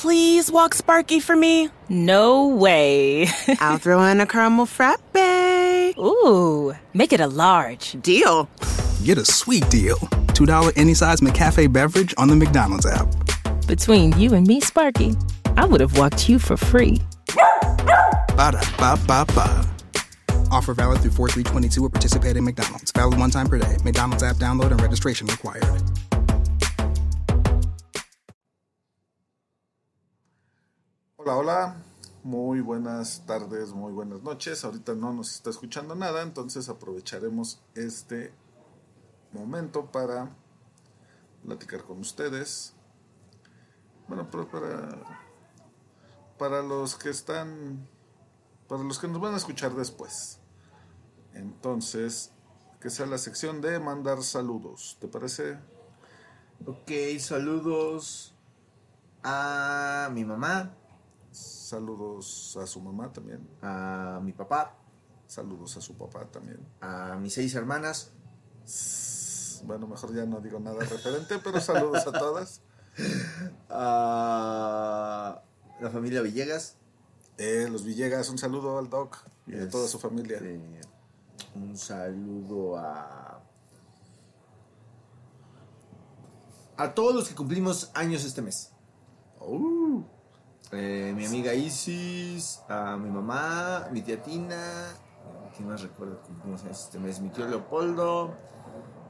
Please walk Sparky for me. No way. I'll throw in a caramel frappe. Ooh, make it a large. Deal. Get a sweet deal. $2 any size McCafe beverage on the McDonald's app. Between you and me, Sparky, I would have walked you for free. Ba da ba ba ba. Offer valid through 4322 at participating McDonald's. Valid one time per day. McDonald's app download and registration required. Hola, hola. Muy buenas tardes, muy buenas noches. Ahorita no nos está escuchando nada, entonces aprovecharemos este momento para platicar con ustedes. Bueno, pero para para los que están para los que nos van a escuchar después. Entonces, que sea la sección de mandar saludos, ¿te parece? Ok, saludos a mi mamá, Saludos a su mamá también. a mi papá, Saludos a su papá también. a mis seis hermanas, Bueno, mejor ya no digo nada referente, pero saludos a todas. a la familia Villegas, Eh, los Villegas, un saludo al Doc y a toda su familia. un saludo a a todos los que cumplimos años este mes. Uh, Eh, mi amiga Isis, a mi mamá, mi tía Tina, ¿quién más recuerdo cumplimos años este mes? Mi tío Leopoldo,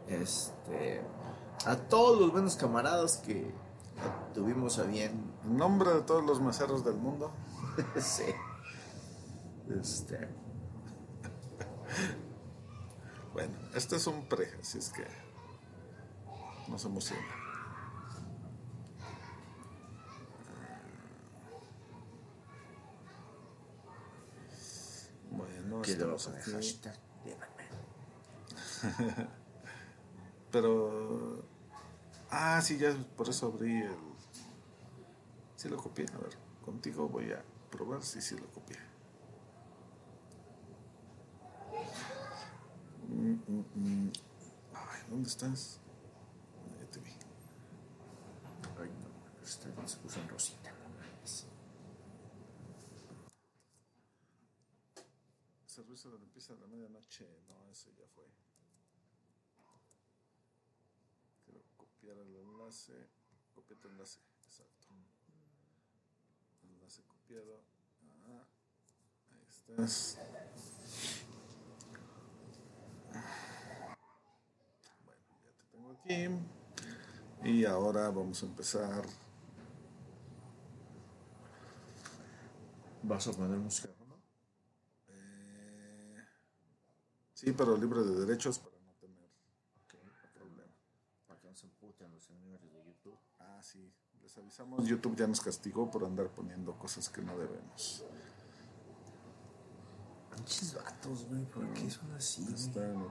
este, a todos los buenos camaradas que tuvimos a bien. en nombre de todos los meseros del mundo. sí. Este, Bueno, este es un pre, así es que nos emociona. Bueno, que lo estamos aquí. hashtag. Pero. Ah, sí, ya por eso abrí el. Sí lo copié. A ver, contigo voy a probar si sí lo copié. Mm, mm, mm. Ay, ¿dónde estás? Ya te vi. Ay, no, esta no se puso en rosita. no mames. Servicio de limpieza de la medianoche. No, ese ya fue. Quiero copiar el enlace. Tu enlace. Exacto. Enlace copiado. Ah, ahí estás. Bueno, ya te tengo aquí. Y ahora vamos a empezar. ¿Vas a poner música fondo? Eh, sí, pero libre de derechos para no tener problema. Para que no se emputen los enemigos de YouTube. Ah, sí, les avisamos. YouTube ya nos castigó por andar poniendo cosas que no debemos. Pinches vatos, güey, ¿por qué son así? Está en.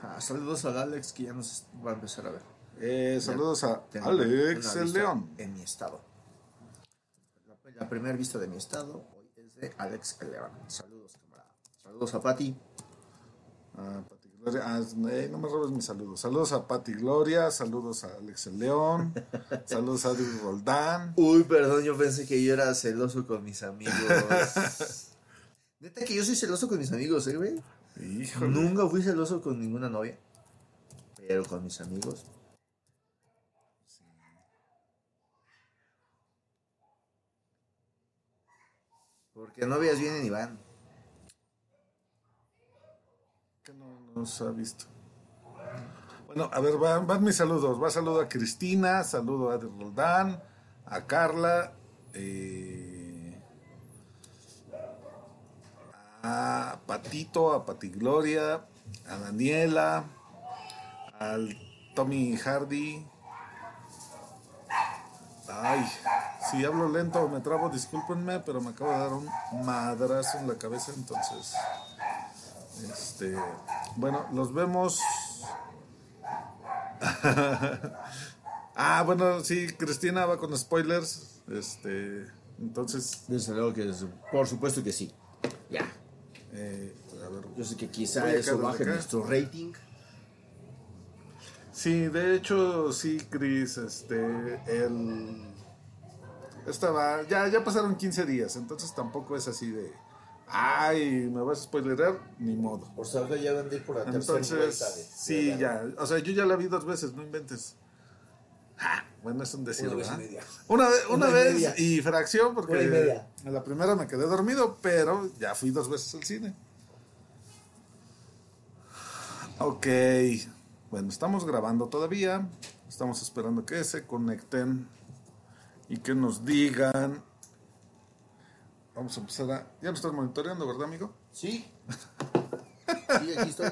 Ah, saludos al Alex que ya nos va a empezar a ver. Eh, saludos a Alex el León. En mi estado. La, la primera vista de mi estado hoy es de Alex el León. Saludos, camarada. Saludos a Pati. A Pati Gloria. Ah, eh, no me robes mis saludos. Saludos a Pati Gloria. Saludos a Alex León. saludos a Adri Roldán. Uy, perdón, yo pensé que yo era celoso con mis amigos. Neta que yo soy celoso con mis amigos, ¿eh, güey? Híjole. Nunca fui celoso con ninguna novia. Pero con mis amigos. Porque novias vienen y van. que no nos ha visto. Bueno, a ver, van, mis saludos. Va saludo a Cristina, saludo a Roldán, a Carla, eh, a Patito, a Pati Gloria, a Daniela, al Tommy Hardy, Ay, si hablo lento o me trabo, discúlpenme, pero me acabo de dar un madrazo en la cabeza, entonces. Este. Bueno, los vemos. ah, bueno, sí, Cristina va con spoilers. Este. Entonces, Desde luego que, es- por supuesto que sí. Ya. eh. Yo sé que quizá eso baje nuestro rating. Sí, de hecho, sí, Chris, este, el... Estaba, ya, ya pasaron 15 días, entonces tampoco es así de, ay, me vas a spoilerar, ni modo. Por saber, ya ir por la Entonces, vuelta de- sí, de- ya, o sea, yo ya la vi dos veces, no inventes. Ah, bueno, es un decir, Una vez y media. Una, vez media. y fracción, porque Una y media. en la primera me quedé dormido, pero ya fui dos veces al cine. Ok, bueno, estamos grabando todavía. Estamos esperando que se conecten y que nos digan. Vamos a empezar a. Ya nos estás monitoreando, ¿verdad, amigo? Sí. Sí, aquí estoy.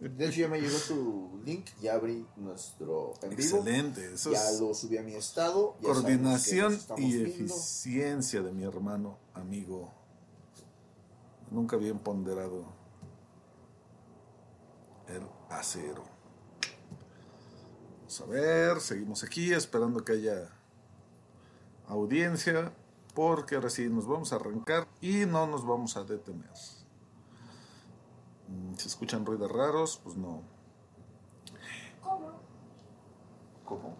De hecho, ya me llegó tu link. Ya abrí nuestro en vivo. Excelente, eso Ya es lo subí a mi estado. ya coordinación y viendo. eficiencia de mi hermano, amigo. Nunca bien ponderado el acero. Vamos a ver, seguimos aquí esperando que haya audiencia, porque ahora sí nos vamos a arrancar y no nos vamos a detener. Mm, Si escuchan ruidos raros, pues no. ¿Cómo?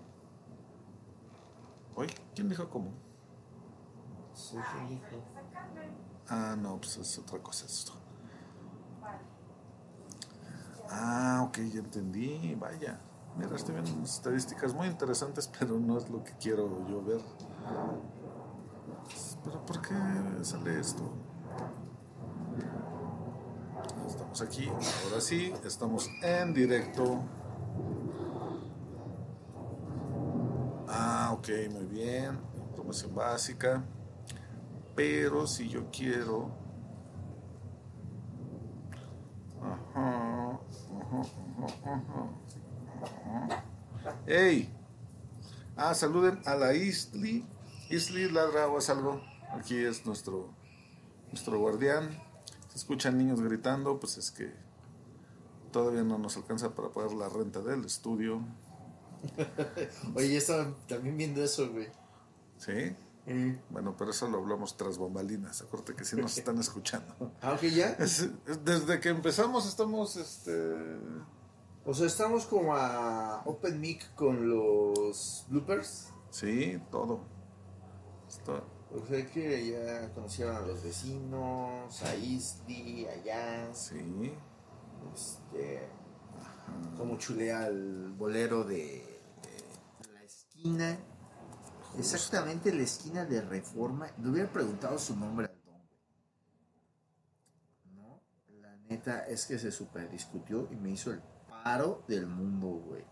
¿Oye? ¿Quién dijo cómo? Sí. Ah, no, pues es otra cosa esto. Ah, ok, ya entendí. Vaya. Mira, estoy viendo unas estadísticas muy interesantes, pero no es lo que quiero yo ver. ¿Pero por qué sale esto? Estamos aquí, ahora sí, estamos en directo. Ah, ok, muy bien. Información básica. Pero si yo quiero. Ajá. ¡Ey! Ah, saluden a la Isli. Isli ladra o es algo. Aquí es nuestro, nuestro guardián. Se escuchan niños gritando, pues es que todavía no nos alcanza para pagar la renta del estudio. Oye, ya estaba también viendo eso, güey. ¿Sí? Bueno, pero eso lo hablamos tras bambalinas. Acuérdate que sí nos están escuchando. Ah, ok, ya. Es- es- desde que empezamos estamos, este... O sea, estamos como a Open Mic con los bloopers. Sí, todo. O sea que ya conocieron a los vecinos, a Isli, a Jazz, sí. este, como chulea al bolero de, de la esquina. Exactamente la esquina de Reforma. Le hubiera preguntado su nombre al don, güey. No, la neta es que se super discutió y me hizo el paro del mundo, güey.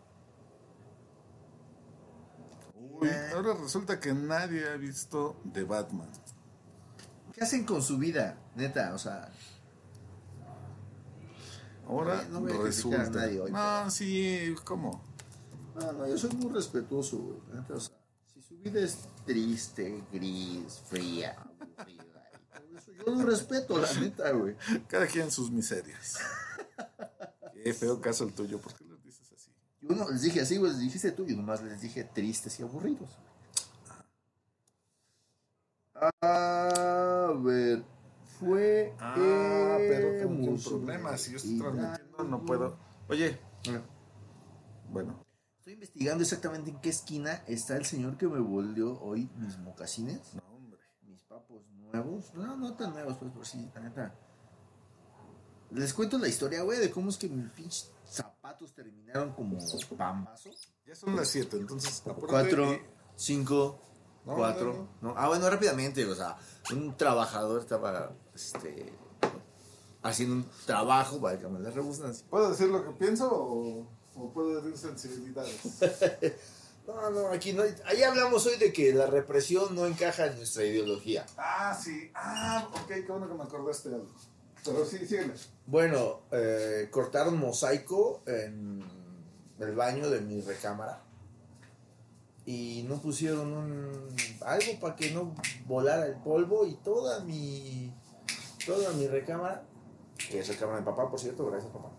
Uy, ahora resulta que nadie ha visto The Batman. ¿Qué hacen con su vida? Neta, o sea, Ahora No criticar a resulta... nadie hoy, no, sí, ¿cómo? No, no, yo soy muy respetuoso, güey. neta, O sea, si su vida es triste, gris, fría, aburrida, y todo eso, yo lo respeto, la neta, güey. Cada quien sus miserias. Qué feo caso el tuyo, ¿por qué les dices así? Yo no les dije así, güey, les dijiste tú, y nomás les dije tristes y aburridos. A ver, fue. Ah, pero tengo un problema. Si yo estoy transmitiendo, no puedo. Oye, bueno, Estoy investigando exactamente en qué esquina está el señor que me volvió hoy mis mocasines. no, hombre. mis papos nuevos. No, no tan nuevos, pues, por sí, la neta. Les cuento la historia, güey, de cómo es que mis pinches zapatos terminaron como pambazo. Ya son las 7, entonces apúrate Cuatro, y- cinco, No, cuatro. No, Ah, bueno, rápidamente, o sea, un trabajador estaba, este, haciendo un trabajo, válgame la redundancia. ¿Puedo decir lo que pienso o, o puedo decir sensibilidades? No, no, aquí no, ahí hablamos hoy de que la represión no encaja en nuestra ideología. ah, sí. Ah, ok, qué bueno que me acordaste de algo. Pero sí, síguele. Bueno, eh, cortaron mosaico en el baño de mi recámara. y no pusieron un algo para que no volara el polvo y toda mi toda mi recámara, que es recámara de papá, por cierto, gracias papá.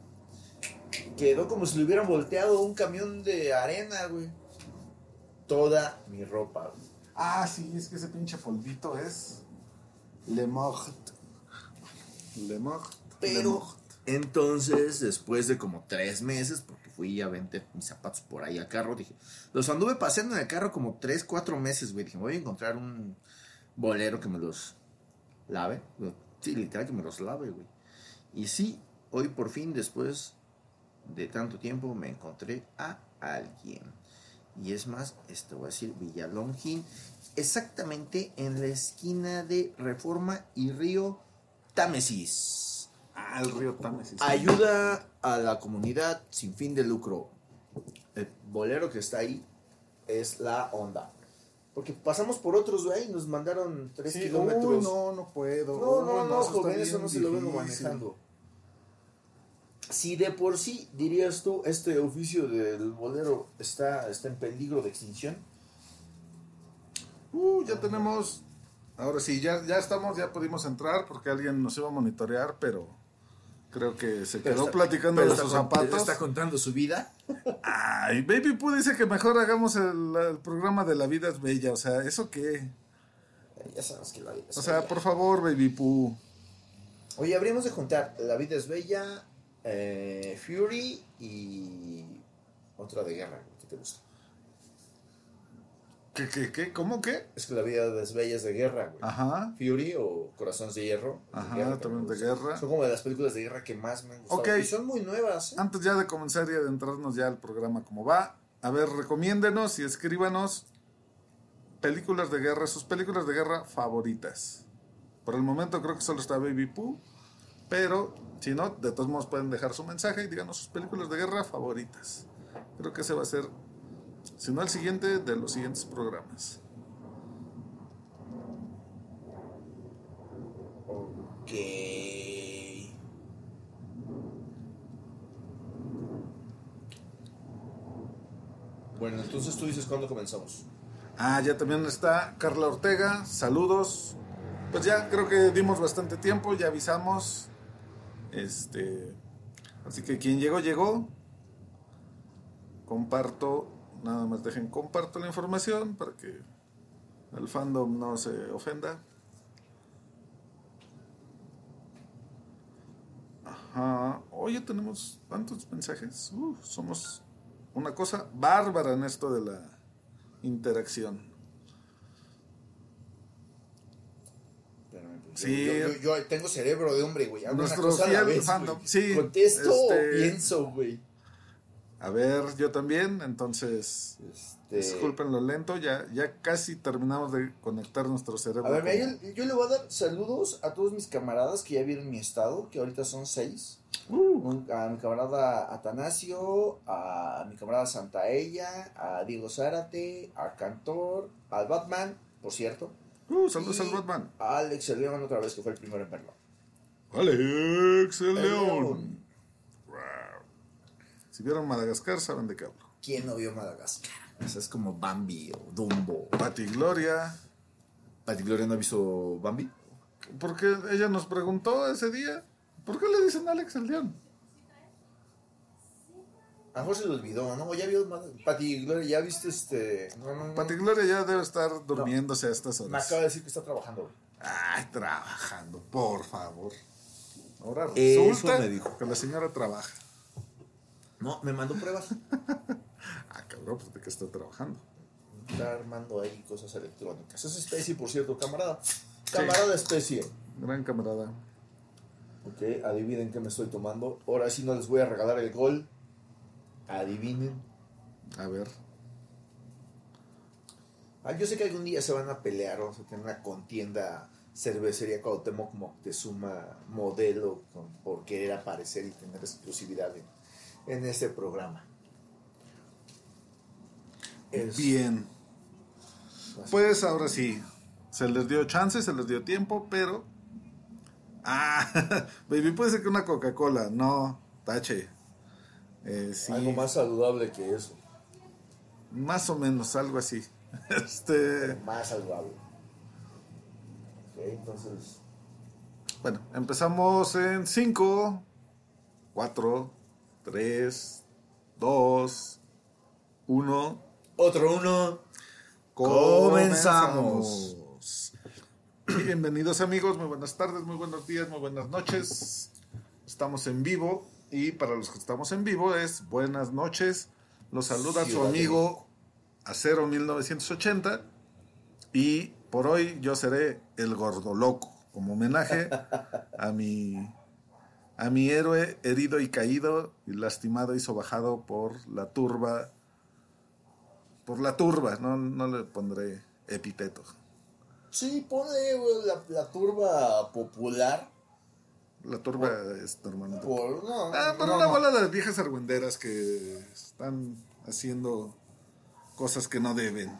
Quedó como si le hubieran volteado un camión de arena, güey. Toda mi ropa. güey. Ah, sí, es que ese pinche polvito es. Le Mort. Le Mort. Le Pero Mort. entonces, después de como tres meses, porque fui a vender mis zapatos por ahí al carro, dije, los anduve paseando en el carro como tres, cuatro meses, güey. Dije, voy a encontrar un bolero que me los lave. Sí, literal que me los lave, güey. Y sí, hoy por fin, después de tanto tiempo, me encontré a alguien. Y es más, esto voy a decir Villalongín, exactamente en la esquina de Reforma y Río Támesis. Ah, el río Támesis. Ayuda a la comunidad sin fin de lucro. El bolero que está ahí es la onda. Porque pasamos por otros, güey, y nos mandaron tres Sí, kilómetros. uy, no, no puedo. No, no, Uy, no, está joven, eso no se lo vengo manejando. Si de por sí, dirías tú, este oficio del bolero está, está en peligro de extinción, Uh, ya tenemos. Ahora sí, ya, ya estamos, ya pudimos entrar porque alguien nos iba a monitorear, pero creo que se quedó está- platicando de sus zapatos. Está contando su vida. Ay, Baby Poo dice que mejor hagamos el, el programa de La vida es bella. O sea, ¿eso qué? Ya sabes que la vida es O sea, bella. por favor, Baby Poo. Oye, habríamos de juntar La vida es bella, eh, Fury y otra de guerra. ¿Qué te gusta? ¿Qué, qué, qué? ¿Cómo qué? Es que La vida es bella es de guerra, güey. Ajá. Fury o Corazones de Hierro. de Ajá, guerra, también de guerra. Son como de las películas de guerra que más me han gustado. Ok. Y son muy nuevas, ¿eh? Antes ya de comenzar y adentrarnos ya al programa como va, a ver, recomiéndenos y escríbanos películas de guerra, sus películas de guerra favoritas. Por el momento creo que solo está Baby Pooh, pero si no, de todos modos pueden dejar su mensaje y díganos sus películas de guerra favoritas. Creo que ese va a ser, si no el siguiente, de los siguientes programas. Ok. Bueno, entonces tú dices cuándo comenzamos. Ah, ya también está Carla Ortega, saludos. Pues ya creo que dimos bastante tiempo, ya avisamos. Este, así que quien llegó, llegó. Comparto, nada más dejen comparto la información para que el fandom no se ofenda. Ajá. Oye, tenemos tantos mensajes. Uh, somos una cosa bárbara en esto de la interacción. Sí. Yo, yo- yo tengo cerebro de hombre, güey. Hago una Nuestro cosa a la fiel vez, fandom, sí, ¿Contesto o este- pienso, güey? A ver, yo también, entonces Este, disculpen lo lento, ya, ya casi terminamos de conectar nuestro cerebro. A ver, como- yo, yo le voy a dar saludos a todos mis camaradas que ya vieron mi estado, que ahorita son seis. Uh, A mi camarada Atanasio, a mi camarada Santaella, a Diego Zárate, a Cantor, al Batman, por cierto. uh, saludos al Batman. A Alex el León otra vez, que fue el primero en verlo. Alex el El León. León. Si vieron Madagascar, saben de qué hablo. ¿Quién no vio Madagascar? Eso es como Bambi o Dumbo. Pati Gloria, ¿Pati Gloria no ha visto Bambi? porque ella nos preguntó ese día, ¿por qué le dicen Alex el León? A lo mejor se le olvidó, ¿no? Ya vio Pati Gloria, ya viste este. No, no, no. Pati Gloria ya debe estar durmiéndose a estas Me horas. acaba de decir que está trabajando, güey. Ay, trabajando, por favor. Ahora Eso resulta me dijo. que la señora trabaja. No, me mandó pruebas. Ah, cabrón, pues de qué está trabajando. Está armando ahí cosas electrónicas. Es especie, por cierto, camarada. Camarada especie. Gran camarada. Ok, adivinen qué me estoy tomando. Ahora sí no les voy a regalar el gol. Adivinen. A ver. Ah, yo sé que algún día se van a pelear, vamos a tener una contienda cervecería Cuauhtémoc Moctezuma modelo con- por querer aparecer y tener exclusividad en, en este programa. Es- Bien. Pues ahora sí. Se les dio chance, se les dio tiempo, pero. Ah, baby, puede ser que una Coca-Cola. No, tache. Eh, sí. Algo más saludable que eso. Más o menos, algo así. Este, Más saludable. Ok, entonces. bueno, empezamos en 5, 4, 3, 2, 1. Otro uno. Comenzamos. Bienvenidos amigos, muy buenas tardes, muy buenos días, muy buenas noches. Estamos en vivo y para los que estamos en vivo es buenas noches. Los saluda su amigo Acero 1980 y por hoy yo seré el gordo loco como homenaje a mi a mi héroe herido y caído y lastimado y sobajado por la turba por la turba, no, no le pondré epíteto. Sí, pone la, la turba popular. La turba es normalmente. Por, no, Ah, por no, una no. bola de viejas argüenderas que están haciendo cosas que no deben.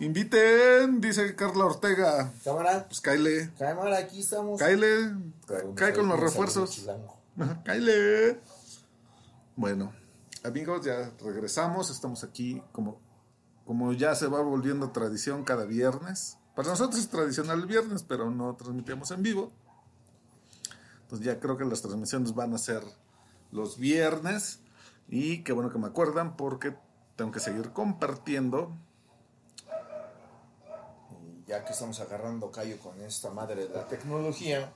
Inviten, dice Carla Ortega. Cámara, Pues cáele, cámara, aquí estamos. Pero cae con los refuerzos. cáele. Bueno, amigos, ya regresamos. Estamos aquí como, como ya se va volviendo tradición cada viernes. Para nosotros es tradicional el viernes, pero no transmitimos en vivo. Entonces ya creo que las transmisiones van a ser los viernes. Y qué bueno que me acuerdan porque tengo que seguir compartiendo. Ya que estamos agarrando callo con esta madre de la tecnología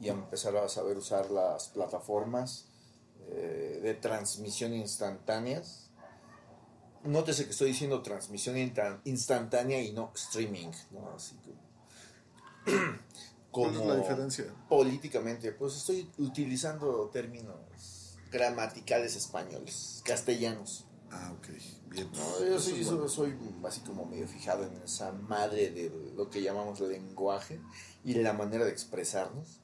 y a empezar a saber usar las plataformas eh, de transmisión instantáneas. Nótese que estoy diciendo transmisión instantánea y no streaming, ¿no? Así que- ¿Cuál es la diferencia? políticamente, pues estoy utilizando términos gramaticales españoles, castellanos. Ah, ok, bien. No, yo soy, soy- bueno. soy así como medio fijado en esa madre de lo que llamamos lenguaje y la manera de expresarnos.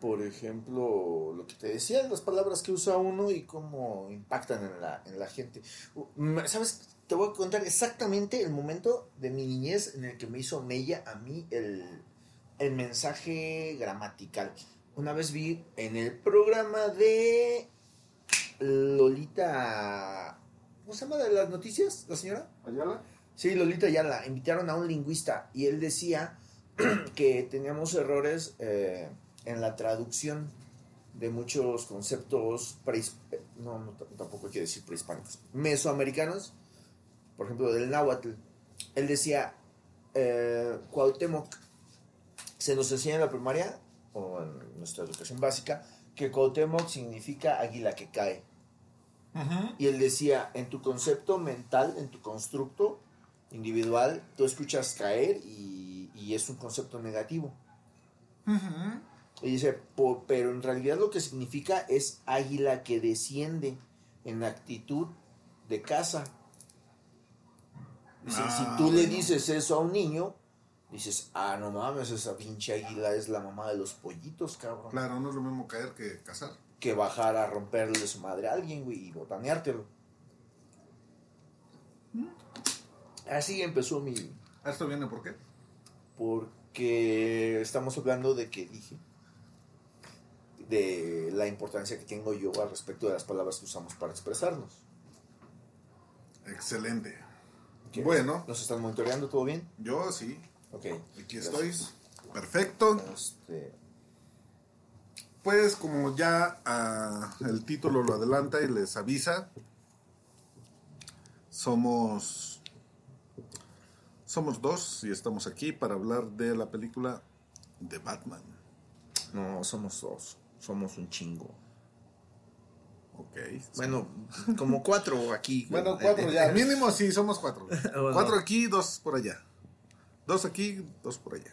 Por ejemplo, lo que te decía, las palabras que usa uno y cómo impactan en la, en la gente. ¿Sabes? Te voy a contar exactamente el momento de mi niñez en el que me hizo mella a mí el, el mensaje gramatical. Una vez vi en el programa de Lolita. ¿Cómo se llama de las noticias, la señora? ¿Ayala? Sí, Lolita ya la invitaron a un lingüista y él decía que teníamos errores eh, en la traducción de muchos conceptos no, no, tampoco quiere decir prehispánicos, mesoamericanos, por ejemplo, del náhuatl. Él decía, eh, Cuauhtémoc, se nos enseña en la primaria o en nuestra educación básica que Cuauhtémoc significa águila que cae. Y él decía, en tu concepto mental, en tu constructo individual, tú escuchas caer y, y es un concepto negativo. Y dice, "Po- pero en realidad lo que significa es águila que desciende en actitud de caza. Dice, Ah, si tú le bueno. dices eso a un niño, dices, ah, no mames, esa pinche águila es la mamá de los pollitos, cabrón Claro, no es lo mismo caer que cazar. Que bajar a romperle su madre a alguien, güey, y botaneártelo. Así empezó mi... ¿Esto viene por qué? Porque estamos hablando de que dije, de la importancia que tengo yo al respecto de las palabras que usamos para expresarnos. Excelente. ¿Qué? Bueno. ¿Nos están monitoreando todo bien? Yo sí, Ok. aquí Gracias. estoy. Perfecto. Este, Pues como ya ah, el título lo adelanta y les avisa, somos somos dos y estamos aquí para hablar de la película de Batman. no, somos dos. Somos un chingo. Ok. Bueno, como cuatro aquí. Bueno, cuatro ya. Mínimo sí, somos cuatro. Bueno. Cuatro aquí, dos por allá. Dos aquí, dos por allá.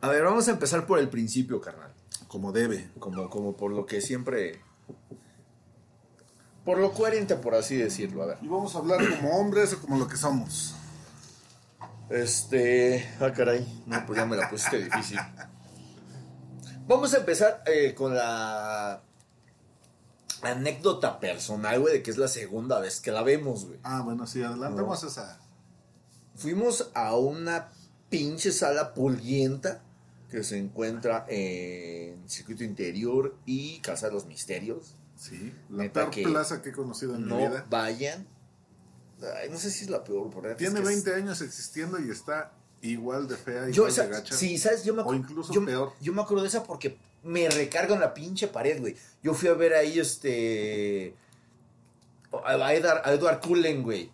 A ver, vamos a empezar por el principio, carnal. Como debe. Como, como por lo que siempre. Por lo coherente, por así decirlo. A ver. Y vamos a hablar como hombres o como lo que somos. Este. Ah, caray. No, pues ya me la pusiste difícil. Vamos a empezar eh, con la anécdota personal, güey, de que es la segunda vez que la vemos, güey. Ah, bueno, sí, adelantamos esa. Fuimos a una pinche sala pulguienta que se encuentra en Circuito Interior y Casa de los Misterios. Sí, la Neta peor que plaza que he conocido en no mi vida. vayan. Ay, no sé si es la peor, por. Tiene es que es- 20 años existiendo y está igual de fea, Yo, igual esa- de gacha. sí, ¿sabes? Yo me O incluso yo, peor. Yo me acuerdo de esa porque me recargan la pinche pared, güey. Yo fui a ver ahí, este... A Edward, a Edward Cullen, güey.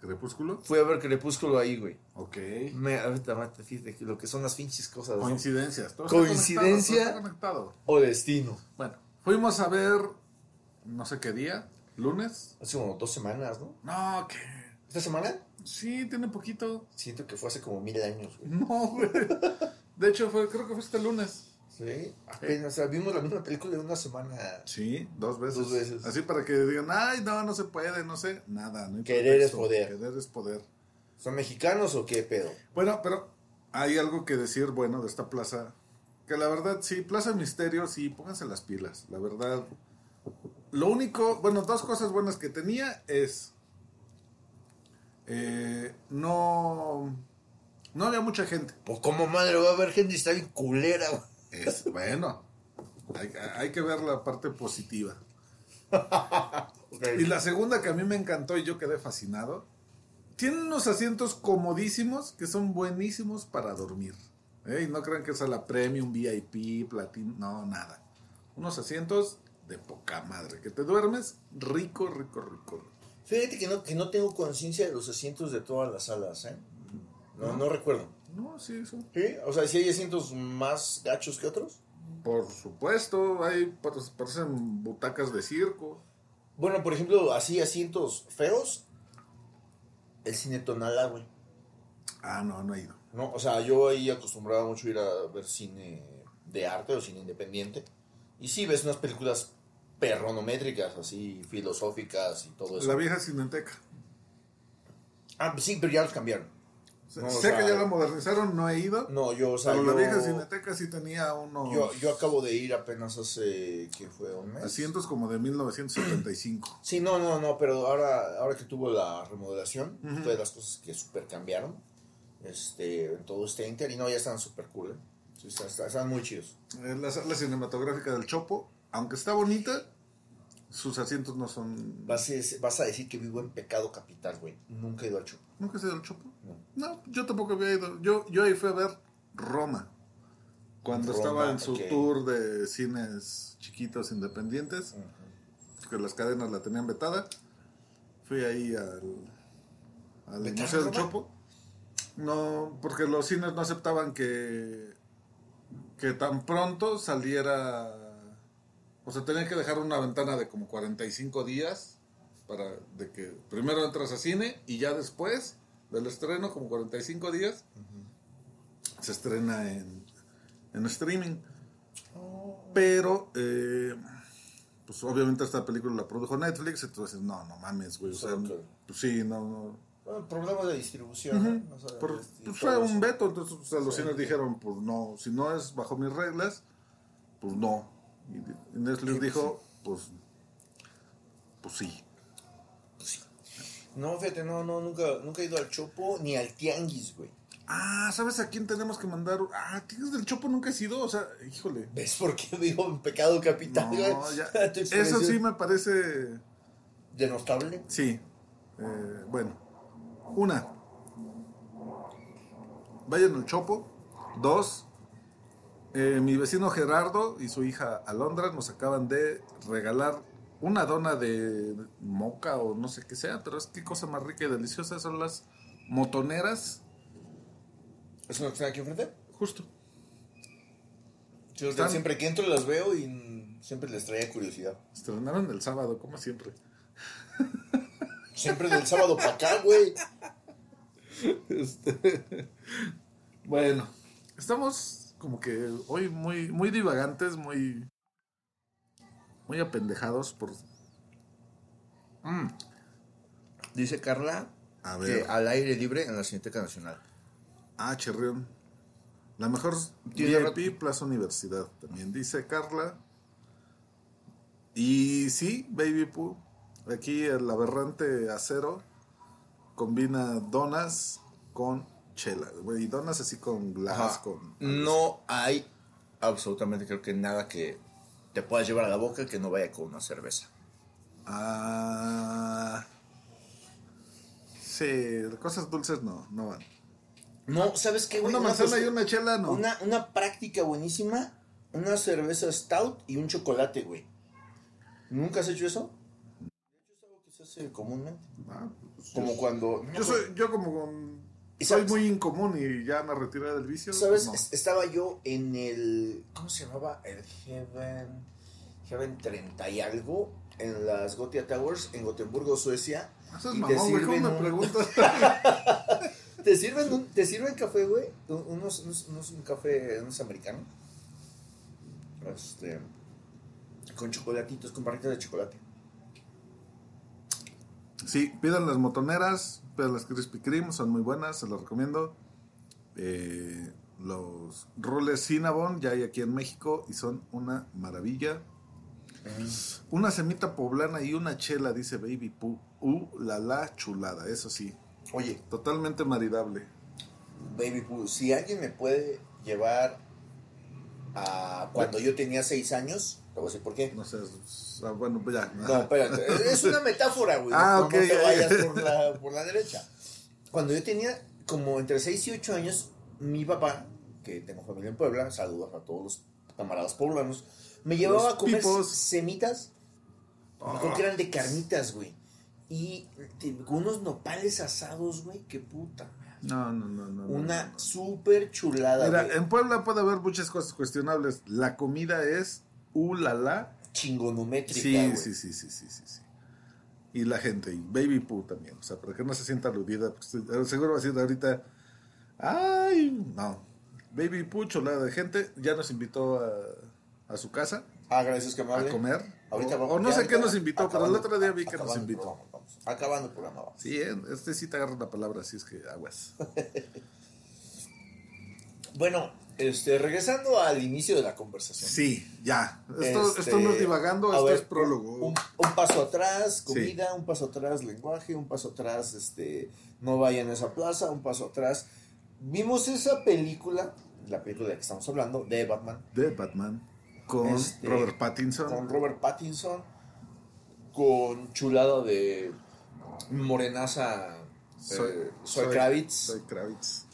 Crepúsculo. Fui a ver Crepúsculo ahí, güey. Ok. Me, ahorita, ahorita, fíjate lo que son las pinches cosas. ¿no? Coincidencias. está Coincidencia. conectado. O destino. Bueno, fuimos a ver no sé qué día, lunes. Hace como dos semanas, ¿no? No, que ¿Esta semana? sí, tiene poquito. Siento que fue hace como mil años, güey. No, güey. De hecho, fue, creo que fue este lunes. Sí. Apenas, o sea, vimos la misma película de una semana. Sí, dos veces. Dos veces. Así para que digan, ay, no, no se puede, no sé. Nada, no hay Querer es poder. Querer es poder. ¿Son mexicanos o qué pedo? Bueno, pero hay algo que decir bueno de esta plaza. Que la verdad, sí, Plaza Misterio, sí, pónganse las pilas. La verdad. Lo único, bueno, dos cosas buenas que tenía es. eh, no. No había mucha gente. Pues como madre va a haber gente y está bien culera. Es bueno. Hay, hay que ver la parte positiva. Y la segunda que a mí me encantó y yo quedé fascinado. Tienen unos asientos comodísimos que son buenísimos para dormir. ¿eh? Y no crean que es a la premium, VIP, platino, no, nada. Unos asientos de poca madre. Que te duermes rico, rico, rico. Fíjate que no, que no tengo conciencia de los asientos de todas las salas, ¿eh? No, no recuerdo. No, sí, eso. ¿Sí? O sea, si hay asientos más gachos que otros. Por supuesto, hay par- parecen butacas de circo. Bueno, por ejemplo, así asientos feos. El cine Tonala, güey. Ah, no, no he ido. No, o sea, yo ahí acostumbraba mucho ir a ver cine de arte o cine independiente. Y sí, ves unas películas perronométricas, así, filosóficas y todo eso. La vieja cineteca. Ah, sí, pero ya los cambiaron. No, o sé sea, que ya la modernizaron, no he ido. No, yo, o sea, pero yo, la vieja cineteca sí tenía unos yo, yo acabo de ir apenas hace, ¿qué fue? ¿Un mes? asientos como de 1975. Sí, no, no, no, pero ahora, ahora que tuvo la remodelación, fue de las cosas que super cambiaron, este, en todo este inter, y no, ya están super cool, ¿eh? Están, están- muy chidos. La sala cinematográfica del Chopo, aunque está bonita, sus asientos no son... Vas a, vas a decir que vivo en pecado capital, güey. Nunca he ido al Chopo. ¿Nunca has ido al Chopo? No. No, yo tampoco había ido. Yo, yo ahí fui a ver Roma. Cuando Roma, estaba en su tour de cines chiquitos independientes, que las cadenas la tenían vetada. Fui ahí al, al ¿Vetaron Museo del? Chopo. No, porque los cines no aceptaban que, que tan pronto saliera. O sea, tenía que dejar una ventana de como 45 días para de que primero entras a cine y ya después del estreno, como 45 días, se estrena en, en streaming. Pero, eh, pues obviamente esta película la produjo Netflix, entonces no, no mames, güey. O sea, Ok. pues sí, no, no. Bueno, problemas de distribución, ¿no? O sea, Por- y pues fue un veto, entonces o sea, los Sí. cines dijeron, pues no, si no es bajo mis reglas, pues no. Y, y Netflix dijo, pues, pues sí. No, fíjate, no, no, nunca, nunca he ido al Chopo ni al Tianguis, güey. Ah, ¿sabes a quién tenemos que mandar? Ah, ¿tienes del Chopo nunca has ido? O sea, híjole. ¿Ves por qué vivo en pecado capital, No, ya. Eso sí me parece. ¿Denostable? Sí. Eh, bueno. Una. Vayan al Chopo. Dos. Eh, mi vecino Gerardo y su hija Alondra nos acaban de regalar una dona de moca o no sé qué sea, pero es qué cosa más rica y deliciosa son las motoneras. ¿Es una que está aquí enfrente? Justo. Yo Están- siempre que entro las veo y siempre les traía curiosidad. Estrenaron el sábado, como siempre. Siempre del sábado para acá, güey. Este, bueno, estamos como que hoy muy, muy divagantes, muy, muy apendejados por... Dice Carla A que ver, al aire libre en la Cineteca Nacional. ah, Chirrión. La mejor Tiene VIP Plaza Universidad, también dice Carla. Y sí, Baby Poo, aquí el aberrante acero combina donas con chela. güey, Y donas así con glass, Ajá. con... No hay absolutamente creo que nada que te puedas llevar a la boca que no vaya con una cerveza. Ah. Sí, cosas dulces no, no van. No, ¿sabes qué, güey? Una manzana y una chela no. Una, una práctica buenísima, una cerveza stout y un chocolate, güey. ¿Nunca has hecho eso? De hecho, es algo que se hace comúnmente. Ah, pues, Como cuando... Yo soy, yo como con- ¿Y soy sabes? muy incomún y ya me retiré del vicio. ¿Sabes? no. Es- Estaba yo en el. ¿Cómo se llamaba? El Heaven. Heaven 30 y algo. En las Gotia Towers, en Gotemburgo, Suecia. Eso es y te mamón, güey. ¿Cómo me preguntas? Te sirven, un- te sirven café, güey. Un- Unos, unos, unos- un café, unos americanos. Este. Con chocolatitos, con barritas de chocolate. sí, pidan las motoneras, pidan las Krispy Kreme, son muy buenas, se las recomiendo. Eh, los roles Cinnabon ya hay aquí en México y son una maravilla. Una semita poblana y una chela, dice Baby Poo. Uh, la la chulada, eso sí. Oye, Totalmente maridable. Baby Poo, si alguien me puede llevar a cuando yo tenía 6 años, te voy a decir por qué. No sé, ah, bueno, pues ya. No, espérate. Es una metáfora, güey. Ah, no, ok. no te vayas por la, por la derecha. Cuando yo tenía como entre 6 y 8 años, mi papá, que tengo familia en Puebla, saludos a todos los camaradas poblanos, me llevaba Los a comer pipos. semitas. Ah. Creo que eran de carnitas, güey. Y unos nopales asados, güey. Qué puta. No, no, no, no. Una no. súper chulada, Mira, güey. en Puebla puede haber muchas cosas cuestionables. La comida es uh la la. Chingonométrica, Sí, güey. sí, sí, sí, sí, sí, sí. Y la gente, y Baby Poo también. O sea, para que no se sienta aludida. pues, seguro va a decir ahorita. Ay, no. Baby Poo, chulada de gente. Ya nos invitó a, a su casa Ah, gracias, que a amable. comer. Ahorita o, vamos- o no sé qué nos invitó, pero el otro día vi que nos invitó. programa, vamos. Acabando el programa, vamos. Sí, este sí te agarra la palabra, así es que aguas. Bueno, este, regresando al inicio de la conversación. Sí, ya. Esto, Este, esto no es divagando, a esto ver, es prólogo. Un, un paso atrás, comida, un paso atrás, lenguaje, un paso atrás, este, no vayan a esa plaza, un paso atrás. Vimos esa película, la película de la que estamos hablando, de Batman, de Batman con Este, Robert Pattinson. con Robert Pattinson, con chulada de morenaza eh, Zoe Kravitz. Zoe Kravitz.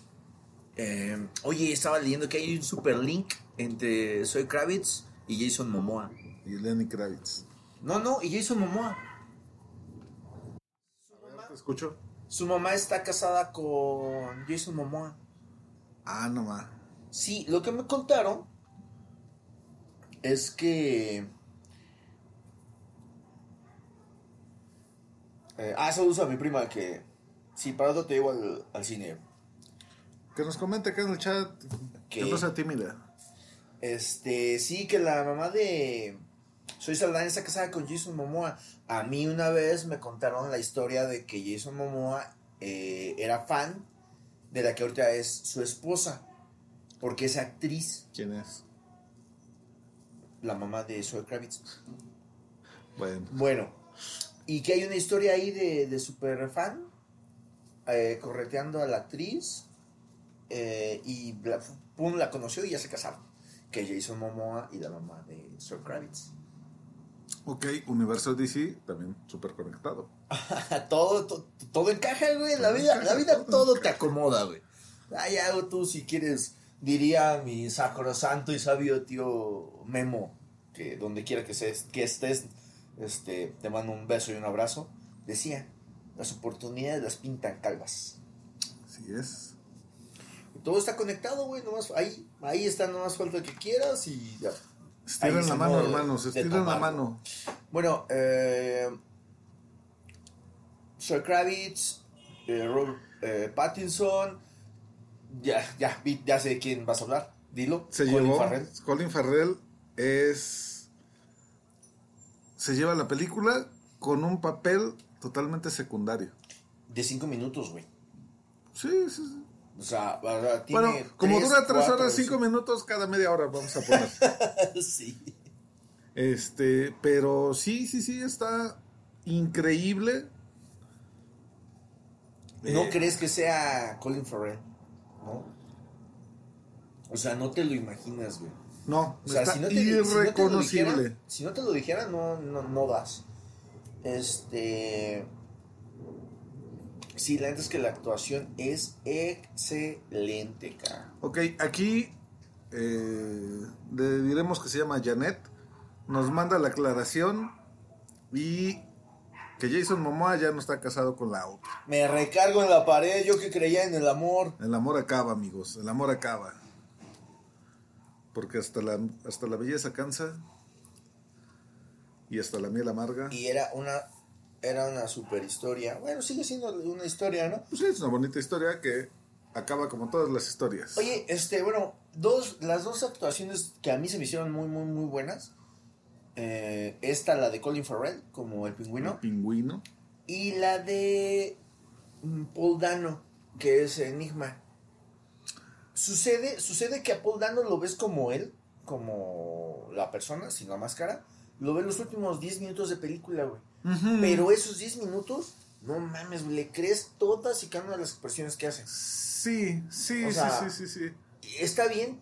Eh, oye, estaba leyendo que hay un super link entre Zoe Kravitz y Jason Momoa. Y Lenny Kravitz. No, no, y Jason Momoa. ¿Te escucho? Su mamá está casada con Jason Momoa. Ah, no más. Sí, lo que me contaron es que. Eh, ah, saludos a mi prima que. Sí, para eso te llevo al, al cine. Que nos comente acá en el chat. Que no sea tímida. Este, sí, que la mamá de Soy Saldaña está casada con Jason Momoa. A mí una vez me contaron la historia de que Jason Momoa eh, era fan de la que ahorita es su esposa. Porque es actriz, ¿Quién es? La mamá de Zoe Kravitz. Bueno. Bueno, y que hay una historia ahí de, de super fan eh, correteando a la actriz. eh, y la, pum, la conoció y ya se casaron. Que Jason Momoa y la mamá de Zoe Kravitz. Ok, Universo DC también súper conectado. todo, to- todo encaja, güey. La vida, la vida todo te acomoda, güey. Hay algo tú, si quieres, diría mi sacrosanto y sabio tío Memo, que donde quiera que, seas- que estés, este, te mando un beso y un abrazo. Decía, las oportunidades las pintan calvas. Así es. Todo está conectado, güey. Nomás, ahí, ahí está, nomás falta que quieras y ya. Ahí Estiren es la mano, hermanos. de Estiren la mano. Bueno, eh, Zoe Kravitz, eh, Robert eh, Pattinson, ya, ya, ya sé de quién vas a hablar, dilo. Se Colin llevó. Farrell. Colin Farrell es. Se lleva la película con un papel totalmente secundario. De cinco minutos, güey. Sí, sí, sí. O sea, tiene Bueno, como tres, dura tres cuatro, horas, cinco cinco- minutos, cada media hora vamos a poner. sí. Este, pero sí, sí, sí, está increíble. ¿No Eh, crees que sea Colin Farrell? ¿No? O sea, no te lo imaginas, güey. No, O sea, está si no, te, si no te lo irreconocible. dijeran, si no te lo dijeran, no, no, no das. Este. Sí, la neta es que la actuación es excelente, cara. Ok, aquí eh, le diremos que se llama Janet. Nos manda la aclaración y que Jason Momoa ya no está casado con la otra. Me recargo en la pared, yo que creía en el amor. El amor acaba, amigos. El amor acaba. Porque hasta la, hasta la belleza cansa. Y hasta la miel amarga. Y era una, era una super historia. Bueno, sigue siendo una historia, ¿no? Pues sí, es una bonita historia que acaba como todas las historias. Oye, este, bueno, dos, las dos actuaciones que a mí se me hicieron muy, muy, muy buenas. Eh, esta, la de Colin Farrell, como el pingüino. El pingüino. Y la de mm, Paul Dano, que es Enigma. Sucede, sucede que a Paul Dano lo ves como él, como la persona, sin la máscara. Lo ves los últimos 10 minutos de película, güey. Pero esos 10 minutos, no mames, güey, le crees todas y cada una de las expresiones que hace. Sí, sí, O sí, sí, sí, sí. Está bien,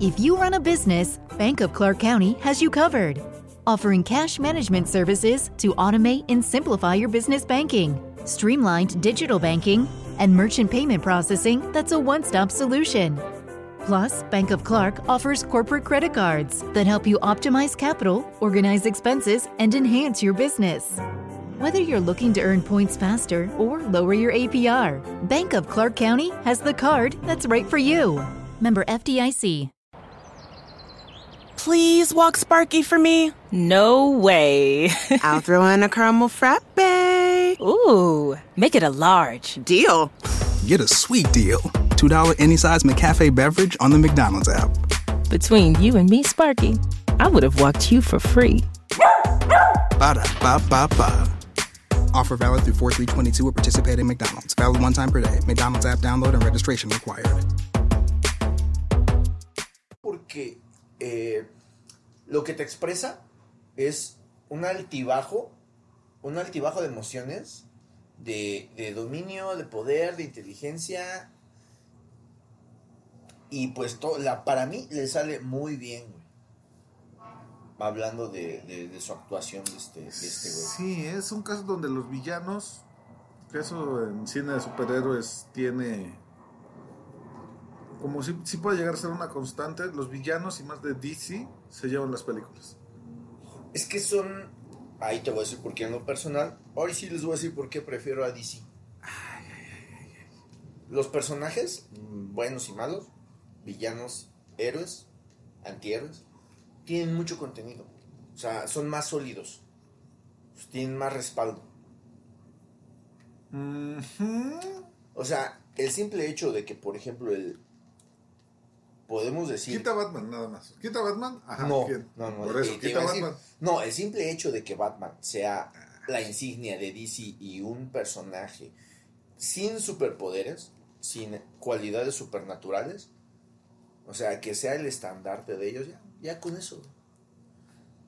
If you run a business, Bank of Clark County has you covered. Offering cash management services to automate and simplify your business banking, streamlined digital banking, and merchant payment processing that's a one stop solution. Plus, Bank of Clark offers corporate credit cards that help you optimize capital, organize expenses, and enhance your business. Whether you're looking to earn points faster or lower your APR, Bank of Clark County has the card that's right for you. Member FDIC. Please walk Sparky for me. No way. I'll throw in a caramel frappe. Ooh, make it a large. Deal. Get a sweet deal. $2 any size McCafe beverage on the McDonald's app. Between you and me, Sparky, I would have walked you for free. Ba da ba ba ba. Offer valid through 4322 at participating McDonald's. Valid one time per day. McDonald's app download and registration required. porque eh, lo que te expresa es un altibajo, un altibajo de emociones, de, dominio, de poder, de inteligencia. Y pues to- la, para mí le sale muy bien, güey. Hablando de, su actuación de este, de este güey. Sí, es un caso donde los villanos, eso en cine de superhéroes tiene, como si, si puede llegar a ser una constante, los villanos y más de DC se llevan las películas. Es que son. Ahí te voy a decir por qué en lo personal. Hoy sí les voy a decir por qué prefiero a DC. Los personajes, mm, buenos y malos, villanos, héroes, antihéroes, tienen mucho contenido. O sea, son más sólidos. Tienen más respaldo. O sea, el simple hecho de que, por ejemplo, el. Podemos decir. Quita Batman nada más. Quita Batman, ajá, no, no, no. Por eso, eh, quita decir- Batman. no, el simple hecho de que Batman sea la insignia de DC y un personaje sin superpoderes, sin cualidades supernaturales, o sea, que sea el estandarte de ellos, ya, ya con eso.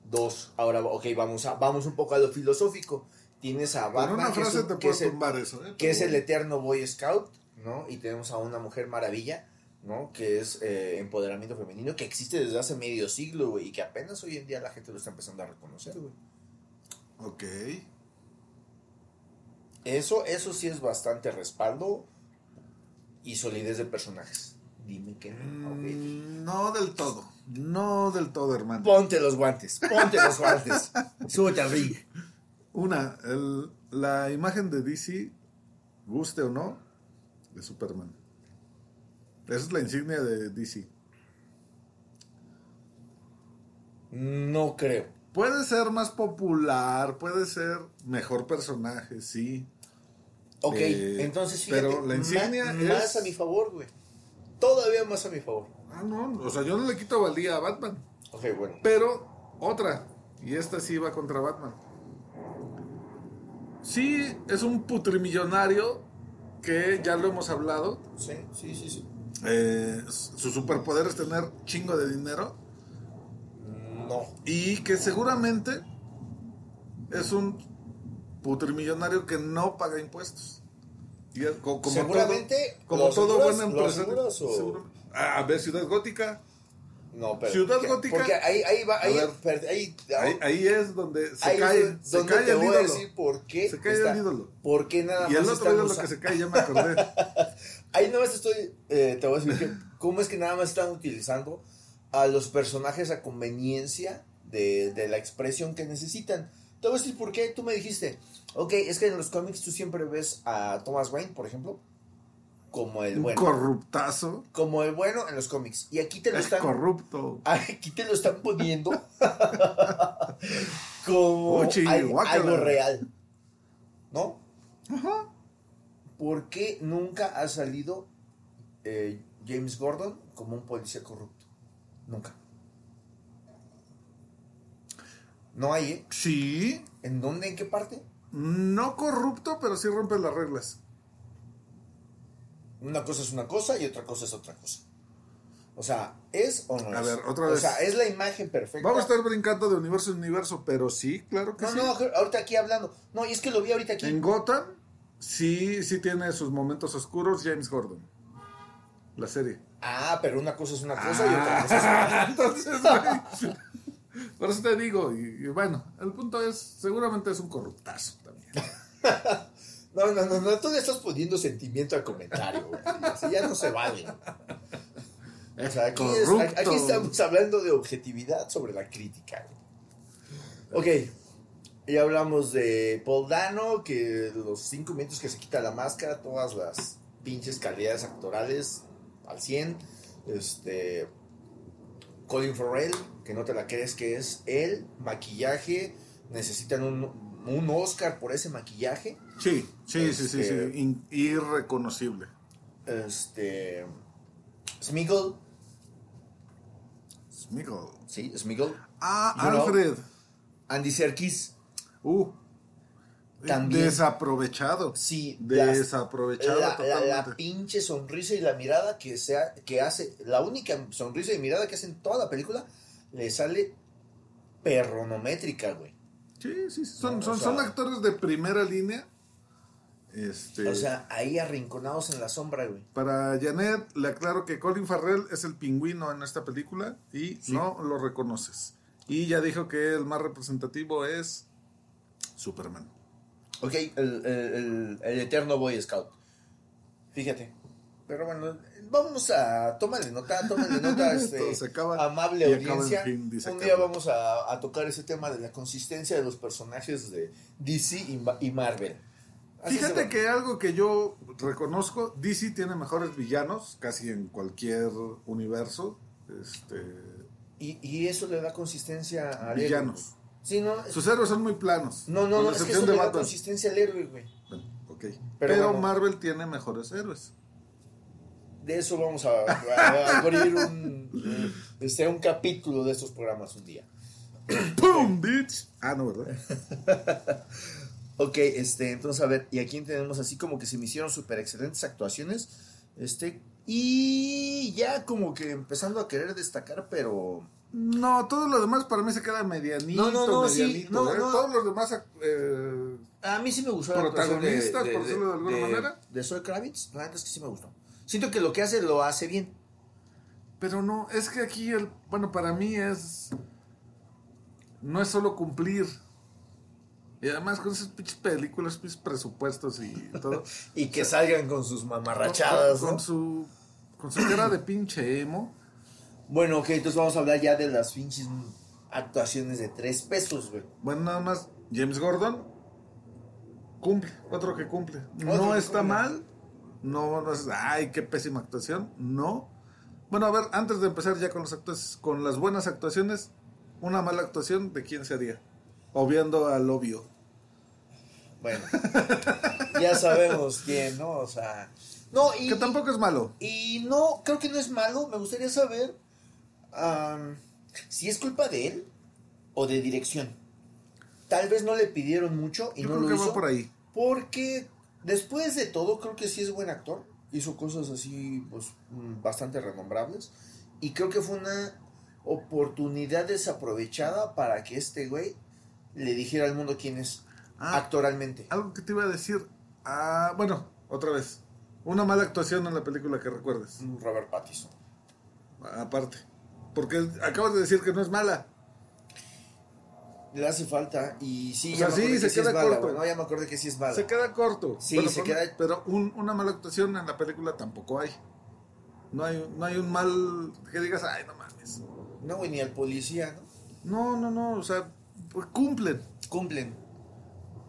Dos, ahora, ok, vamos, a, vamos un poco a lo filosófico. Tienes a Batman, una que es, te que el- eso, ¿eh? que es el eterno Boy Scout, ¿no? Y tenemos a una mujer maravilla, ¿no? Que es eh, empoderamiento femenino, que existe desde hace medio siglo, güey, y que apenas hoy en día la gente lo está empezando a reconocer, güey. Ok. Eso, eso sí es bastante respaldo y solidez de personajes. Dime que no. Mm, No del todo. No del todo, hermano. Ponte los guantes, ponte los guantes. Súbete al ring. Una, el- la imagen de DC, guste o no, de Superman. Esa es la insignia de DC. No creo. Puede ser más popular, puede ser mejor personaje, sí. Ok, Eh, entonces fíjate, pero la insignia ma- es- más a mi favor, güey. Todavía más a mi favor. Ah, no, o sea, yo no le quito valía a Batman. Ok, bueno. Pero otra, y esta sí va contra Batman. Sí, es un putrimillonario que ya lo hemos hablado. Sí, sí, sí, sí. Eh, su superpoder es tener chingo de dinero. No. Y que seguramente es un putrimillonario que no paga impuestos. Y es co- como Seguramente, todo, como ¿lo todo buen ¿Lo empresario. o- Ah, a ver, Ciudad Gótica. No, pero. Ciudad porque- Gótica. Porque ahí, ahí va. A Ahí, ver. per- ahí, Ahí, ahí es donde se cae, se donde cae te el voy a ídolo. decir por qué. Se cae está- el ídolo. ¿Por qué nada Y el más otro ídolo estamos- que se cae, ya me acordé. Ahí nada más estoy, eh, te voy a decir que, cómo es que nada más están utilizando a los personajes a conveniencia de, de la expresión que necesitan. Te voy a decir por qué, tú me dijiste, ok, es que en los cómics tú siempre ves a Thomas Wayne, por ejemplo, como el Un bueno. corruptazo. Como el bueno en los cómics. Y aquí te lo Es están... corrupto. Aquí te lo están poniendo como algo real. ¿No? Ajá. ¿Por qué nunca ha salido eh, James Gordon como un policía corrupto? Nunca. No hay, ¿eh? Sí. ¿En dónde? ¿En qué parte? No corrupto, pero sí rompe las reglas. Una cosa es una cosa y otra cosa es otra cosa. O sea, ¿es o no es? A ver, otra O vez. sea, es la imagen perfecta. Vamos a estar brincando de universo en universo, pero sí, claro que No, sí. no, ahorita aquí hablando. No, y es que lo vi ahorita aquí. En Gotham, sí, sí tiene sus momentos oscuros James Gordon. La serie. Ah, pero una cosa es una cosa y otra cosa es otra. Ah, entonces, por eso te digo, y, y bueno, el punto es, seguramente es un corruptazo también. No, no, no, no, tú le estás poniendo sentimiento al comentario, güey. Así ya no se vale. O sea, aquí, es- aquí estamos hablando de objetividad sobre la crítica. güey. Ok, ya hablamos de Paul Dano, que los cinco minutos que se quita la máscara, todas las pinches calidades actorales al 100. Este. Colin Farrell, que no te la crees que es él, maquillaje, necesitan un, un Oscar por ese maquillaje. Sí, sí, sí, sí, sí, Este- in- irreconocible. Este. Smeagol. Smeagol. Sí, Smeagol. Ah, know. Alfred. Andy Serkis. Uh. También. Desaprovechado. Sí, Desaprovechado La, totalmente. la pinche sonrisa y la mirada que, sea, que hace. La única sonrisa y mirada que hace en toda la película le sale perronométrica, güey. Sí, sí, son, No, son, o sea- son actores de primera línea. Este, O sea, ahí arrinconados en la sombra, güey. para Janet le aclaro que Colin Farrell es el pingüino en esta película y no lo reconoces. Y ya dijo que el más representativo es Superman. Ok, el, el- el- eterno Boy Scout. Fíjate. Pero bueno, vamos a. Tómale nota, tómale nota, este, Todo se acaba amable y acaba en audiencia. fin, dice Un día vamos a, a tocar ese tema de la consistencia de los personajes de DC y, Ma- y Marvel. Así Fíjate que algo que yo reconozco, DC tiene mejores villanos casi en cualquier universo. Este, Y, y eso le da consistencia héroe, Villanos. Sí, no, sus héroes son muy planos. no, no, no, es que eso de le da consistencia al héroe, güey. Bueno, ok. Pero Pero, bueno. Marvel tiene mejores héroes. De eso vamos a, a- a abrir un, este, un capítulo de estos programas un día. ¡Pum, bitch! Ah, no, ¿verdad? Ok, este, entonces a ver, y aquí tenemos así como que se me hicieron súper excelentes actuaciones. Este, y ya como que empezando a querer destacar, pero. No, todo lo demás para mí se queda medianito, No, no, no, sí, medianito. no, ¿eh? no. Todos los demás eh, A mí sí me gustó actuación de- Protagonistas, de, por decirlo de alguna de- manera. De Zoe Kravitz, la neta es que sí me gustó. Siento que lo que hace lo hace bien. Pero no, es que aquí el, bueno, para mí es no es solo cumplir. Y además con esas pinches películas, pinches presupuestos y todo. Y que salgan con sus mamarrachadas, con, ¿no? con su con su cara de pinche emo. Bueno, ok, entonces vamos a hablar ya de las pinches actuaciones de tres pesos, güey. Bueno, nada más James Gordon cumple, otro que cumple. Otro no que está cumple. mal. No, no es, ay, qué pésima actuación. No. Bueno, a ver, antes de empezar ya con las actuaciones, con las buenas actuaciones, una mala actuación, ¿de quién sería? Obviando al obvio. Bueno, ya sabemos quién, ¿no? O sea, no, y, Que tampoco es malo. y no, creo que no es malo. Me gustaría saber am, si es culpa de él o de dirección. Tal vez no le pidieron mucho y Yo no creo lo que hizo. va por ahí. Porque después de todo, creo que sí es buen actor. Hizo cosas así, pues, mm, bastante renombrables. Y creo que fue una oportunidad desaprovechada para que este güey le dijera al mundo quién es Ah. actoralmente. Algo que te iba a decir. Ah, bueno, otra vez. Una mala actuación en la película que recuerdes. Robert Pattinson. Aparte. Porque acabas de decir que no es mala. Le hace falta y sí, O ya sea, me sí, se que sí queda es corto. No, ya me acordé que sí es mala. Se queda corto. Sí, Bueno, se pero- queda- Pero un- una mala actuación en la película tampoco hay. No hay, no hay un mal que digas, ay, no mames. No, güey, ni al policía, ¿no? No, no, no, o sea, pues cumplen. Cumplen.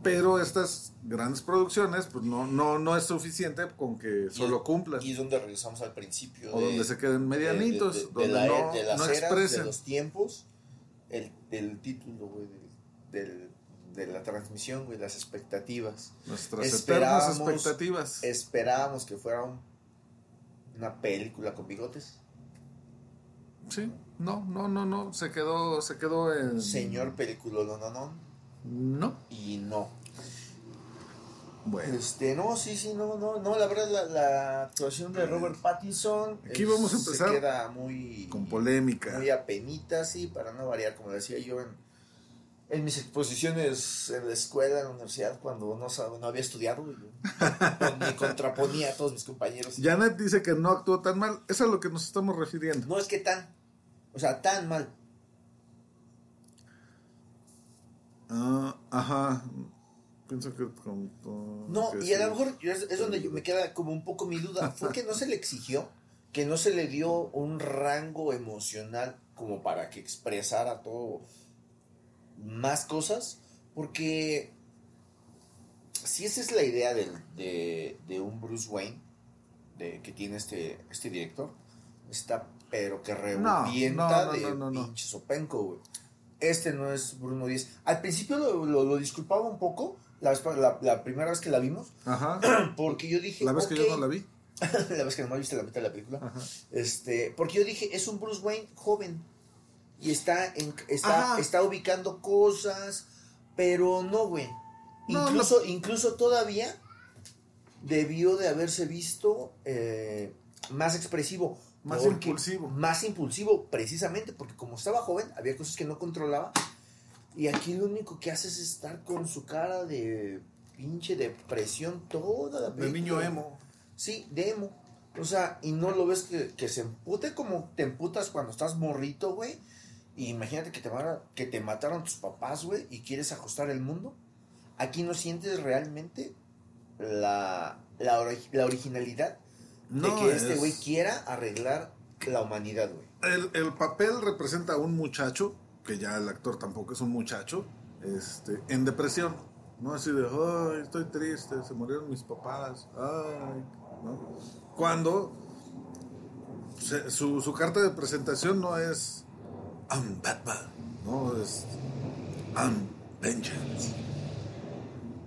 Pero estas grandes producciones, pues no, no, no es suficiente con que solo cumplan. Y es donde regresamos al principio. O donde se queden medianitos, de- de- de donde la- no- de las no eras, expresen. De los tiempos, el, del título, güey, del, de la transmisión, güey, las expectativas. Nuestras Esperábamos- expectativas. Esperábamos que fuera un- una película con bigotes. Sí, no, no, no, no, se quedó, se quedó en... Señor película, no, no, no. No, Y no. bueno. Este, no, sí, sí, no, no, no, la verdad, la, la actuación de Robert Pattinson. Aquí vamos a empezar Se queda muy. Con polémica. Muy apenita, sí, para no variar, como decía yo en, en mis exposiciones en la escuela, en la universidad, cuando no, no había estudiado, yo me contraponía a todos mis compañeros. Janet dice que no actuó tan mal, eso es a lo que nos estamos refiriendo. No es que tan, o sea, tan mal. Ah, ajá, pienso que... No, que y a lo mejor es, donde yo- me queda como un poco mi duda. Fue que no se le exigió, que no se le dio un rango emocional como para que expresara todo más cosas, porque si esa es la idea del- de, de un Bruce Wayne de, que tiene este, este director, está pero que revienta no, no, de no, pinche sopenco, güey. Este no es Bruno Díaz. Al principio lo, lo- lo disculpaba un poco, la, vez- la- la primera vez que la vimos, Ajá, porque yo dije. la vez que yo no la vi. la vez que nomás viste la mitad de la película. Ajá. Este, porque yo dije, es un Bruce Wayne joven. Y está, en, está, está ubicando cosas, pero no, güey. No, Incluso, incluso todavía debió de haberse visto eh, más expresivo. Más porque- impulsivo. Más impulsivo, precisamente, porque como estaba joven, había cosas que no controlaba. Y aquí lo único que hace es estar con su cara de pinche depresión toda la De película. niño emo. Sí, de emo. O sea, y no lo ves que, que se empute como te emputas cuando estás morrito, güey. Y imagínate que te, mara- que te mataron tus papás, güey, y quieres ajustar el mundo. Aquí no sientes realmente la, la, la originalidad No, de que este es- güey quiera arreglar la humanidad, güey. El, el papel representa a un muchacho, que ya el actor tampoco es un muchacho, este, en depresión. No así de, ay, estoy triste, se murieron mis papás, ay, ¿no? Cuando se- su, su carta de presentación no es I'm Batman, no es I'm Vengeance.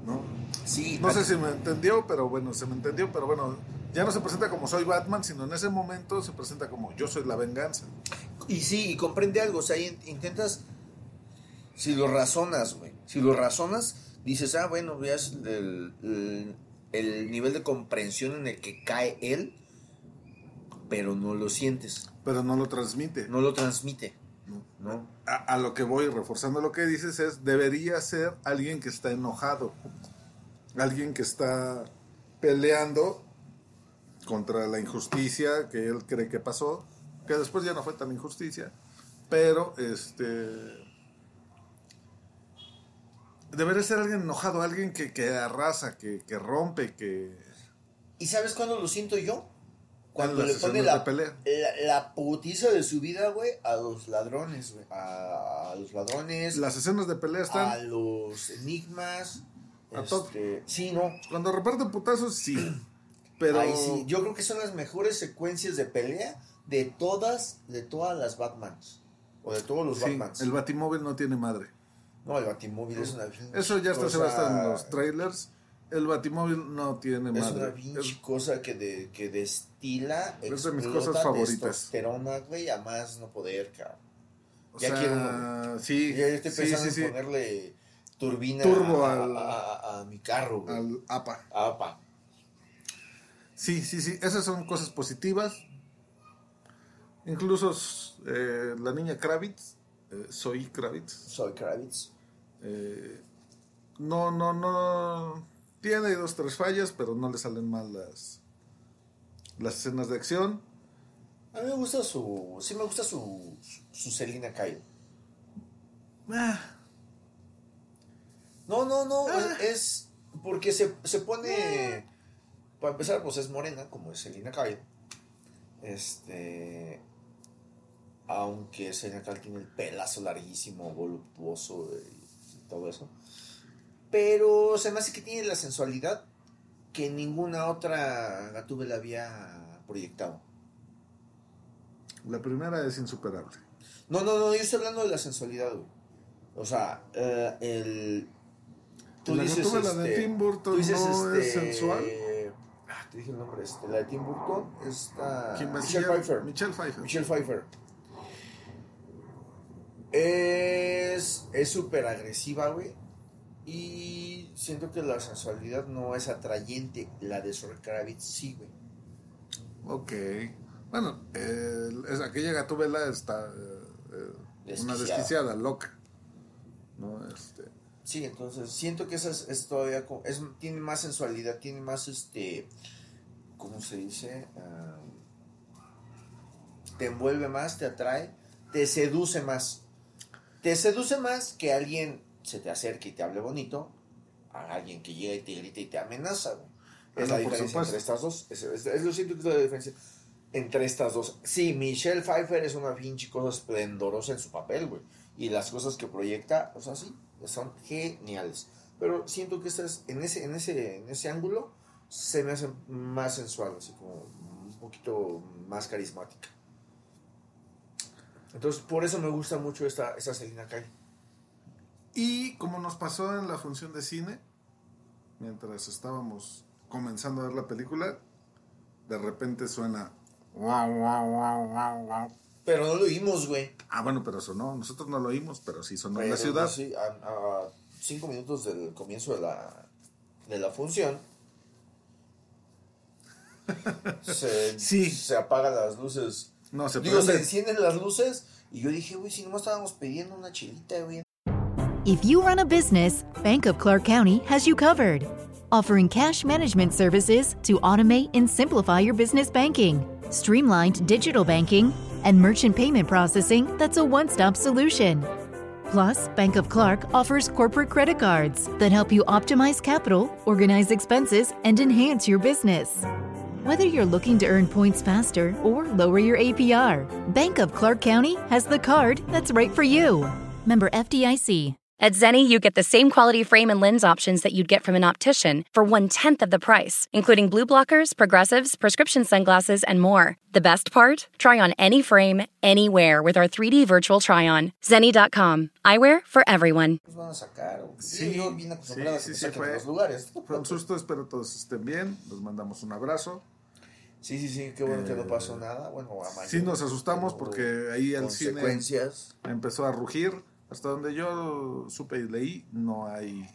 ¿No? Sí, No sé si me entendió, pero bueno, se me entendió, pero bueno, ya no se presenta como soy Batman, sino en ese momento se presenta como yo soy la venganza. Y sí, y comprende algo, o sea, in- intentas, si lo razonas, güey, si lo razonas, dices, ah, bueno, veas el, el- el nivel de comprensión en el que cae él, pero no lo sientes, pero no lo transmite. no lo transmite, No. ¿no? A, a lo que voy, reforzando lo que dices, es debería ser alguien que está enojado, alguien que está peleando contra la injusticia que él cree que pasó, que después ya no fue tan injusticia, pero este debería ser alguien enojado, alguien que, que arrasa, que, que rompe, que ¿Y sabes cuándo lo siento yo? Cuando le pone la, pelea. la, la putiza de su vida, güey, a los ladrones, güey, a, a los ladrones, las escenas de pelea a están los enigmas, A todo. este, sí, no, cuando reparte putazos sí, pero Ahí sí, yo creo que son las mejores secuencias de pelea de todas, de todas las Batmans. O de todos los sí, Batmans. el batimóvil no tiene madre. No, el Batimóvil es una Eso ya está se en los trailers. El Batimóvil no tiene Es madre. una pinche cosa que, de, que destila. Es de mis cosas favoritas. güey, a más no poder, cabrón. O ya sea, quiero sí, Ya estoy pensando sí, sí, en ponerle turbina Turbo a, al- a- a- a mi carro, güey. al APA. Apa. Sí, sí, sí, esas son cosas positivas. Incluso eh, la niña Kravitz, eh, soy Kravitz, Soy Kravitz. eh, no, no, no, tiene dos, tres fallas, pero no le salen mal las, las escenas de acción. A mí me gusta su. Sí, me gusta su. Su Selina Kyle. Ah, No, no, no. Ah. Es. Porque se, se pone. Para empezar, pues es morena, como es Selina Kyle. Este. Aunque Selina Kyle tiene el pelazo larguísimo, voluptuoso y todo eso. Pero se me hace que tiene la sensualidad que ninguna otra Gatúbela había proyectado. la primera es insuperable. No, no, no, yo estoy hablando de la sensualidad, güey. O sea, eh, el. La Gatúbela de Tim Burton no es sensual. Te dije el nombre, este, la de Tim Burton está. ¿Quién va a Michelle? Pfeiffer. Michelle Pfeiffer. Michelle Pfeiffer. Es. Es súper agresiva, güey. Y siento que la sensualidad no es atrayente. La de Zoe Kravitz sí, güey. Ok. Bueno, el- es, aquella gatúbela está eh, eh, una Desquiciada. desquiciada, loca. ¿No? Este, Sí, entonces siento que esa es, es todavía es, tiene más sensualidad, tiene más este ¿cómo se dice? Ah, te envuelve más, te atrae, te seduce más. Te seduce más que alguien se te acerque y te hable bonito, a alguien que llega y te grita y te amenaza. Ah, Es no, la diferencia entre estas dos. Es, es- es lo siento que es la diferencia entre estas dos. Sí, Michelle Pfeiffer es una pinche cosa esplendorosa en su papel, güey. Y las cosas que proyecta, o sea, sí, son geniales. Pero siento que esta es, en ese, en ese, en ese ángulo, se me hace más sensual, así como un poquito más carismática. Entonces, por eso me gusta mucho esta, esta Selina Kyle. Y como nos pasó en la función de cine, mientras estábamos comenzando a ver la película, de repente suena. Wow, wow, wow, wow, wow. Pero no lo oímos, güey. Ah, bueno, pero sonó. Nosotros no lo oímos, pero sí sonó en la Pero, ciudad. sí, a, a cinco minutos del comienzo de la, de la función. Se, Sí. se apagan las luces. No, se Digo, se encienden las luces. Y yo dije, güey, si nomás estábamos pidiendo una chilita, güey. If you run a business, Bank of Clark County has you covered. Offering cash management services to automate and simplify your business banking, streamlined digital banking, and merchant payment processing that's a one stop solution. Plus, Bank of Clark offers corporate credit cards that help you optimize capital, organize expenses, and enhance your business. Whether you're looking to earn points faster or lower your APR, Bank of Clark County has the card that's right for you. Member FDIC. At Zenni, you get the same quality frame and lens options that you'd get from an optician for one tenth of the price, including blue blockers, progressives, prescription sunglasses, and more. The best part? Try on any frame, anywhere with our 3D virtual try on. Zenni.com. Eyewear for everyone. Nos van a sacar. o- Sí, yo bien acostumbrado sí, sí, sí, fue. los lugares. Fue un susto, espero todos estén bien. Les mandamos un abrazo. Sí, sí, sí, qué bueno que no pasó nada. Bueno, a mayor, Eh, Sí nos asustamos no porque ahí el cine empezó a rugir. Hasta donde yo supe y leí, no hay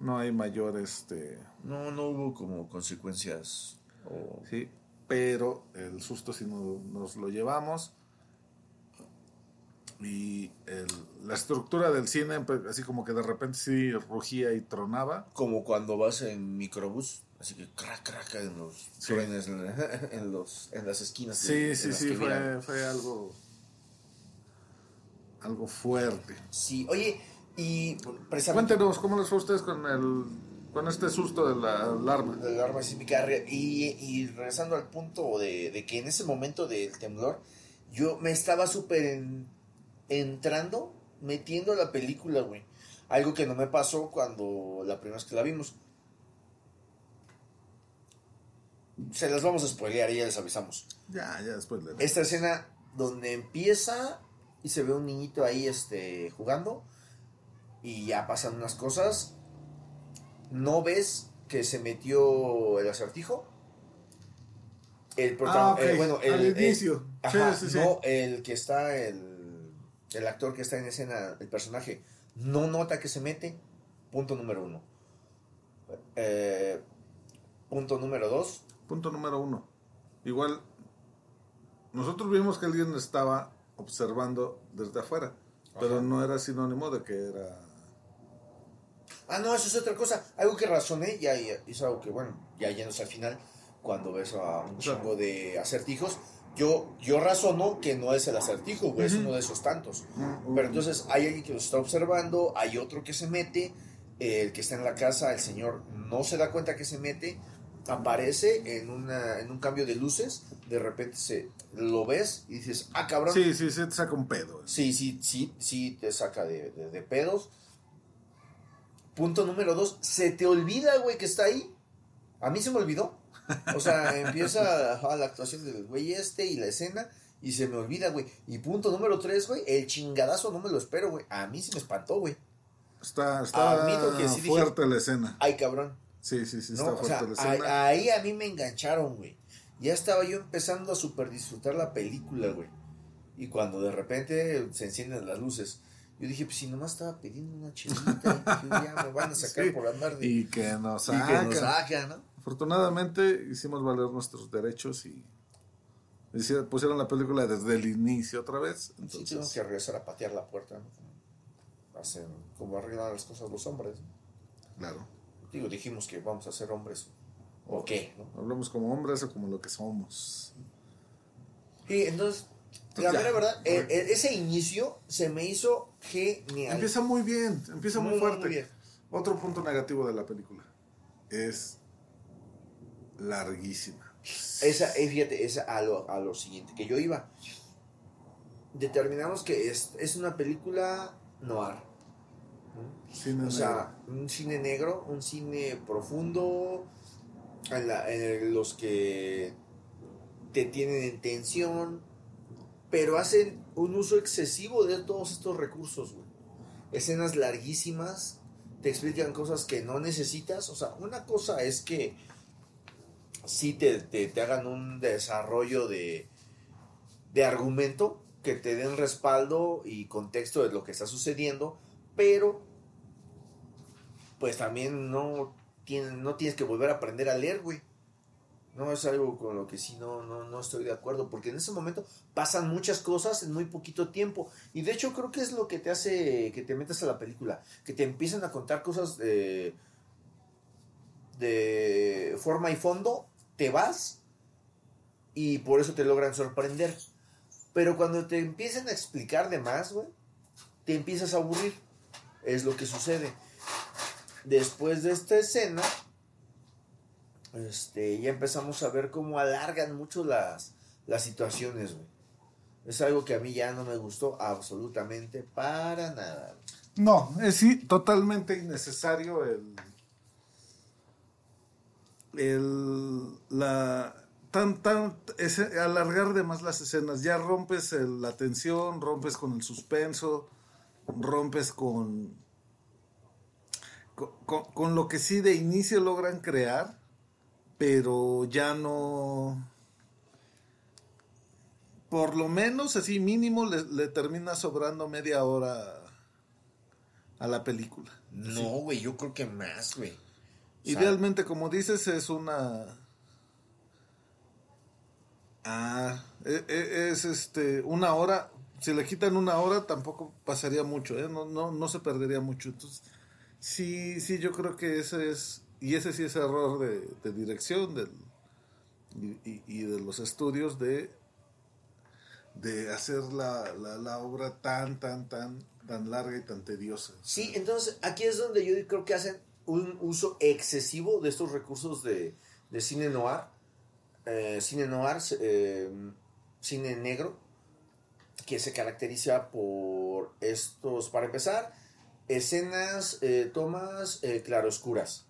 no hay mayor este No, no hubo como consecuencias. o- sí, pero el susto sí no- nos lo llevamos. Y el- la estructura del cine, así como que de repente sí rugía y tronaba. Como cuando vas en microbús, así que crack, crack en los Sí. truenes, en, los, en las esquinas. Sí, de- sí, sí, fue, fue algo algo fuerte. Sí, oye, y precisamente Cuéntenos, ¿cómo les fue a ustedes con el con este susto de la alarma? de la arma sísmica. Y, y regresando al punto de, de que en ese momento del temblor, yo me estaba súper en- entrando, metiendo la película, güey. Algo que no me pasó cuando la primera vez que la vimos. Se las vamos a spoilear y ya les avisamos. Ya, ya después le Esta escena donde empieza y se ve un niñito ahí este, jugando y ya pasan unas cosas. No ves que se metió el acertijo. El Ah, protagonista, ok, bueno, el, al el- inicio. ajá, Sí, sí, sí. no, el que está, el, el actor que está en escena, el personaje, no nota que se mete. Punto número uno. Eh, punto número dos. Punto número uno. Igual, nosotros vimos que alguien estaba observando desde afuera, pero no era sinónimo de que era... Ah, no, eso es otra cosa. Algo que razoné, ya es algo que, bueno, ya yéndose al final, cuando ves a un chingo de acertijos, yo, yo razono que no es el acertijo, güey, es uno de esos tantos. Pero entonces hay alguien que lo está observando, hay otro que se mete, el que está en la casa, el señor no se da cuenta que se mete, aparece en, una, en un cambio de luces, de repente se lo ves y dices, ah, cabrón. Sí, sí, sí, te saca un pedo. Sí, sí, sí, sí, te saca de, de- de pedos. Punto número dos, se te olvida, güey, que está ahí. A mí se me olvidó. O sea, empieza ajá, la actuación del güey este y la escena y se me olvida, güey. Y punto número tres, güey, el chingadazo no me lo espero, güey. A mí se me espantó, güey. Está, está Admito que sí dije- fuerte la escena. Ay, cabrón. Sí, sí, sí, ¿no? está O sea, ahí, a mí me engancharon, güey. Ya estaba yo empezando a super disfrutar la película, güey. Y cuando de repente se encienden las luces, yo dije, pues si nomás estaba pidiendo una chelita, ya me van a sacar Sí, por andar de... Y que nos y que nos sacan. sacan, ¿no? Afortunadamente hicimos valer nuestros derechos y hicieron- pusieron la película desde el inicio otra vez. Sí, Entonces, tenemos que regresar a patear la puerta, ¿no? Como Hacer, como arreglar las cosas los hombres. ¿no? claro. Digo, dijimos que vamos a ser hombres. ¿O qué? ¿no? Hablamos como hombres o como lo que somos. Y entonces, la mera verdad, eh, ese inicio se me hizo genial. Empieza muy bien, empieza muy, Muy, muy fuerte. bien. Otro punto negativo de la película es larguísima. Esa, eh, fíjate, esa a lo, a lo siguiente que yo iba. Determinamos que es, es una película noir. O sea, un cine negro, un cine profundo, en, la- en los que te tienen en tensión, pero hacen un uso excesivo de todos estos recursos, güey. Escenas larguísimas, te explican cosas que no necesitas. O sea, una cosa es que sí te, te- te hagan un desarrollo de, de argumento, que te den respaldo y contexto de lo que está sucediendo, pero pues también no, tienes que volver a aprender a leer, güey. No es algo con lo que sí no, no, no estoy de acuerdo, porque en ese momento pasan muchas cosas en muy poquito tiempo. Y de hecho creo que es lo que te hace que te metas a la película, que te empiezan a contar cosas de, de forma y fondo, te vas y por eso te logran sorprender. Pero cuando te empiezan a explicar de más, güey, te empiezas a aburrir. Es lo que sucede. Después de esta escena, este, ya empezamos a ver cómo alargan mucho las, las situaciones. Es algo que a mí ya no me gustó absolutamente para nada. No, es sí, totalmente innecesario el. El. La. Tan, tan. ese- alargar de más las escenas. Ya rompes el- la tensión, rompes con el suspenso, rompes con. Con, lo que sí de inicio logran crear, pero ya no. Por lo menos, así mínimo, le, le termina sobrando media hora a la película. No, güey, yo creo que más, güey. O sea, Idealmente, como dices, es una. Ah, e- e- es, este una hora. Si le quitan una hora, tampoco pasaría mucho, ¿eh? no, no, no se perdería mucho. Entonces, sí, sí, yo creo que ese es. Y ese sí es error de, dirección del, y, de los estudios de, de hacer la, la, la obra tan, tan, tan, tan larga y tan tediosa. Sí, entonces aquí es donde yo creo que hacen un uso excesivo de estos recursos de, de cine noir, eh, cine noir, eh, cine negro, que se caracteriza por estos, para empezar, escenas, eh, tomas eh, claroscuras.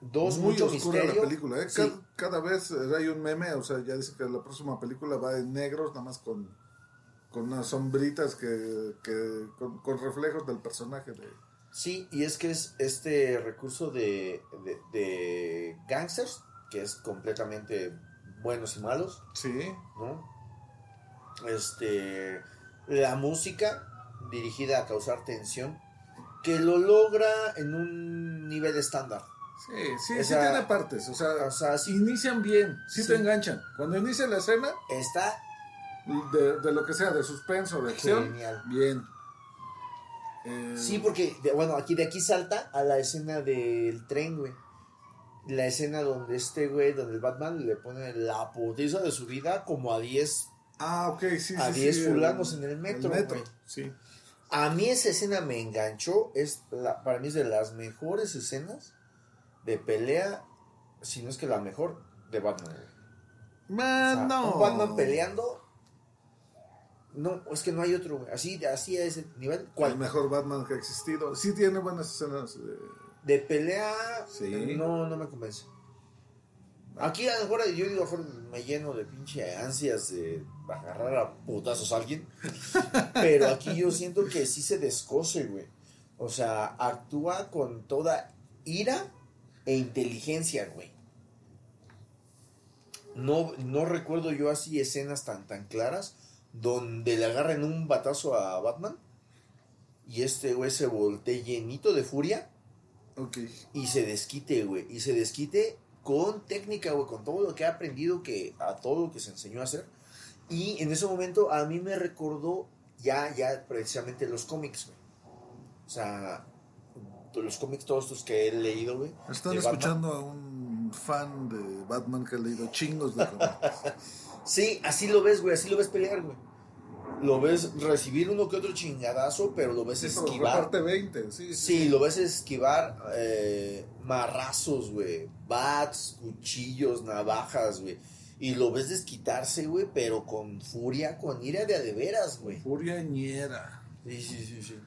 Dos, muy mucho oscura misterio. la película, ¿eh? Sí. Cada, cada vez hay un meme, o sea, ya dice que la próxima película va en negros, nada más con, con unas sombritas que, que con, con reflejos del personaje de... Sí, y es que es este recurso de, de, de gangsters, que es completamente buenos y malos. Sí. ¿no? Este, la música dirigida a causar tensión, que lo logra en un nivel estándar. Sí, sí, O sí tiene partes, o sea, o sea, sí. inician bien, sí, Sí. te enganchan. Cuando inicia la escena, Está de, de lo que sea, de suspenso, de acción, Genial. bien. Eh, Sí, porque, de- bueno, aquí de aquí salta a la escena del tren, güey. la escena donde este güey, donde el Batman le pone la putiza de su vida como a 10 Ah, ok, sí, a sí, 10 sí, fulanos el- en el metro, el metro, sí. A mí esa escena me enganchó, es la- para mí es de las mejores escenas de pelea, si no es que la mejor de Batman. güey. O sea, Man, no. Un Batman peleando. No, es que no hay otro. Así, así a ese nivel. El ¿Cuál? mejor Batman que ha existido. Sí tiene buenas escenas. eh, De pelea, Sí. no, no me convence. Aquí a lo mejor yo digo, me lleno de pinche ansias de agarrar a putazos a alguien. pero aquí yo siento que sí se descose, güey. O sea, actúa con toda ira e inteligencia, güey. No, no recuerdo yo así escenas tan, tan claras donde le agarren un batazo a Batman y este güey se voltee llenito de furia y se desquite, güey. Y se desquite con técnica, güey, con todo lo que ha aprendido, que a todo lo que se enseñó a hacer. Y en ese momento a mí me recordó ya, ya precisamente los cómics, güey. O sea, los cómics todos estos que he leído, güey. Están Batman. escuchando a un fan de Batman que ha leído chingos de cómics. Sí, así lo ves, güey, así lo ves pelear, güey. Lo ves recibir uno que otro chingadazo, pero lo ves Sí, esquivar. reparte 20, sí, sí. Sí, lo ves esquivar eh, marrazos, güey. Bats, cuchillos, navajas, güey. Y lo ves desquitarse, güey, pero con furia, con ira de a de veras, güey. Furia ñera. Sí, sí, sí, sí.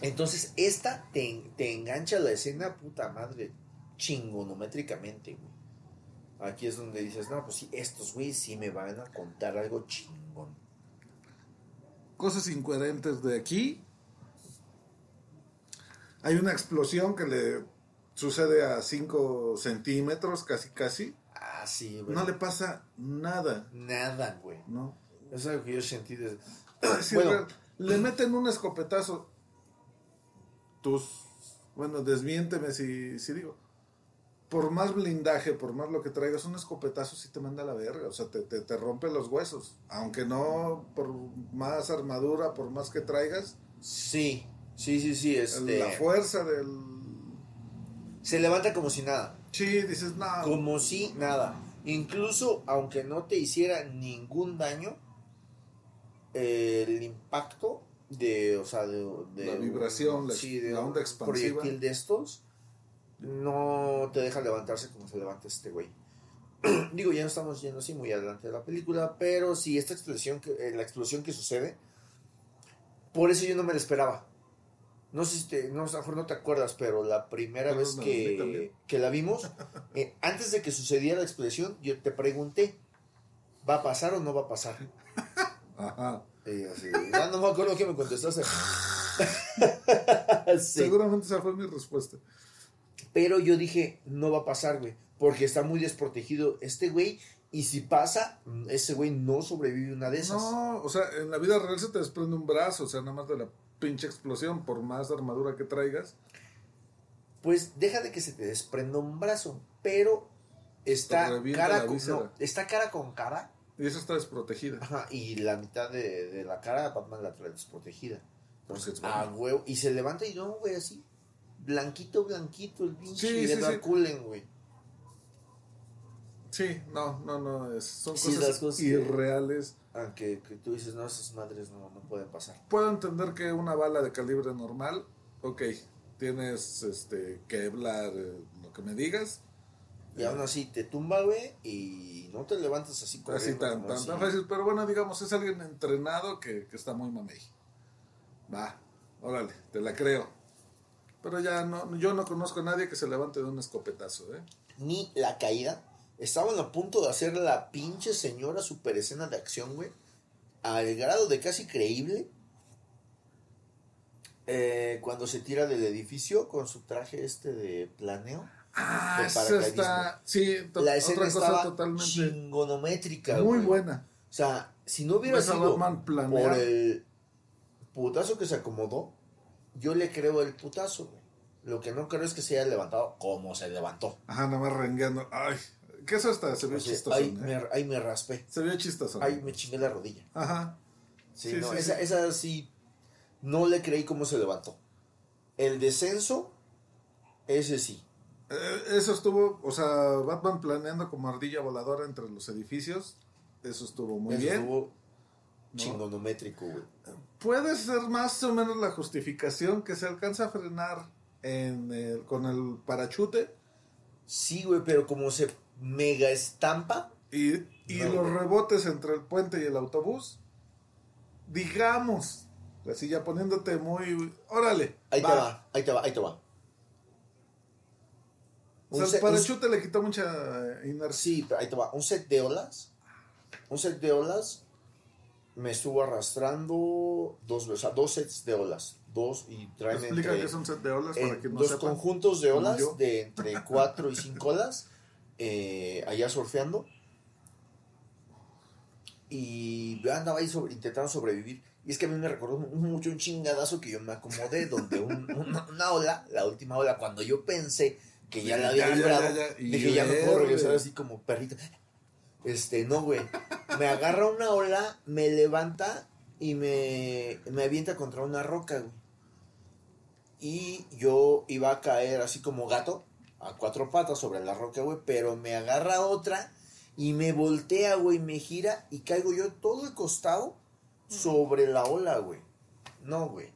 Entonces, esta te, te engancha la escena, puta madre, chingonométricamente, güey. Aquí es donde dices, no, pues sí, estos güeyes sí me van a contar algo chingón. Cosas incoherentes de aquí. Hay una explosión que le sucede a 5 centímetros, casi casi. Ah, sí, güey. No le pasa nada, Nada, güey. ¿no? Es algo que yo sentí desde... Sí, Bueno. le meten un escopetazo. Tus. Bueno, desmiénteme si, si digo. Por más blindaje, por más lo que traigas, un escopetazo sí te manda a la verga. O sea, te, te, te rompe los huesos. Aunque no por más armadura, por más que traigas, Sí, sí, sí, sí, este... la fuerza del. Se levanta como si nada. Sí, dices, no. Como si nada. Incluso aunque no te hiciera ningún daño, el impacto de, o sea, de, de La vibración, la- sí, de la onda expansiva. proyectil de estos, no te deja levantarse como se levanta este güey. Digo, ya no estamos yendo así muy adelante de la película, pero sí, esta explosión, que, eh, la explosión que sucede, por eso yo no me la esperaba. No sé si te, no, a lo mejor no te acuerdas, pero la primera Pero vez que, que la vimos, eh, antes de que sucediera la explosión, yo te pregunté, ¿va a pasar o no va a pasar? Ajá. Y así, ya no me acuerdo que me contestaste. Sí. Seguramente esa fue mi respuesta. Pero yo dije, no va a pasar, güey. Porque está muy desprotegido este güey. Y si pasa, ese güey no sobrevive una de esas. No, o sea, en la vida real se te desprende un brazo, o sea, nada más de la pinche explosión, por más armadura que traigas. Pues deja de que se te desprenda un brazo. Pero está cara con, no, está cara con cara. Y eso está desprotegida. Ajá, y la mitad de, de la cara Batman la trae desprotegida. Ah, huevo. Y se levanta y no, güey, así. Blanquito, blanquito, el pinche Sí, sí, Edward sí. Cullen, güey. Sí, no, no, no, es- son Sí, cosas, irreales. Aunque que tú dices, no, esas madres no, no pueden pasar. Puedo entender que una bala de calibre normal, ok, tienes este Kevlar, eh, lo que me digas, Y aún así te tumba, güey, y no te levantas así así corriendo tan, como tan, así. tan fácil, pero bueno, digamos, es alguien entrenado que, que está muy mamey. Va, órale, te la creo. Pero ya no, yo no conozco a nadie que se levante de un escopetazo, ¿eh? Ni la caída. Estaban a punto de hacer la pinche señora super escena de acción, güey. Al grado de casi creíble. Eh, cuando se tira del edificio con su traje este de planeo. Ah, de paracaidismo. está, sí, La escena otra cosa estaba totalmente chingonométrica, muy güey. buena. O sea, si no hubiera sido por el putazo que se acomodó, yo le creo el putazo, güey. Lo que no creo es que se haya levantado como se levantó. Ajá, nada más rengueando. Ay, que eso hasta se vio chistoso. ahí, ¿eh? me, ahí me raspé. Se vio chistoso. Ahí me chingué la rodilla. Ajá. Sí, Sí, no, sí, esa, sí. esa sí no le creí cómo se levantó. El descenso Ese sí. Eh, eso estuvo, o sea, Batman planeando como ardilla voladora entre los edificios. Eso estuvo muy Eso bien. estuvo chingonométrico, güey. Puede ser más o menos la justificación que se alcanza a frenar en el- con el parachute Sí, güey, pero como se mega estampa. y, y No, los rebotes entre el puente y el autobús, digamos, así ya poniéndote muy... Órale. Ahí te va, ahí te va, ahí te va. O sea, el parachute le quitó mucha inercia. Sí, pero ahí te va. Un set de olas. Un set de olas me estuvo arrastrando dos veces. O sea, dos sets de olas. Dos y traen Explica entre- que es un set de olas para quien no dos sepa. conjuntos de olas de entre cuatro y cinco olas. Eh, allá surfeando. Y yo andaba ahí sobre- intentando sobrevivir. Y es que a mí me recordó mucho un chingadazo que yo me acomodé, donde un- una, una ola, la última ola, cuando yo pensé que ya la había Ya, ya, librado, ya, ya. Y dije, ya me puedo regresar así como perrito. Este, no, güey. Me agarra una ola, me levanta y me, me avienta contra una roca, güey. Y yo iba a caer así como gato, a cuatro patas sobre la roca, güey, pero me agarra otra y me voltea, güey, me gira y caigo yo todo el costado sobre la ola, güey. No, güey.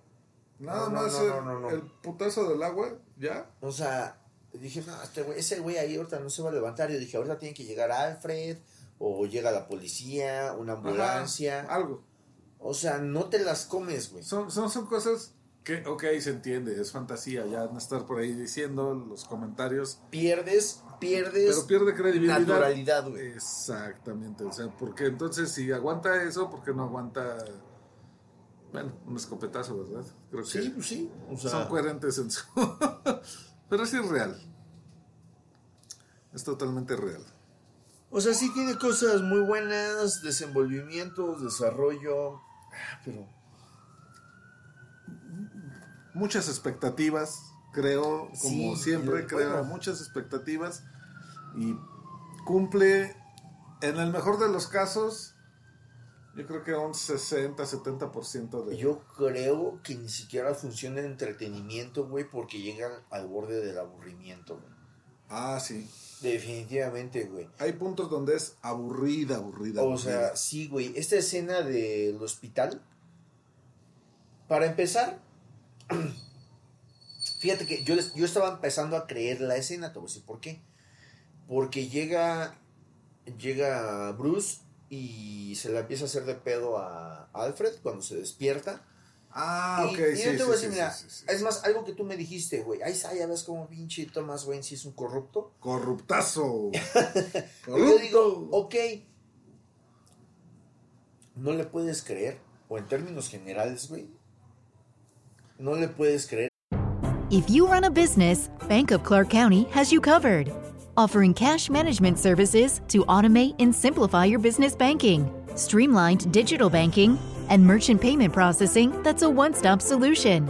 Nada No, no, más no, el, no, no, no. el putazo del agua, ¿ya? O sea, dije, no, este güey, ese güey ahí ahorita no se va a levantar. Yo dije, ahorita tiene que llegar Alfred, o llega la policía, una ambulancia. Ajá, algo. O sea, no te las comes, güey. Son, son, son cosas que, ok, se entiende, es fantasía, ya no estar por ahí diciendo los comentarios. Pierdes, pierdes. Pero pierde credibilidad. Naturalidad, güey. Exactamente, o sea, porque entonces si aguanta eso, ¿por qué no aguanta, bueno, un escopetazo, verdad? Creo que Sí, pues sí. O sea, son coherentes en su... Pero es real. Es totalmente real. o sea, sí tiene cosas muy buenas, desenvolvimientos, desarrollo. Ah, Pero muchas expectativas, creo, como Sí, siempre, creo, bueno. muchas expectativas y cumple, en el mejor de los casos, yo creo que un 60-70% de... yo creo que ni siquiera funciona el entretenimiento, güey, porque llegan al borde del aburrimiento, güey. Ah, sí. Definitivamente, güey. Hay puntos donde es aburrida, aburrida. O aburrida. sea, sí, güey. Esta escena del hospital. Para empezar, fíjate que yo, les- yo estaba empezando a creer la escena, te voy a decir por qué. Porque llega, llega Bruce y se la empieza a hacer de pedo a Alfred cuando se despierta. Ah, y, ok, y sí, yo te voy a decir, mira, sí, sí, sí. es más, algo que tú me dijiste, güey. Ahí está, ya ves como pinche Thomas Wayne si es un corrupto. Corruptazo. Y yo digo, ok, no le puedes creer, o en términos generales, güey, no le puedes creer. If you run a business, Bank of Clark County has you covered. Offering cash management services to automate and simplify your business banking, streamlined digital banking, and merchant payment processing that's a one stop solution.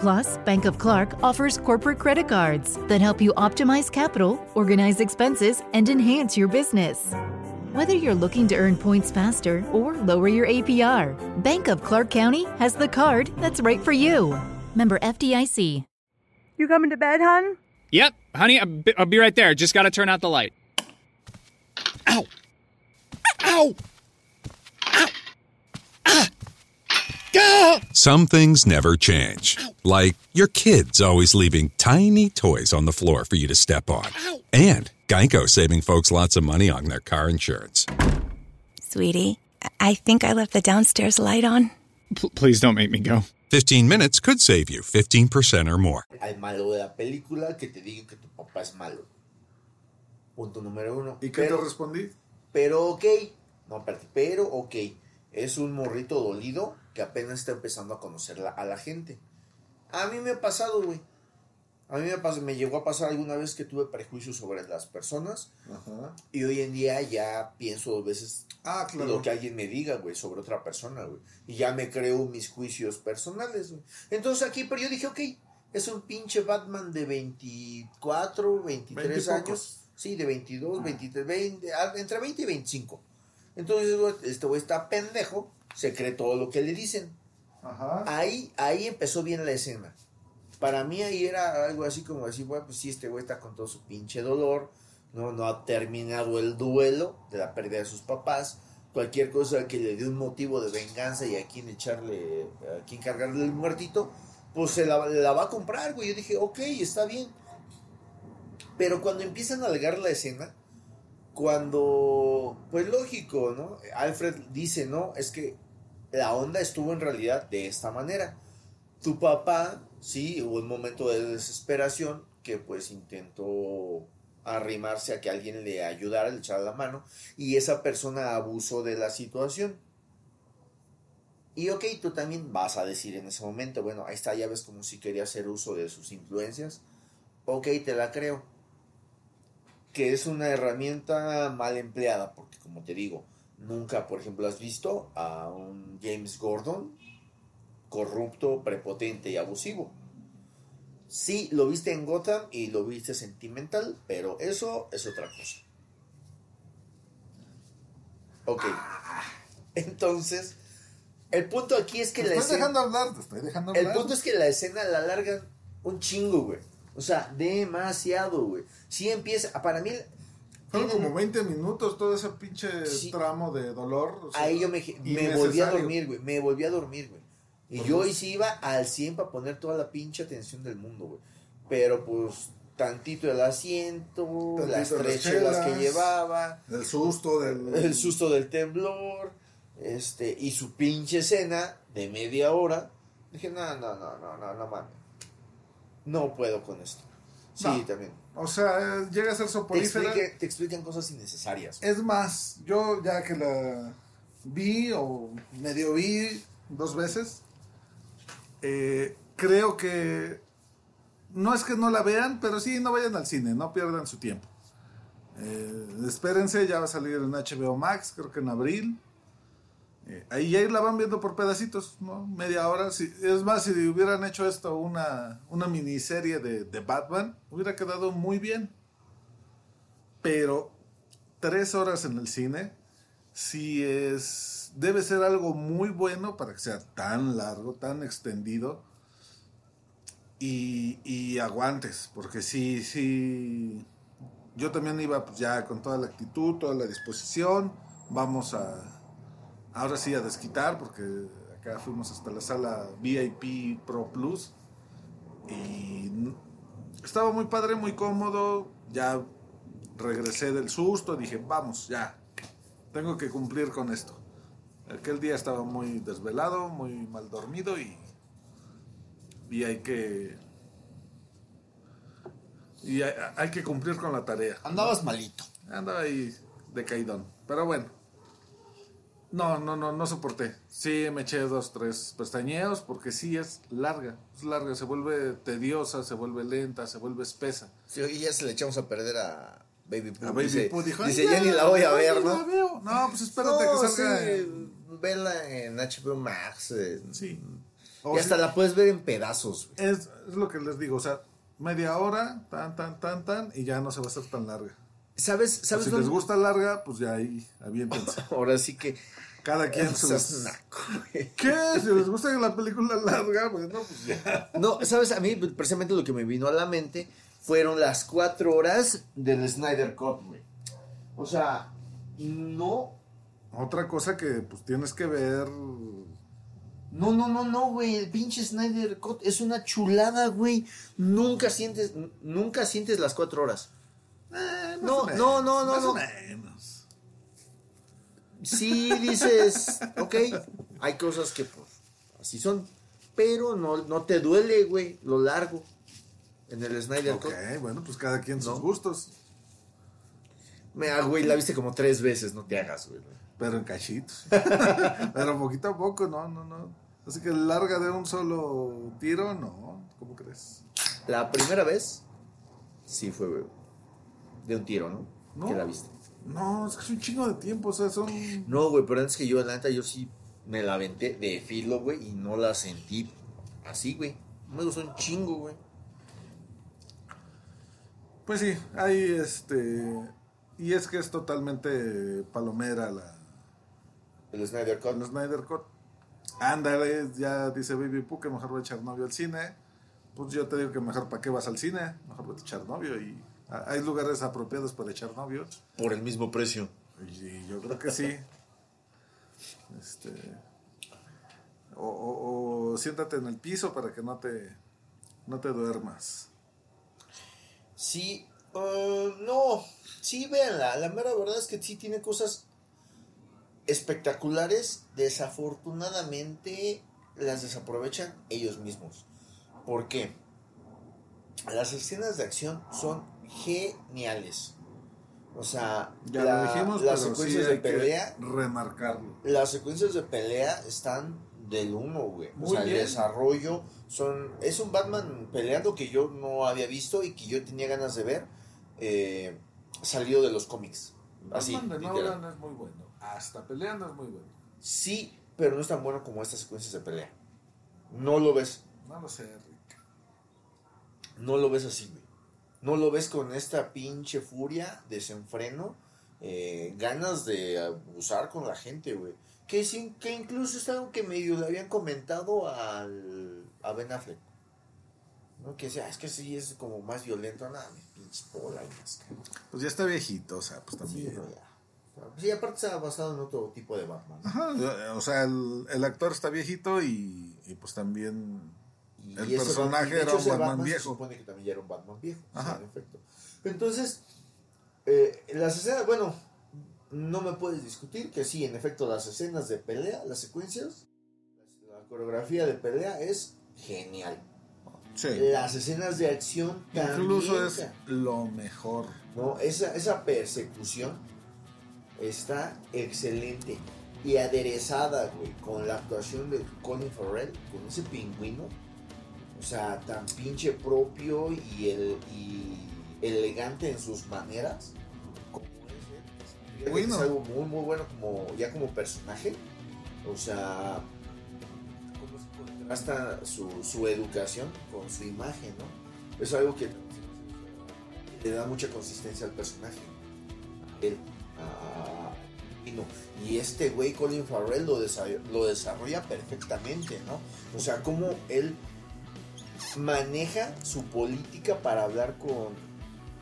Plus, Bank of Clark offers corporate credit cards that help you optimize capital, organize expenses, and enhance your business. Whether you're looking to earn points faster or lower your APR, Bank of Clark County has the card that's right for you. Member FDIC. You coming to bed, hon? Yep, honey, I'll be, right there. Just gotta turn out the light. Ow! Ow! Ow! Ah! Gah! Some things never change. Like your kids always leaving tiny toys on the floor for you to step on. And Geico saving folks lots of money on their car insurance. Sweetie, I think I left the downstairs light on. P- please don't make me go. 15 minutes could save you 15% or more. Al malo de la película que te diga que tu papá es malo. Punto número uno. ¿Y qué pero, te respondí? pero ok, no, espérate, pero ok, es un morrito dolido que apenas está empezando a conocer la- a la gente. A mí me ha pasado, güey. A mí me, pasó, me llegó a pasar alguna vez que tuve prejuicios sobre las personas Ajá. y hoy en día ya pienso dos veces Ah, claro. lo que alguien me diga, güey, sobre otra persona, güey. Y ya me creo mis juicios personales, güey. Entonces aquí, pero yo dije, ok, es un pinche Batman de 24, 23 Veintipocos. años. Sí, de 22, 23, 20, ah, entre 20 y 25. Entonces, güey, este güey está pendejo, se cree todo lo que le dicen. Ajá. Ahí, ahí empezó bien la escena. Para mí ahí era algo así como decir, bueno, pues sí, este güey está con todo su pinche dolor, no, no ha terminado el duelo de la pérdida de sus papás, cualquier cosa que le dé un motivo de venganza y a quien echarle, a quien cargarle el muertito, pues se la, la va a comprar, güey. Yo dije, ok, está bien. Pero cuando empiezan a alegar la escena, cuando, pues lógico, ¿no? Alfred dice, no, es que la onda estuvo en realidad de esta manera. Tu papá, sí, hubo un momento de desesperación que pues intentó arrimarse a que alguien le ayudara, le echara la mano, y esa persona abusó de la situación. Y ok, tú también vas a decir en ese momento, bueno, ahí está, ya ves como si quería hacer uso de sus influencias. Ok, te la creo. Que es una herramienta mal empleada, porque como te digo, nunca, por ejemplo, has visto a un James Gordon corrupto, prepotente y abusivo. Sí, lo viste en Gotham y lo viste sentimental, pero eso es otra cosa. Ok. Entonces, el punto aquí es que Te la estoy escena. dejando hablar, te estoy dejando El hablar. punto es que la escena la alargan un chingo, güey. O sea, demasiado, güey. Sí empieza. Para mí. Fueron como 20 minutos todo ese pinche tramo de dolor. o sea, Ahí yo me, me volví a dormir, güey. Me volví a dormir, güey. Y Por yo ahí sí iba al 100 para poner toda la pinche atención del mundo, güey. Pero pues tantito el asiento, Tantito las las tres chelas que chelas, llevaba, El susto del. el susto del temblor, este, y su pinche escena de media hora. Dije, no, no, no, no, no, no mames. No puedo con esto. Sí, No. también. O sea, llega a ser Te, soporífera. explique- te explican cosas innecesarias. Es más, yo ya que la vi o medio vi dos veces, eh, creo que no es que no la vean, pero sí no vayan al cine, no pierdan su tiempo. Eh, espérense, ya va a salir en HBO Max, creo que en abril. Eh, ahí ya la van viendo por pedacitos. Media hora. Si, es más, si hubieran hecho esto una, una miniserie de, de Batman, hubiera quedado muy bien. Pero tres horas en el cine, sí es. Debe ser algo muy bueno para que sea tan largo, tan extendido. Y, y aguantes, porque sí, sí. Yo también iba pues, ya con toda la actitud, toda la disposición. Vamos a. Ahora sí a desquitar, porque acá fuimos hasta la sala VIP Pro Plus. Y estaba muy padre, muy cómodo. Ya regresé del susto, dije, vamos, ya. Tengo que cumplir con esto. Aquel día estaba muy desvelado, muy mal dormido y. Y hay que. Y hay, hay que cumplir con la tarea. Andabas malito. Andaba ahí de caidón. Pero bueno. No, no, no, no soporté. Sí, me eché dos, tres pestañeos porque sí es larga. Es larga, se vuelve tediosa, se vuelve lenta, se vuelve espesa. Sí, y ya se le echamos a perder a Baby Pooh. Baby dice, Pooh dijo, dice, "Ay, ya ni la voy a ver, ¿no? la veo". No, pues espérate No, que salga. sí, verla en HBO Max. eh, Sí. Y O hasta si- la puedes ver en pedazos. güey. Es, es lo que les digo, o sea, media hora, tan, tan, tan, tan, y ya no se va a hacer tan larga. ¿Sabes? ¿Sabes si dónde- les gusta larga, pues ya ahí, aviéntense. Ahora sí que. Cada quien sus... naco, güey. ¿Qué? Si les gusta la película larga, bueno, pues ya. No, ¿sabes? A mí precisamente lo que me vino a la mente fueron las cuatro horas del Snyder Cut, güey. O sea, no. Otra cosa que pues tienes que ver... No, no, no, no, güey. El pinche Snyder Cut es una chulada, güey. Nunca sientes, nunca sientes las cuatro horas. Eh, No, menos, no, no, no, no. menos. Sí dices, ok, hay cosas que pues así son, pero no, no te duele, güey, lo largo en el Snyder Ok, Cut. bueno, pues cada quien sus No. gustos, Mira, güey, la viste como tres veces, no te hagas, güey. pero en cachitos. pero poquito a poco, no, no, no. Así que larga de un solo tiro, no. ¿Cómo crees? La primera vez, sí fue, güey, de un tiro, ¿no? No. Que la viste. No, es que es un chingo de tiempo, o sea, son... No, güey, pero antes que yo, la neta, yo sí me la aventé de filo, güey, y no la sentí así, güey. Me gustó un chingo, güey. Pues sí, hay este... Y es que es totalmente palomera la... El Snyder Cut. El Snyder Cut. Ándale, ya dice Baby Pooh que mejor echar novio al cine. Pues yo te digo que mejor para qué vas al cine, mejor vete a echar novio y hay lugares apropiados para echar novio. Por el mismo precio. Y yo creo que sí. Este. O, o- o siéntate en el piso para que no te, no te duermas. Sí, eh, no, sí, véanla. La mera verdad es que sí tiene cosas espectaculares. Desafortunadamente las desaprovechan ellos mismos. ¿Por qué? Las escenas de acción son geniales. O sea, Ya la- lo dijimos, las sí secuencias de pelea remarcarlo. las secuencias de pelea están del uno, güey. O sea, el desarrollo son es un Batman peleando que yo no había visto y que yo tenía ganas de ver eh, salido de los cómics. Así, Batman de. Nolan es muy bueno. Hasta peleando es muy bueno. Sí, pero no es tan bueno como estas secuencias de pelea. No lo ves, No lo sé, Rick. no lo ves así, güey. No lo ves con esta pinche furia, desenfreno, eh, ganas de abusar con la gente, güey. Que, sí- que incluso es algo que medio le habían comentado al, a Ben Affleck. ¿No? Que decía, "Ah, es que sí es como más violento. Nada, mi pinche polainas, cabrón. Pues ya está viejito, o sea, pues Sí, también. no, ya. Sí, aparte se ha basado en otro tipo de Batman. Ajá, o sea, el, el actor está viejito y, y pues también Y el personaje Batman- era un Batman, Se viejo. supone que también ya era un Batman viejo. Ajá. sí, en efecto. Entonces, eh, las escenas, bueno, no me puedes discutir que sí, en efecto, las escenas de pelea, las secuencias, la coreografía de pelea es genial. Sí. Las escenas de acción Incluso también, es ca- lo mejor. ¿no? Esa, esa persecución está excelente y aderezada, güey, con la actuación de Colin Farrell, con ese pingüino, o sea, tan pinche propio y, el, y elegante en sus maneras, Bueno. Es algo muy, muy bueno como, ya como personaje, o sea, contrasta su, su educación con su imagen, ¿no? Es algo que le da mucha consistencia al personaje. A él, a- y no. Y este güey, Colin Farrell, lo, desa- lo desarrolla perfectamente, ¿no? O sea, cómo él maneja su política para hablar con,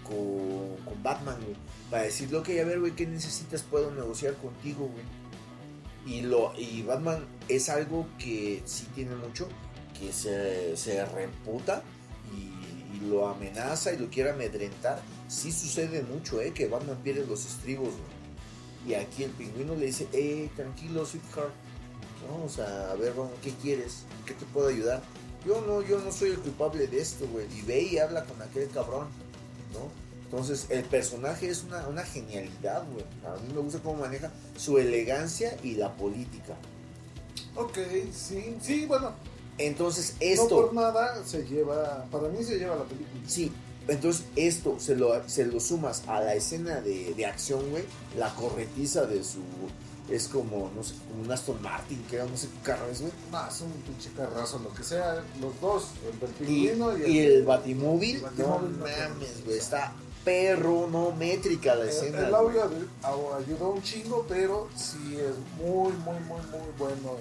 con, con Batman, güey. Para decirle, ok, a ver, güey, ¿qué necesitas? Puedo negociar contigo, güey. Y, lo, y Batman es algo que sí tiene mucho, que se, se reemputa y, lo amenaza y lo quiere amedrentar. Sí sucede mucho, ¿eh? Que Batman pierde los estribos, güey. Y aquí el pingüino le dice, eh, tranquilo, sweetheart. Sea, a ver, vamos, ¿qué quieres? ¿En ¿Qué te puedo ayudar? Yo no, yo no soy el culpable de esto, güey. Y ve y habla con aquel cabrón, ¿no? Entonces, el personaje es una, una genialidad, güey. A mí me gusta cómo maneja su elegancia y la política. Ok, sí, sí, bueno. Entonces, No esto... por nada se lleva, para mí se lleva la película. Sí, entonces esto se lo, se lo sumas a la escena de, de acción, güey. La corretiza de su. Es como, no sé, como un Aston Martin, que no sé qué carro es, güey. No, es un pinche carrazo, lo que sea, los dos, el del Y, y, y el Batimóvil, el no Batimóvil, no mames, güey. Está perronométrica la El, escena. el güey. audio ayudó- un chingo, pero sí es muy, muy, muy, muy bueno.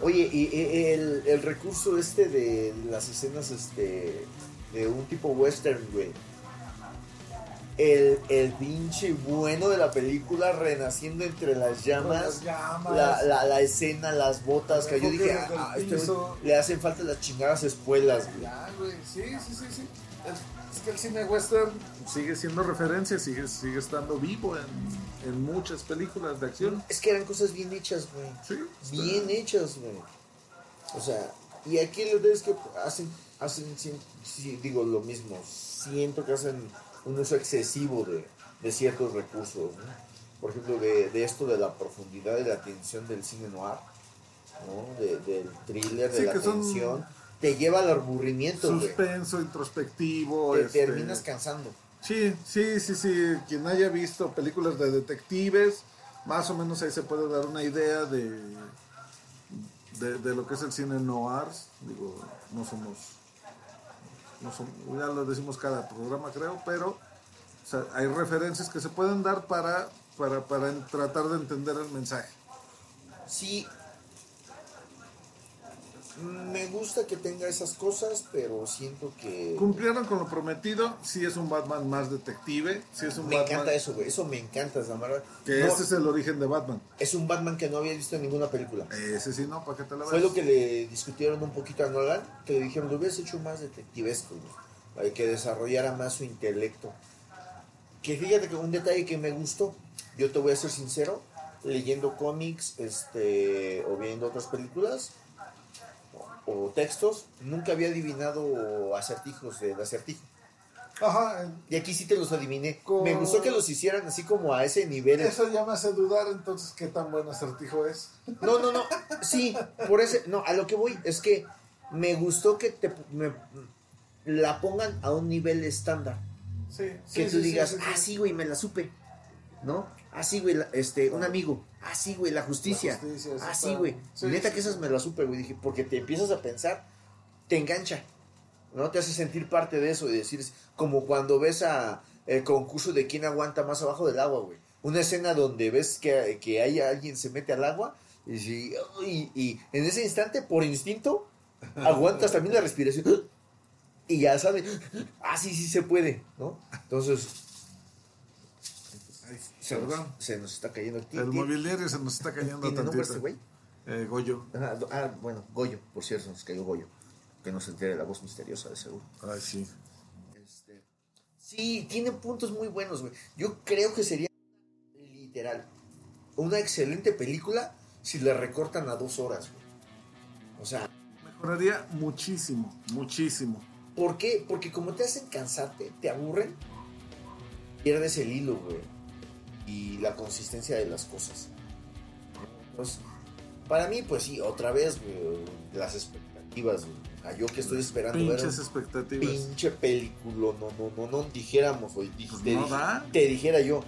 Oye, y, el, el recurso este de las escenas este de un tipo western, güey. El, el pinche bueno de la película renaciendo entre las llamas. Las llamas. La, la, la escena, las botas, que yo dije, el ah, este piso. le hacen falta las chingadas espuelas, güey. Ya, güey, sí, sí, sí, sí. Es, es que el cine western sigue siendo referencia, sigue, sigue estando vivo en, en muchas películas de acción. Es que eran cosas bien hechas, güey. Sí, Bien hechas, güey. O sea, y aquí lo es que hacen, hacen sí, digo lo mismo. Siento que hacen un uso excesivo de, de ciertos recursos, ¿no? Por ejemplo, de, de esto de la profundidad y la tensión del cine noir, ¿no? De- del thriller, de Sí, la son tensión. Te lleva al aburrimiento, güey. Suspenso, introspectivo. Te este, terminas cansando. Sí, sí, sí, sí. Quien haya visto películas de detectives, más o menos ahí se puede dar una idea de, de, lo que es el cine noir. Digo, no somos, no som- ya lo decimos cada programa creo, pero hay referencias que se pueden dar para, para, para tratar de entender el mensaje. Sí. Me gusta que tenga esas cosas, pero siento que... Cumplieron con lo prometido. Sí es un Batman más detective. Sí es un Me Batman. encanta eso, güey. Eso me encanta, Samara. Que No, ese es el origen de Batman. es un Batman que no había visto en ninguna película. Ese sí, no, ¿para qué te la Fue ves? lo que le discutieron un poquito a Nolan, que le dijeron, lo hubieras hecho más detectivesco, güey, para que desarrollara más su intelecto. Que fíjate que un detalle que me gustó, yo te voy a ser sincero, leyendo cómics este, o viendo otras películas o, textos, nunca había adivinado acertijos del acertijo. Ajá, Y aquí sí te los adiviné. Con- Me gustó que los hicieran así como a ese nivel. eso ya me hace dudar entonces qué tan buen acertijo es. No, no, no. Sí, por ese. No, a lo que voy es que me gustó que te me- la pongan a un nivel estándar. Sí, Que tú sí, digas, ah, sí, güey, me la supe. ¿No? Ah, sí, güey, la- este, un amigo. Ah, sí, güey, la justicia. La justicia, eso ah, está- sí, güey. sí, Neta sí, que esas me las supe, güey. Dije, porque te empiezas a pensar, te engancha. ¿No? Te hace sentir parte de eso y decir, como cuando ves a el concurso de quién aguanta más abajo del agua, güey. Una escena donde ves que, que hay alguien se mete al agua y, si- y, y en ese instante, por instinto, aguantas también la respiración y ya sabes, ah, sí, sí se puede, ¿no? Entonces, Se nos, se nos está cayendo el El mobiliario se nos está cayendo ¿Tiene nombre este güey? Eh, Goyo. Ah, ah, bueno, Goyo, por cierto, nos cayó Goyo. Que no se entere la voz misteriosa de seguro. Ay, sí. Este, sí, tiene puntos muy buenos, güey. Yo creo que sería literal una excelente película si la recortan a dos horas, güey. O sea, Mejoraría muchísimo, muchísimo. ¿por qué? Porque como te hacen cansarte, te aburren, pierdes el hilo, güey. Y la consistencia de las cosas. Entonces, para mí, pues sí, otra vez, güey, las expectativas, güey. Yo que estoy esperando ver Pinches un expectativas. pinche película, no, no, no, no, dijéramos, güey. Pues te, no dij- te dijera yo,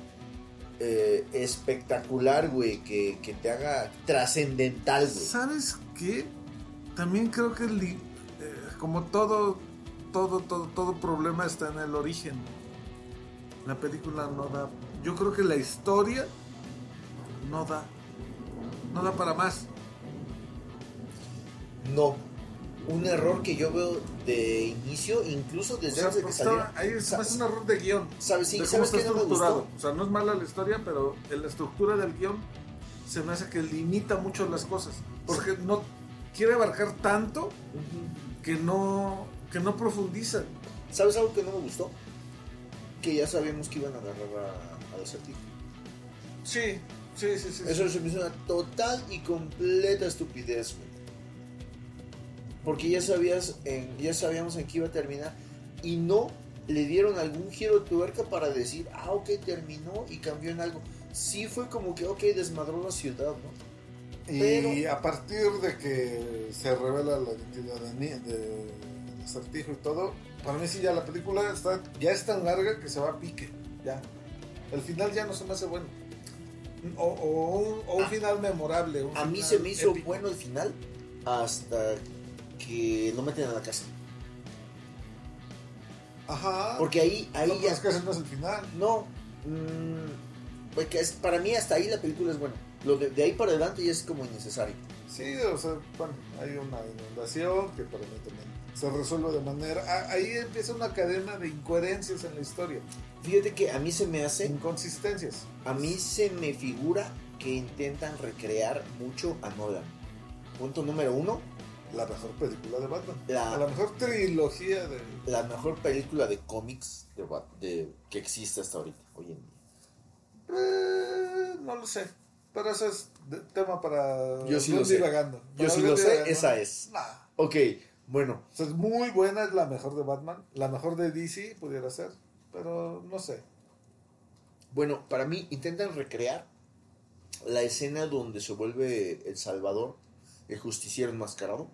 eh, espectacular, güey, que, que te haga trascendental, güey. ¿Sabes qué? También creo que el eh, como todo, todo, todo, todo problema está en el origen. La película no da. Yo creo que la historia no da. No da para más. No. Un error que yo veo de inicio, incluso O desde sea, antes de que pues, saliera. está- ahí es, es un error de guion. ¿Sabes? Sí, de cómo ¿sabes está qué no me estructurado. gustó? O sea, no es mala la historia, pero en la estructura del guion se me hace que limita mucho las cosas. Porque no quiere abarcar tanto que no, que no profundiza. ¿Sabes algo que no me gustó? Que ya sabíamos que iban a agarrar a- al acertijo. Sí, sí, sí, sí. Eso se me hizo una total y completa estupidez, güey. Porque ya sabías, en, ya sabíamos en qué iba a terminar y no le dieron algún giro de tuerca para decir, ah, ok, terminó y cambió en algo. Sí fue como que, ok, desmadró la ciudad, ¿no? Y Pero- a partir de que se revela la identidad de, acertijo y todo, para mí sí ya la película está, ya es tan larga que se va a pique. Ya. El final ya no se me hace bueno. O, o un, o un final memorable. un A mí final se me hizo épico. bueno el final hasta que lo meten a la casa. Ajá. Porque ahí, ahí No, ya... es que ese no es el final. No, mm, porque es, para mí hasta ahí la película es buena. Lo de, de ahí para adelante ya es como innecesario. Sí, o sea, bueno, hay una inundación que para mí también se resuelve de manera... ah, Ahí empieza una cadena de incoherencias en la historia. Fíjate que a mí se me hace, Inconsistencias. a mí se me figura que intentan recrear mucho a Nolan. Punto número uno, La mejor película de Batman. La- La, mejor trilogía de... la mejor película de cómics de, de- que existe hasta ahorita, hoy en día. Eh, no lo sé. Pero eso es tema para... Yo sí lo sé. Yo sí lo sé, esa es. Nah. Ok, bueno, O sea, es muy buena, es la mejor de Batman. La mejor de DC pudiera ser. Pero no sé. Bueno, para mí intentan recrear la escena donde se vuelve El Salvador, el justiciero enmascarado,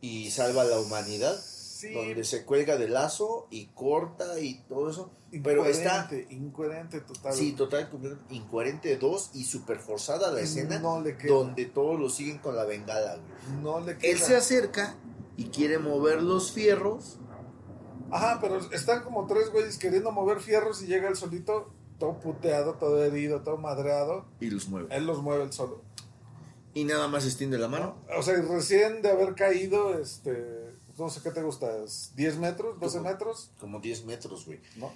y salva a la humanidad, Sí. donde se cuelga del lazo y corta y todo eso. Pero está, Incoherente, incoherente total. sí, total, incoherente dos y super forzada la Y escena, no le queda. donde todos lo siguen con la bengala. güey. No le queda. Él se acerca y quiere mover los fierros. Ajá, pero están como tres güeyes queriendo mover fierros y llega el solito, todo puteado, todo herido, todo madreado. Y los mueve. Él los mueve el solo. Y nada más extiende la mano. O sea, recién de haber caído, este, no sé qué te gusta, ¿10 metros, 12 Como- metros? Como 10 metros, güey. ¿No?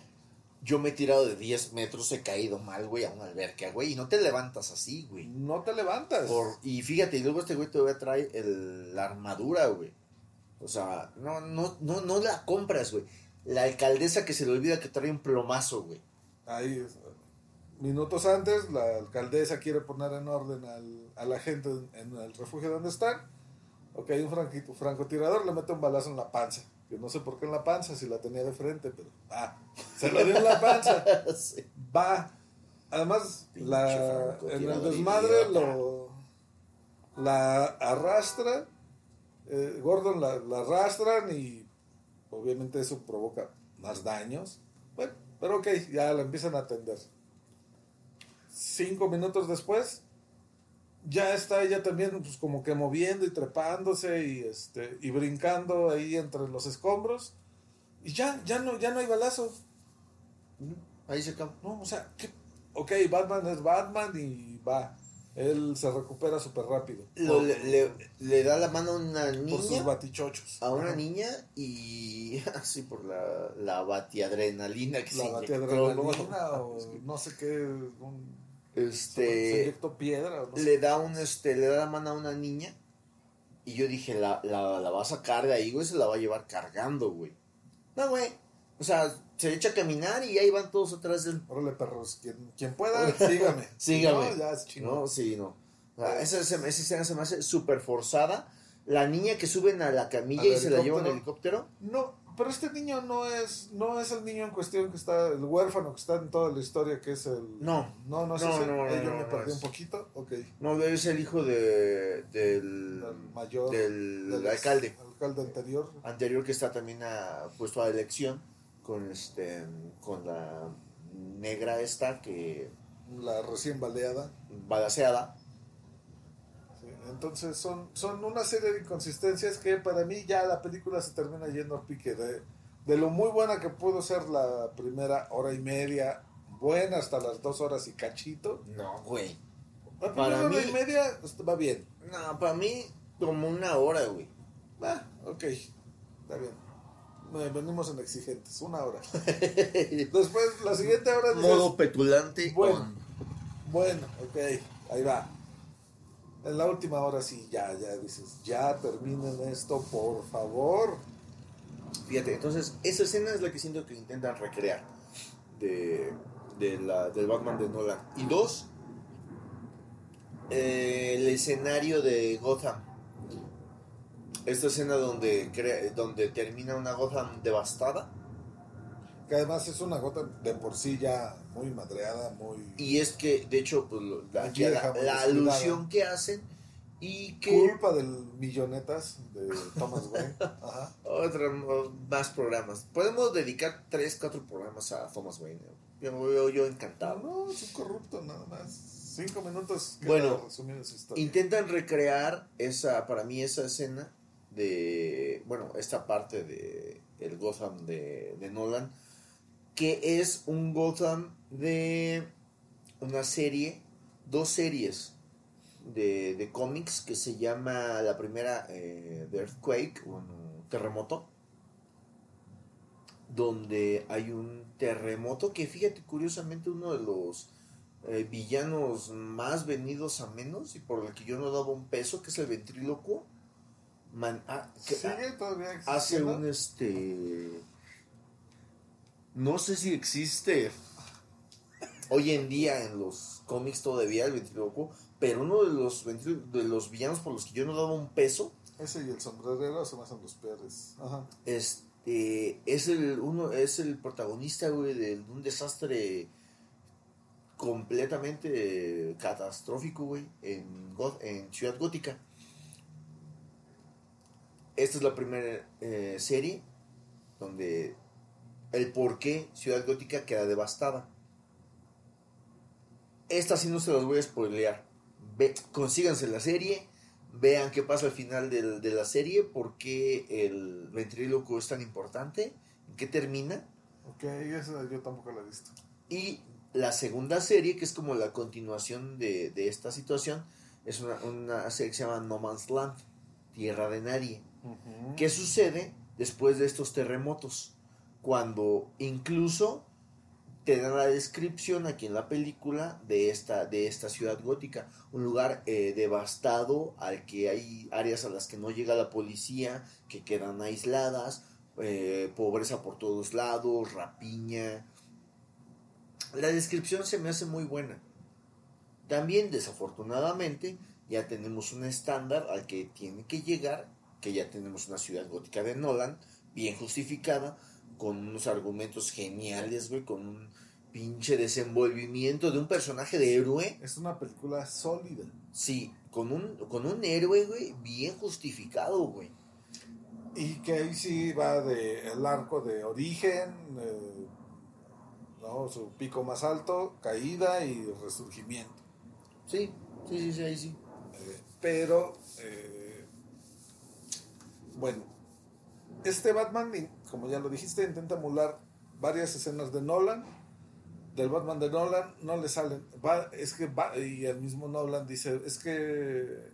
Yo me he tirado de 10 metros, he caído mal, güey, a una alberca, güey. Y no te levantas así, güey. No te levantas. Por, y fíjate, y luego este güey todavía trae el, la armadura, güey. O sea, no, no, no, no la compras, güey. La alcaldesa que se le olvida que trae un plomazo, güey. Ahí, es, minutos antes, la alcaldesa quiere poner en orden al, a la gente en, el refugio donde están. Ok, un franquito, francotirador le mete un balazo en la panza. Que no sé por qué en la panza, si la tenía de frente, pero va. Se lo dio en la panza. Sí. Va. Además, Pinche la, en el desmadre lo la arrastra. Eh, Gordon la, la arrastran y obviamente eso provoca más daños. Bueno, pero ok, ya la empiezan a atender. Cinco minutos después, ya está ella también pues como que moviendo y trepándose y este y brincando ahí entre los escombros y ya ya no ya no hay balazo Ahí se acaba. no o sea ¿qué? ok Batman es Batman y va él se recupera súper rápido. Lo- le, le- le da la mano a una por sus niña. batichochos. A una niña y así por la, la batiadrenalina que la se batiadrenalina o no sé qué un- se Este inyectó piedra sé. le da un este le da la mano a una niña y yo dije la, la, la va a sacar de ahí güey se la va a llevar cargando güey no güey. O sea se echa a caminar y ahí van todos atrás del Órale, perros quien, quien pueda sígame sígame no, ya es chingón. no sí no sea, esa, esa, escena se me hace súper forzada la niña que suben a la camilla Al y se la llevan en helicóptero. No, pero este niño no es no es el niño en cuestión que está, el huérfano que está en toda la historia, que es el... No. No, no es No, ese. no, no, yo no, me no perdí es. un poquito. Ok. no es el hijo de del, Del mayor... del del alcalde alcalde anterior. anterior que está también a, puesto a elección con este con la negra esta que La recién baleada. balaseada Sí, Entonces son, son una serie de inconsistencias que para mí ya la película se termina yendo a pique. De, de lo muy buena que pudo ser la primera hora y media, buena hasta las dos horas y cachito. no güey La Para primera hora mí- y media este, va bien. no para mí como una hora güey Ah, ok, está bien. Venimos en exigentes, una hora. Después, la siguiente hora dices, modo petulante Bueno. on. bueno, ok, ahí va. En la última hora sí, ya, ya dices, ya terminen esto, por favor. Fíjate, entonces esa escena es la que siento que intentan recrear de, de la, del Batman de Nolan. Y dos, eh, el escenario de Gotham. Esta escena donde, crea- donde termina una Gotham devastada. Que además es una gota de por sí ya muy madreada, muy... Y es que, de hecho, pues, la, vieja, alusión que hacen y que... Culpa del millonetas de Thomas Wayne. Ajá. Otra, más programas. Podemos dedicar tres, cuatro programas a Thomas Wayne. Yo, yo, yo encantado. No, es un corrupto nada más. Cinco minutos que Bueno, resumir su historia. Intentan recrear esa, para mí, esa escena de, bueno, esta parte de el Gotham de, Nolan, que es un Gotham de una serie, dos series de, de cómics que se llama la primera eh, The Earthquake, un terremoto, donde hay un terremoto que fíjate curiosamente uno de los eh, villanos más venidos a menos y por el que yo no daba un peso, que es el ventrílocuo, man- ah, que Sigue todavía hace un este no sé si existe hoy en día en los cómics todavía el ventrílocuo, pero uno de los de los villanos por los que yo no daba un peso Ese y el sombrerero se me hacen los peores. Ajá. este es el uno es el protagonista güey de un desastre completamente catastrófico güey en, en Ciudad Gótica esta es la primera eh, serie donde el por qué Ciudad Gótica queda devastada esta sí no se las voy a spoilear Ve, consíganse la serie vean qué pasa al final del- de la serie, por qué el ventríloco es tan importante, en qué termina. Ok, esa yo tampoco la he visto. Y la segunda serie, que es como la continuación de, de esta situación, es una, una serie que se llama No Man's Land, Tierra de Nadie. ¿Qué sucede después de estos terremotos? Cuando incluso te dan la descripción aquí en la película de esta, de esta ciudad gótica. Un lugar eh, devastado al que hay áreas a las que no llega la policía, que quedan aisladas, eh, pobreza por todos lados, rapiña. La descripción se me hace muy buena. También, desafortunadamente, ya tenemos un estándar al que tiene que llegar, que ya tenemos una ciudad gótica de Nolan, bien justificada, con unos argumentos geniales, güey, con un pinche desenvolvimiento de un personaje de héroe. Es una película sólida. Sí, con un, con un héroe, güey, bien justificado, güey. Y que ahí sí va de el arco de origen, eh, ¿no? su pico más alto, caída y resurgimiento. Sí, sí, sí, sí, ahí sí. Eh, pero, eh, bueno, este Batman, como ya lo dijiste, intenta emular varias escenas de Nolan. Del Batman de Nolan no le salen. Va, es que va, y el mismo Nolan dice, es que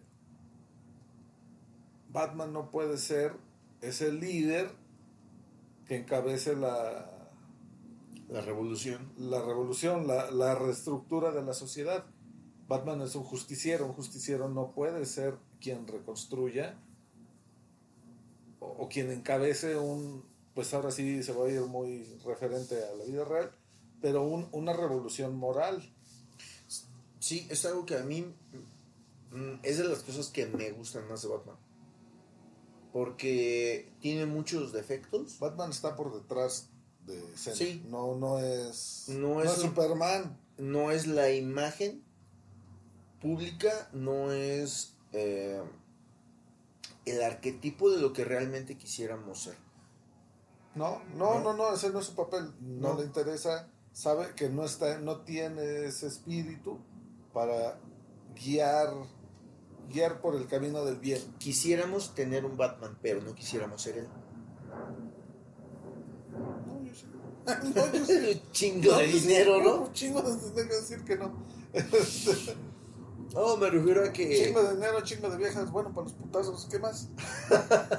Batman no puede ser ese líder que encabece la la revolución. La revolución, la, la reestructura de la sociedad. Batman es un justiciero, un justiciero no puede ser quien reconstruya o, o, quien encabece un, pues ahora sí se va a ir muy referente a la vida real, pero un, una revolución moral. Sí, es algo que a mí mm, es de las cosas que me gustan más de Batman. Porque tiene muchos defectos. Batman está por detrás de escena. Sí. No, no es. No, es Superman. No es la imagen pública, no es eh, el arquetipo de lo que realmente quisiéramos ser. No, no, no, No. no, ese no es su papel. No, No. le interesa. Sabe que no está, no tiene ese espíritu para guiar, guiar por el camino del bien. Quisiéramos tener un Batman, pero no quisiéramos ser él. No, yo sí. No, yo sí. Un chingo de dinero, ¿no? Un chingo de dinero decir que no. No, me refiero a que. Chingo de dinero, chingo de viejas, bueno, para los putazos, ¿qué más?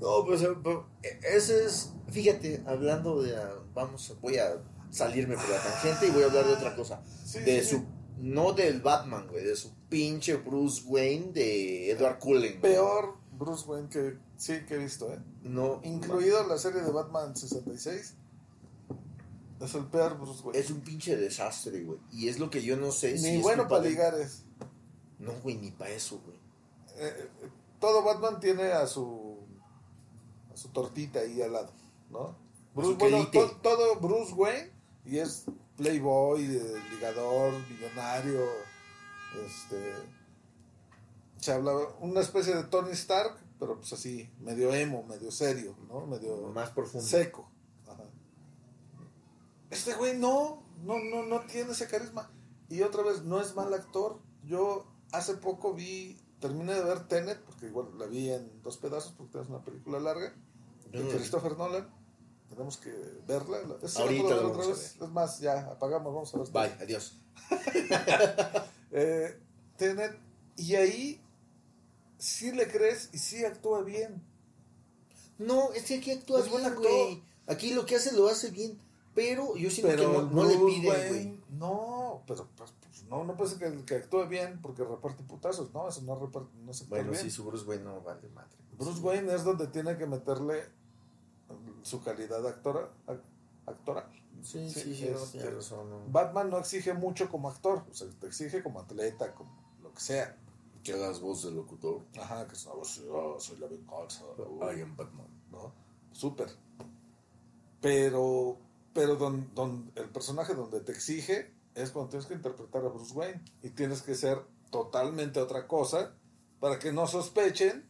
No, pues eh, pues, ese es. Fíjate, hablando de. ah, Vamos, voy a salirme por la tangente y voy a hablar de otra cosa. Sí, de sí, su. sí. No del Batman, güey, de su pinche Bruce Wayne de Edward Cullen. Peor Bruce Wayne que sí que he visto, ¿eh? No. Incluido la serie de Batman 66. Es el peor Bruce Wayne. Es un pinche desastre, güey. Y es lo que yo no sé Ni si bueno para ligar es. No, güey, ni para eso, güey. Eh, eh, todo Batman tiene a su a su tortita ahí al lado, ¿no? Bruce, bueno, to- todo Bruce Wayne y es playboy, eh, ligador, millonario, este se habla una especie de Tony Stark, pero pues así, medio emo, medio serio, ¿no? Medio Más profundo. seco. Este güey no, no, no, no tiene ese carisma. Y otra vez, no es mal actor. Yo hace poco vi, terminé de ver Tenet, porque igual la vi en dos pedazos, porque es una película larga, de Mm. Christopher Nolan. Tenemos que verla. Ahorita vamos otra vez. Es más, ya apagamos, vamos a ver. Bye, adiós. Eh, Tenet, y ahí sí le crees y sí actúa bien. No, es que aquí actúa Es buen bien, actor. güey. Aquí lo que hace lo hace bien. Pero yo siento que no, no le piden, Wayne, güey. No, pero pues, pues, no, no puede ser que, que actúe bien porque reparte putazos, no, eso no reparte, no se puede Bueno, bien. sí, su Bruce Wayne no vale madre. Bruce Wayne es donde tiene que meterle su calidad actora, ac- actoral. Sí, sí, Sí, sí, no, este, razón, no. Batman no exige mucho como actor, o sea, te exige como atleta, como lo que sea. Que hagas voz de locutor. Ajá, que es una voz, oh, soy la venganza. I am Batman. ¿no? Súper. Pero, pero don, don- el personaje donde te exige es cuando tienes que interpretar a Bruce Wayne y tienes que ser totalmente otra cosa para que no sospechen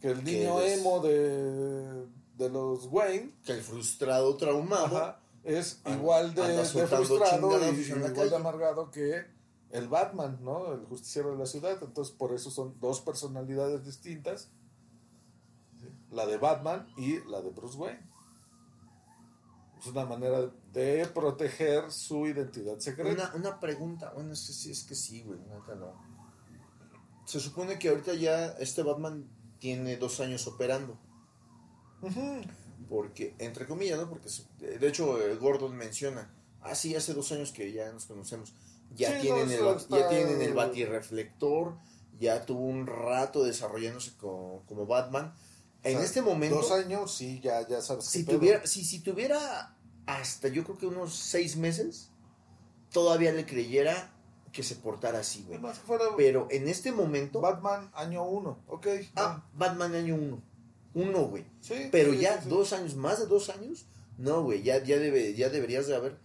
que el niño eres- emo de, de los Wayne Que el frustrado traumado. ajá, es Anda- igual de, frustrado y, igual calle. de amargado que el Batman, ¿no? El justiciero de la ciudad. Entonces, por eso son dos personalidades distintas. ¿sí? La de Batman y la de Bruce Wayne. Es una manera de proteger su identidad secreta. Una, una pregunta. Bueno, es que sí, es que sí, güey. neta no. se supone que ahorita ya este Batman tiene dos años operando. Porque, entre comillas, ¿no? Porque, de hecho, eh, Gordon menciona, ah, sí, hace dos años que ya nos conocemos. Ya, Sí, tienen, no, el, está- ya tienen el batirreflector, ya tuvo un rato desarrollándose como, como Batman. En sea, este momento, Dos años, sí, ya, ya sabes. si tuviera, si, si tuviera hasta yo creo que unos seis meses, todavía le creyera que se portara así, güey. Fuera Pero en este momento, Batman año uno, ok. ah, Batman año uno. Uno, güey. Sí, Pero sí, ya sí. dos años, más de dos años, no, güey, ya, ya, debe, ya deberías de haber,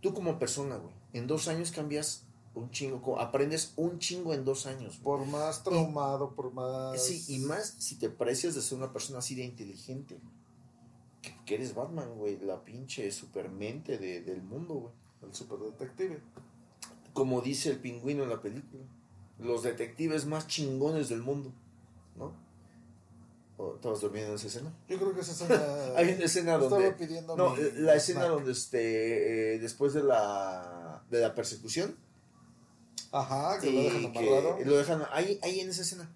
tú como persona, güey, en dos años cambias un chingo, aprendes un chingo en dos años. Por más traumado, por más. Sí, y más si te precias de ser una persona así de inteligente. Que, que eres Batman, güey, la pinche supermente de, del mundo, güey. El superdetective. Como dice el pingüino en la película, los detectives más chingones del mundo, ¿no? ¿O ¿Estabas durmiendo en esa escena? Yo creo que esa escena. Hay una escena estaba donde. pidiendo No, mi la escena snack. donde este, eh, después de la, de la persecución. Ajá, que lo y dejan que amarrado. lo dejan ahí, ahí en esa escena.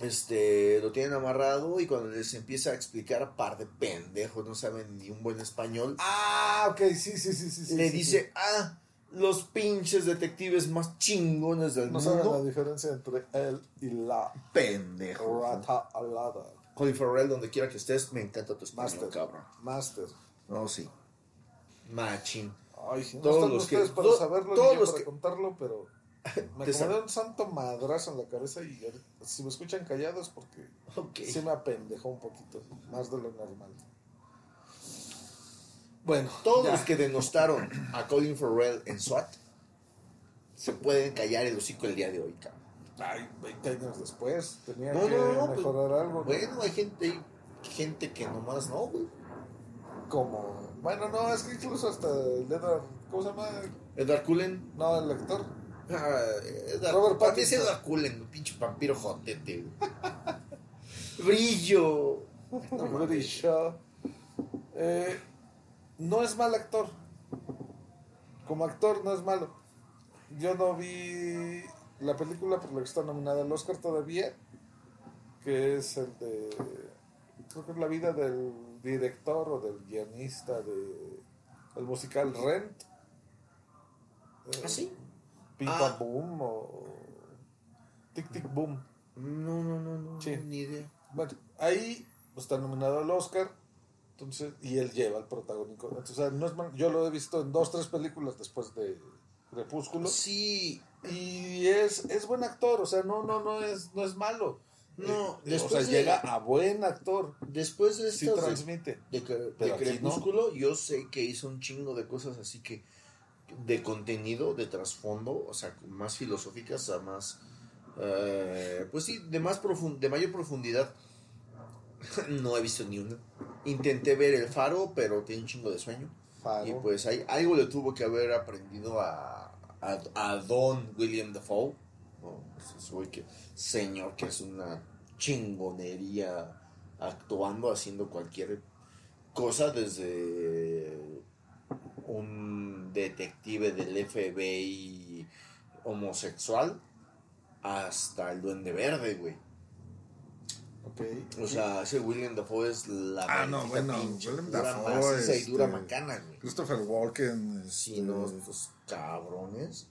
Este, lo tienen amarrado y cuando les empieza a explicar, par de pendejos, no saben ni un buen español, Ah, ok, sí, sí, sí, sí. sí, le sí, dice, ah, los pinches detectives más chingones sí. del No saben la mundo. diferencia entre él y la Pendejo. rata alada. Colin Farrell, donde quiera que estés, me encanta tu español, Master. cabrón. Master. No, sí. Machín. Ay, no Todos los que- para saberlo todos los para que- contarlo, pero me Te acomodé un santo madrazo en la cabeza y si me escuchan callados porque Ok. sí me apendejó un poquito, más de lo normal. Bueno, Todos ya. los que denostaron a Colin Farrell en SWAT se pueden callar el hocico el día de hoy, cabrón. Ay, 20 años después tenía No, que no, no, mejorar algo. ¿no? Bueno, hay gente, hay gente que nomás no, güey. Como, bueno, no, es que incluso hasta el Edward, ¿cómo se llama? Edward Cullen. No, el actor. Ah, Edward, Robert para mí es. Edward Cullen, un pinche vampiro jotete. Brillo. No. Brillo. Eh, no es mal actor. Como actor no es malo. Yo no vi la película por la que está nominada al Oscar todavía, que es el de, creo que es la vida del director o del guionista de el musical Rent. ¿Ah, sí? Pim Ah. Boom o Tic Tic Boom. No, no, no, no, Sí. ni idea. Bueno, ahí está nominado al Oscar. Entonces, y él lleva el protagónico. Entonces, o sea, no es mal- yo lo he visto en dos, tres películas después de Crepúsculo. Sí, Y es, es buen actor, o sea, no, no, no es, no es malo. No, Eh, o después sea, de- llega a buen actor. después de Sí estas de- transmite. de, Crepúsculo, yo sé que hizo un chingo de cosas así que de contenido, de trasfondo, o sea, más filosóficas, a más, eh, pues sí, de más profun- de mayor profundidad. no he visto ni una. Intenté ver el faro, pero tenía un chingo de sueño. Faro. Y pues hay, algo le tuvo que haber aprendido a, a, a Don William Dafoe. Que, señor que es una chingonería actuando, haciendo cualquier cosa desde un detective del FBI homosexual hasta el duende verde, güey. Ok. O sea, ese William Dafoe es la Ah, no, bueno, pinche dura Dafoe, maciza y este, dura macana, güey. Christopher Walken. Sí, este, no, estos cabrones.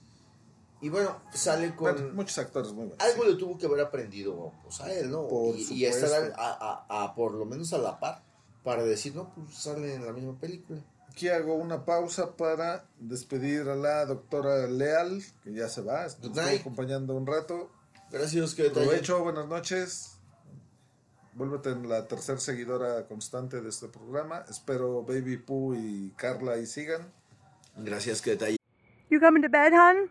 Y bueno, sale con... bueno, muchos actores muy buenos. algo le tuvo que haber aprendido pues, a él, ¿no? Por y, y estar a, a- a por lo menos a la par para decir, no, pues sale en la misma película. Aquí hago una pausa para despedir a la doctora Leal, que ya se va, estuvo acompañando un rato. Gracias, que detalle. Provecho, buenas noches. Vuélvete en la tercer seguidora constante de este programa. Espero Baby Pooh y Carla y sigan. Gracias, que detalle. You coming to bed, hon?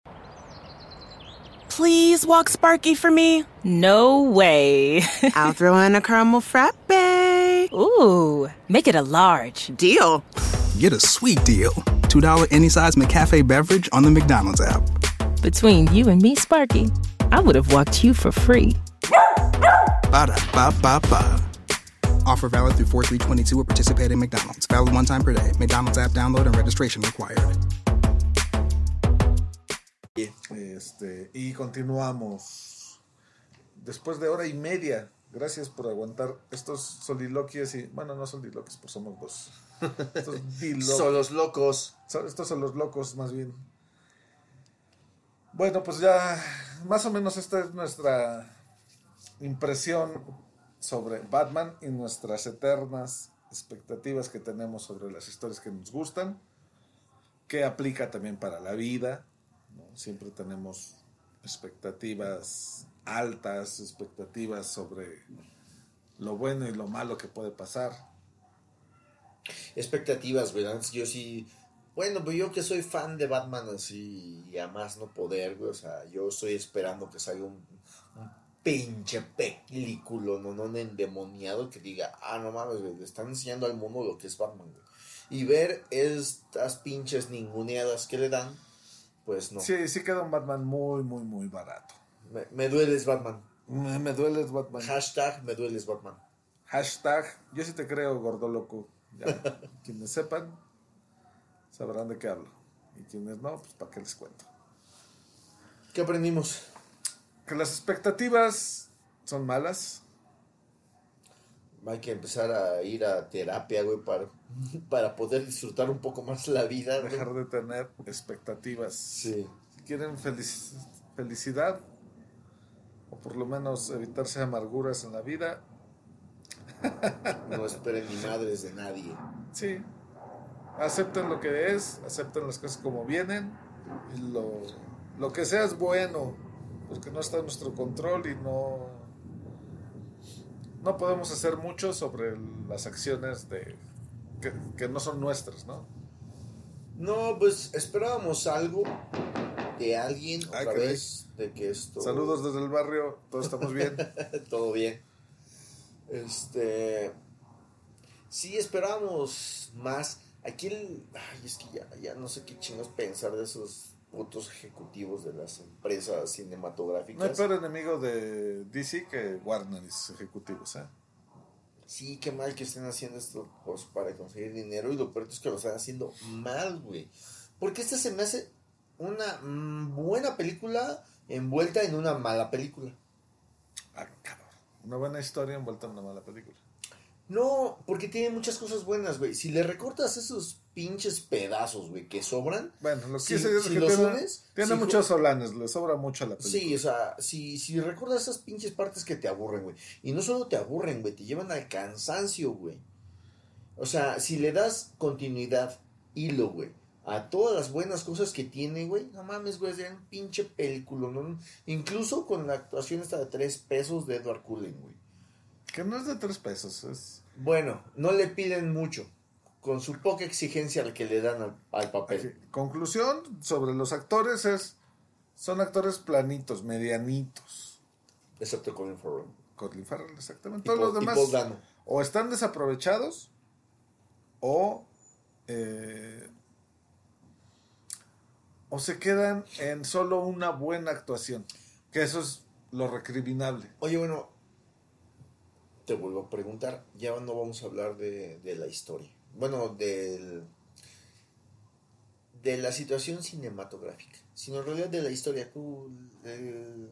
Please walk Sparky for me? No way. I'll throw in a caramel frappe. Ooh, make it a large. Deal. Get a sweet deal. $2 any size McCafe beverage on the McDonald's app. Between you and me, Sparky, I would have walked you for free. Ba da ba ba ba. Offer valid through 4322 at participating McDonald's. Valid one time per day. McDonald's app download and registration required. Este, y continuamos. Después de hora y media. Gracias por aguantar estos soliloquios y. Bueno, no soliloquios, pues somos dos. Estos Son los locos. estos son los locos, más bien. Bueno, pues ya. Más o menos esta es nuestra impresión sobre Batman y nuestras eternas expectativas que tenemos sobre las historias que nos gustan. Que aplica también para la vida. Siempre tenemos expectativas altas, expectativas sobre lo bueno y lo malo que puede pasar. expectativas. Antes yo sí. Bueno, pues yo que soy fan de Batman así y a más no poder, güey. O sea, yo estoy esperando que salga un, un pinche película, no, no, un endemoniado que diga, ah, no mames, güey, le están enseñando al mundo lo que es Batman. Y ver estas pinches ninguneadas que le dan, pues no. Sí, sí queda un Batman muy, muy, muy barato. Me, me dueles Batman. Me, me dueles Batman. Hashtag me dueles Batman. Hashtag, yo sí te creo, gordo loco. Ya, quienes sepan, sabrán de qué hablo. Y quienes no, pues para qué les cuento. ¿Qué aprendimos? Que las expectativas son malas. Hay que empezar a ir a terapia, güey, para, para poder disfrutar un poco más la vida. güey. Dejar de tener expectativas. Sí. Si quieren felici- felicidad, o por lo menos evitarse amarguras en la vida, No esperen ni madres de nadie. sí. Acepten lo que es, acepten las cosas como vienen. Y lo, lo que sea es bueno, porque no está en nuestro control y no, no podemos hacer mucho sobre las acciones de, que, que no son nuestras, ¿no? No, pues esperábamos algo de alguien Ay, otra caray. vez de que esto Saludos desde el barrio, todos estamos bien. todo bien. Este sí esperábamos más. Aquí el ay, es que ya, ya no sé qué chingos pensar de esos putos ejecutivos de las empresas No hay cinematográficas. peor enemigo de DC que Warner y sus ejecutivos, ¿eh? Sí, qué mal que estén haciendo esto pues, para conseguir dinero y lo peor es que lo están haciendo mal, güey. Porque esta se me hace una mm, buena película envuelta en una mala película. Ah, cabrón. Una buena historia envuelta en una mala película. No, porque tiene muchas cosas buenas, güey. Si le recortas esos pinches pedazos, güey, que sobran. Bueno, lo que si, es si que los tiene, unes, tiene si muchos solanes, le sobra mucho a la película. Sí, o sea, si, si recortas esas pinches partes que te aburren, güey. Y no solo te aburren, güey, te llevan al cansancio, güey. O sea, si le das continuidad, hilo, güey, a todas las buenas cosas que tiene, güey, no mames, güey, es un pinche película, ¿no? Incluso con la actuación esta de tres pesos de Edward Cullen, güey. Que no es de tres pesos, es... Bueno, no le piden mucho, con su poca exigencia al que le dan al, al papel. Aquí. Conclusión sobre los actores es... Son actores planitos, medianitos. Excepto Colin Farrell. Colin Farrell, exactamente. Y Todos los y demás Paul o están desaprovechados o... eh, o se quedan en solo una buena actuación. Que eso es lo recriminable. Oye, bueno, te vuelvo a preguntar, ya no vamos a hablar de, de la historia. Bueno, del, de la situación cinematográfica, sino en realidad de la historia, el,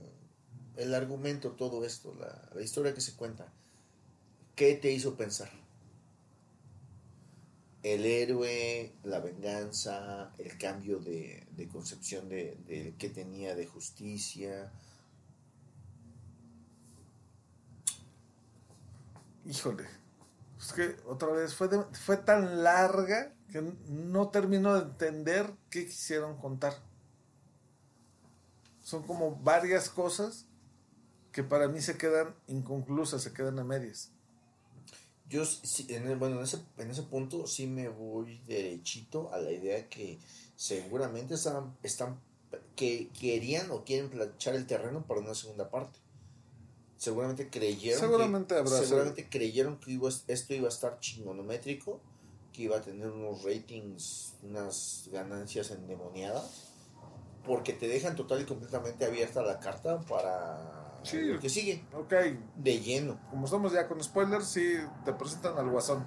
el argumento, todo esto, la, la historia que se cuenta, ¿qué te hizo pensar? El héroe, la venganza, el cambio de, de concepción de, de que tenía de justicia, Híjole. Es que otra vez fue, fue tan larga que no termino de entender qué quisieron contar. Son como varias cosas que para mí se quedan inconclusas, se quedan a medias. Yo, sí, en el- bueno, en ese, en ese punto sí me voy derechito a la idea que seguramente están, están que querían o quieren planchar el terreno para una segunda parte. Seguramente creyeron Seguramente que, habrá seguramente creyeron que iba- esto iba a estar chingonométrico, que iba a tener unos ratings, unas ganancias endemoniadas, porque te dejan total y completamente abierta la carta para Sí. lo que sigue, Ok, de lleno. como estamos ya con spoilers, sí te presentan al guasón.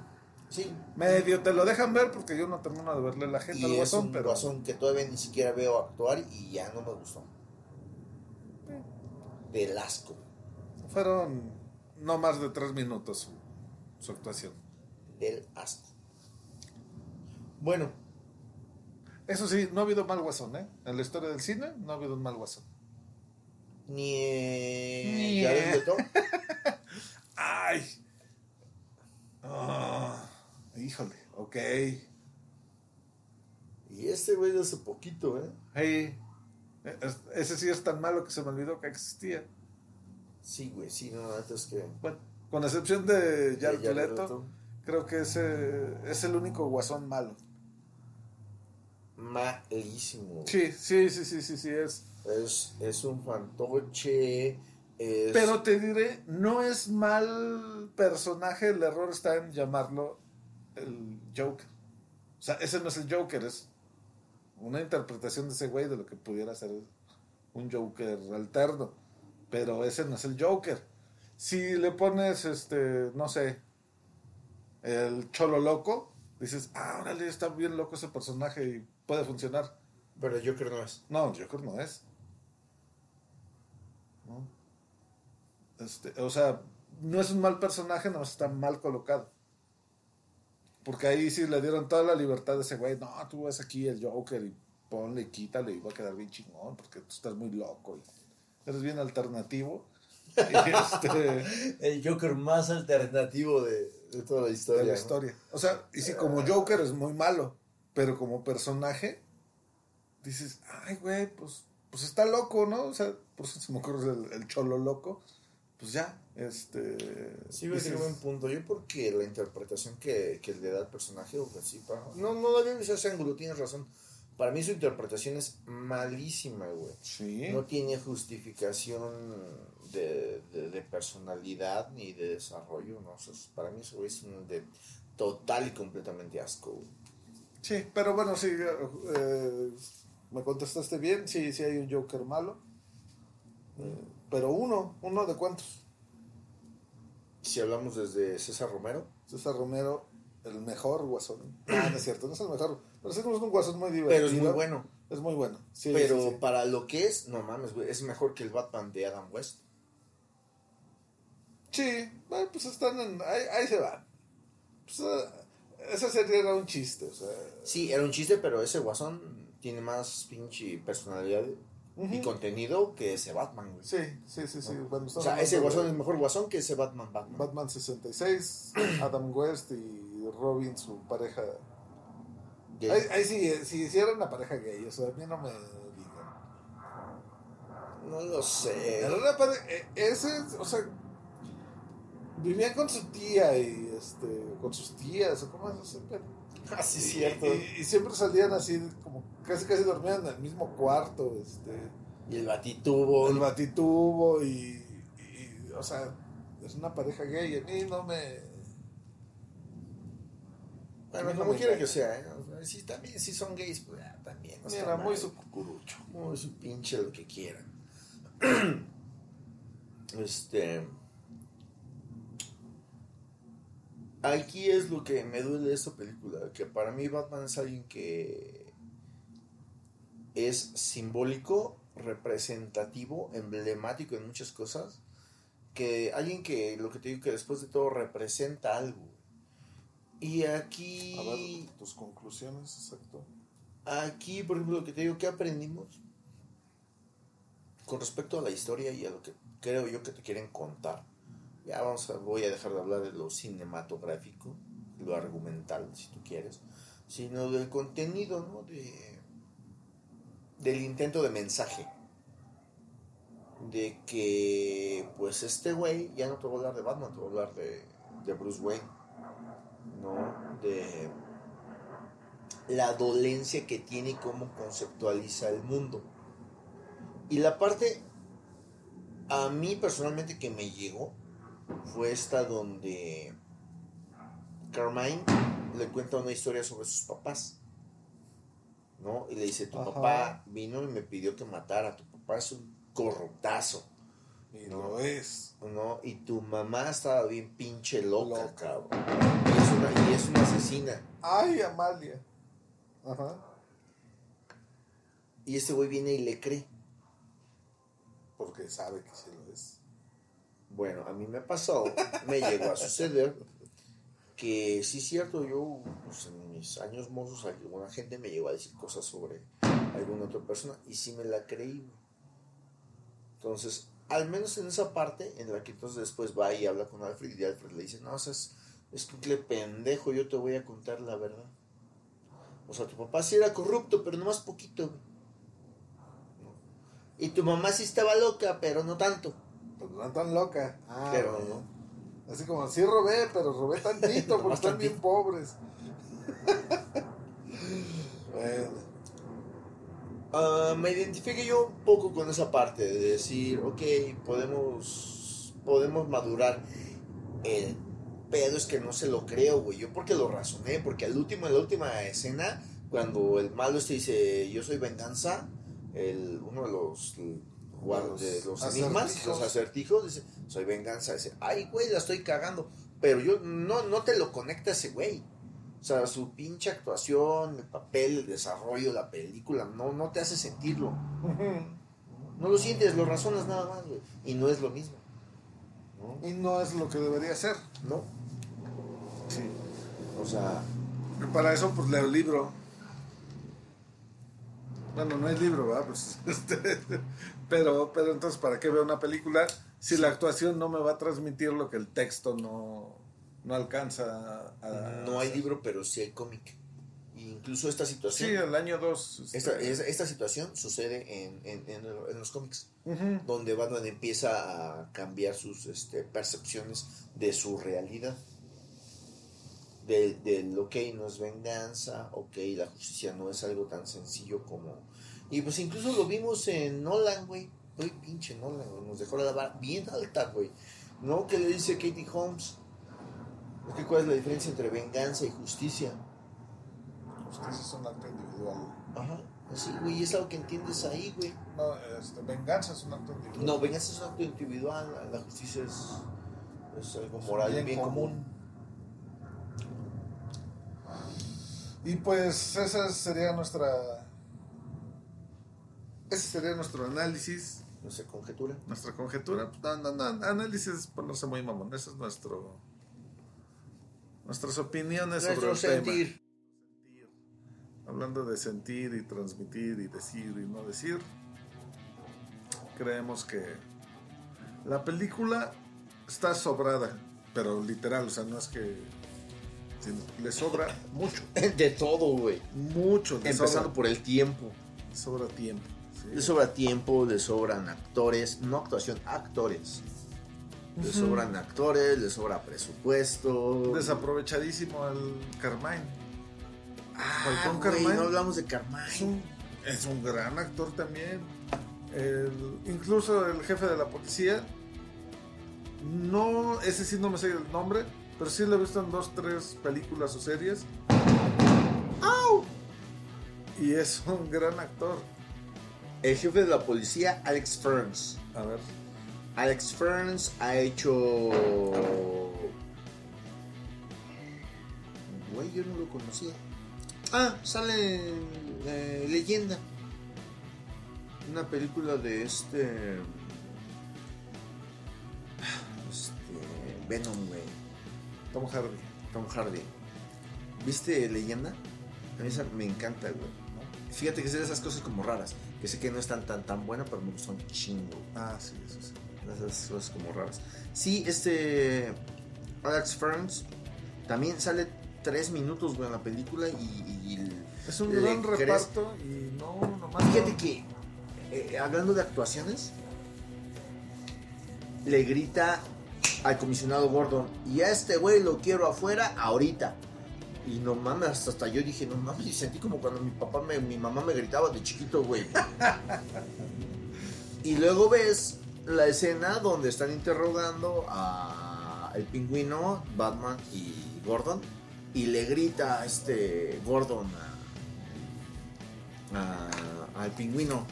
Sí, Medio te lo dejan ver porque yo no termino de verle la gente al y es guasón, un pero guasón que todavía ni siquiera veo actuar y ya no me gustó. Del asco. Fueron no más de tres minutos su, su actuación. Del asco. Bueno, Eso sí, no ha habido mal guasón, ¿eh? En la historia del cine no ha habido un mal guasón. ni, eh, Ni- Leto. ¡Ay! Ah, híjole, ok. Y este güey de hace poquito, ¿eh? Hey, es- ese sí es tan malo que se me olvidó que existía. Sí, güey, sí, no, neta es que. Bueno, con excepción de Jared Jared Leto, Leto. creo que ese es el único guasón malo. Malísimo. Sí, sí, sí, sí, sí, sí es. Es, es un fantoche. Es, Pero te diré, no es mal personaje, el error está en llamarlo el Joker. O sea, ese no es el Joker, es una interpretación de ese güey de lo que pudiera ser un Joker alterno. Pero ese no es el Joker. Si le pones, este, no sé, el cholo loco, dices, ah, órale, está bien loco ese personaje y puede funcionar. Pero Joker no es. No, Joker no es. ¿No? Este, o sea, no es un mal personaje, no está mal colocado. Porque ahí sí le dieron toda la libertad a ese güey. No, tú ves aquí el Joker y ponle, quítale y va a quedar bien chingón porque tú estás muy loco y eres bien alternativo. Este, El Joker más alternativo de, de toda la historia. de la ¿no? historia. O sea, y si como Joker es muy malo, pero como personaje, dices, ay, güey, pues, pues está loco, ¿no? O sea, por eso se me ocurre el, el cholo loco. Pues ya, este. Sí, güey, dices, buen punto. Yo porque la interpretación que, que le da al personaje, o así, para... no, no la visto ese ángulo, tienes razón. Para mí su interpretación es malísima, güey. Sí. No tiene justificación de, de, de personalidad ni de desarrollo, no sé. Para mí eso es un de total y completamente asco, güey. Sí, pero bueno, sí, eh, me contestaste bien. Sí, sí hay un Joker malo. Eh, pero uno, uno de cuántos. Si hablamos desde César Romero, César Romero, el mejor guasón. Ah, no es cierto, no es el mejor. Pero sí es un guasón muy divertido. pero es muy bueno. Es muy bueno. Sí, pero sí, sí. para lo que es, no mames, güey, es mejor que el Batman de Adam West. Sí, bueno, pues están en. Ahí, ahí se van. Pues, eh, esa serie era un chiste, o sea. Sí, era un chiste, pero ese guasón tiene más pinche personalidad y contenido que ese Batman, güey. Sí, sí, sí, sí. Bueno, O sea, ese guasón de es mejor guasón que ese Batman Batman. Batman 66, Adam West y Robin, su pareja. Gay. Ahí, ahí sí, sí, sí era una pareja gay, o sea, a mí no me digan. No lo sé. Era una pareja. eh, Ese, o sea, vivían con su tía y este, con sus tías, o cómo es ese pedo. Ah, cierto. Y, y siempre salían así, como casi casi dormían en el mismo cuarto, este. Y el batitubo. el batitubo y, y, o sea, es una pareja gay. A mí no me. Bueno, no como me quiera que sea, ¿eh? Si también si son gays, pues ah, también. no Mira, muy mal. su cucurucho. Muy su pinche lo que quieran. este. Aquí es lo que me duele de esta película. Que para mí Batman es alguien que es simbólico, representativo, emblemático en muchas cosas. Que alguien que, lo que te digo, que después de todo representa algo. Y aquí... A ver, tus conclusiones, exacto. Aquí, por ejemplo, lo que te digo, ¿qué aprendimos? Con respecto a la historia y a lo que creo yo que te quieren contar. Ya vamos a, voy a dejar de hablar de lo cinematográfico, lo argumental, si tú quieres, sino del contenido, ¿no? De, del intento de mensaje. De que, pues, este güey, ya no te voy a hablar de Batman, te voy a hablar de, de Bruce Wayne, ¿no? De la dolencia que tiene y cómo conceptualiza el mundo. Y la parte a mí personalmente que me llegó fue esta donde Carmine le cuenta una historia sobre sus papás. ¿No? Y le dice, tu Ajá. papá vino y me pidió que matara. Tu papá es un corruptazo. Y lo es. ¿No? Y tu mamá estaba bien pinche loca, Loca. cabrón. Y es, una, y es una asesina. Ay, Amalia. Ajá. Y este güey viene y le cree. Porque sabe que sí lo es. Bueno, a mí me pasó, me llegó a suceder que sí es cierto, yo pues, en mis años mozos alguna gente me llegó a decir cosas sobre alguna otra persona y sí me la creí. Entonces, al menos en esa parte en la que entonces después va y habla con Alfred y Alfred le dice, no, o sea, es, es que pendejo, yo te voy a contar la verdad. O sea, tu papá sí era corrupto, pero nomás poquito. Y tu mamá sí estaba loca, pero no tanto. Pues no tan loca. Ah, pero no. Así como, sí robé, pero robé tantito porque están bien pobres. bueno, Ah, me identifique yo un poco con esa parte de decir, ok, podemos, podemos madurar. El pedo es que no se lo creo, güey. Yo porque lo razoné, porque al último, en la última escena, cuando el malo este dice, yo soy venganza, el, uno de los, guardas de los acertijos. los acertijos, dice, soy venganza. Dice, ay, güey, la estoy cagando. Pero yo, no, no te lo conecta ese güey. O sea, su pinche actuación, el papel, el desarrollo, la película, no, no te hace sentirlo. No lo sientes, lo razonas nada más, güey. Y no es lo mismo. ¿no? y no es lo que debería ser. ¿No? Sí. O sea, Y para eso, pues leo el libro. Bueno, no es libro, ¿verdad? Pues, este, pero, pero entonces, ¿para qué veo una película si la actuación no me va a transmitir lo que el texto no, no alcanza a... no hay libro, pero sí hay cómic. Incluso esta situación. Sí, el año este, 2. Esta, es- esta situación sucede en, en- en- los cómics, donde Batman empieza a cambiar sus este, percepciones de su realidad. Del, del, ok, no es venganza, ok, la justicia no es algo tan sencillo como... Y pues incluso lo vimos en Nolan, güey. Uy, pinche Nolan, güey, nos dejó la vara bien alta, güey. ¿No? Que le dice Katie Holmes. Es que ¿Cuál es la diferencia entre venganza y justicia? Justicia es un acto individual. Ajá, así, güey, es algo que entiendes ahí, güey. No, este, venganza es un acto individual. No, venganza es un acto individual, la- la justicia es, es algo moral, bien, bien común. común. Y pues esa sería nuestra... Ese sería nuestro análisis, sé, conjetura. nuestra conjetura. No, no, no, análisis es ponerse muy mamón. Ese es nuestro... Nuestras opiniones sobre el tema. sentir. Hablando de sentir y transmitir y decir y no decir, creemos que la película está sobrada, pero literal, o sea, no es que le sobra mucho, De todo, güey. mucho, le Empezando sobra, por el tiempo. le sobra tiempo. ¿sí? Le sobra tiempo, le sobran actores, no actuación, actores. Le sobran actores, le sobra presupuesto. Desaprovechadísimo el Carmine. Ah, Carmine. no hablamos de Carmine. Es un, es un gran actor también. El- incluso el jefe de la policía. No, ese sí no me sé el nombre, pero sí lo he visto en dos, tres películas o series. Y es un gran actor. El jefe de la policía, Alex Ferns. A ver. Alex Ferns ha hecho. Güey, yo no lo conocía. Ah, sale eh, Leyenda. Una película de este. Este. Venom, güey. Tom Hardy. Tom Hardy. ¿Viste Leyenda? A mí esa me encanta, güey. ¿no? Fíjate que es de esas cosas como raras. Que sé que no están tan tan buena, pero me gustan chingo. Ah, sí, eso sí. Esas cosas como raras. Sí, este. Alex Ferns también sale tres minutos, güey, en la película y. y Es un gran crees- reparto y no, nomás. Fíjate no. que, eh, hablando de actuaciones, le grita al comisionado Gordon, y a este güey lo quiero afuera ahorita. Y no mames, hasta, hasta yo dije, no mames, y sentí como cuando mi papá, me, mi mamá me gritaba de chiquito, güey. Y luego ves la escena donde están interrogando a el pingüino, Batman y Gordon. Y le grita a este Gordon a- a- al pingüino.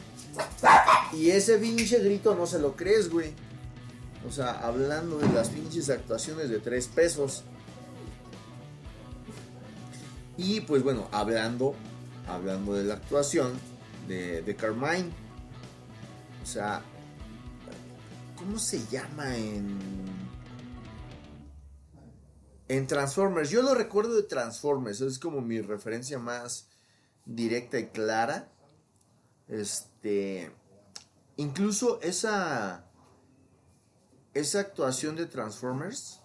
Y ese pinche grito no se lo crees, güey. O sea, hablando de las pinches actuaciones de tres pesos. Y pues bueno, hablando, hablando de la actuación de, de Carmine. O sea, ¿cómo se llama en en Transformers? Yo lo recuerdo de Transformers, es como mi referencia más directa y clara. Este, incluso esa esa actuación de Transformers,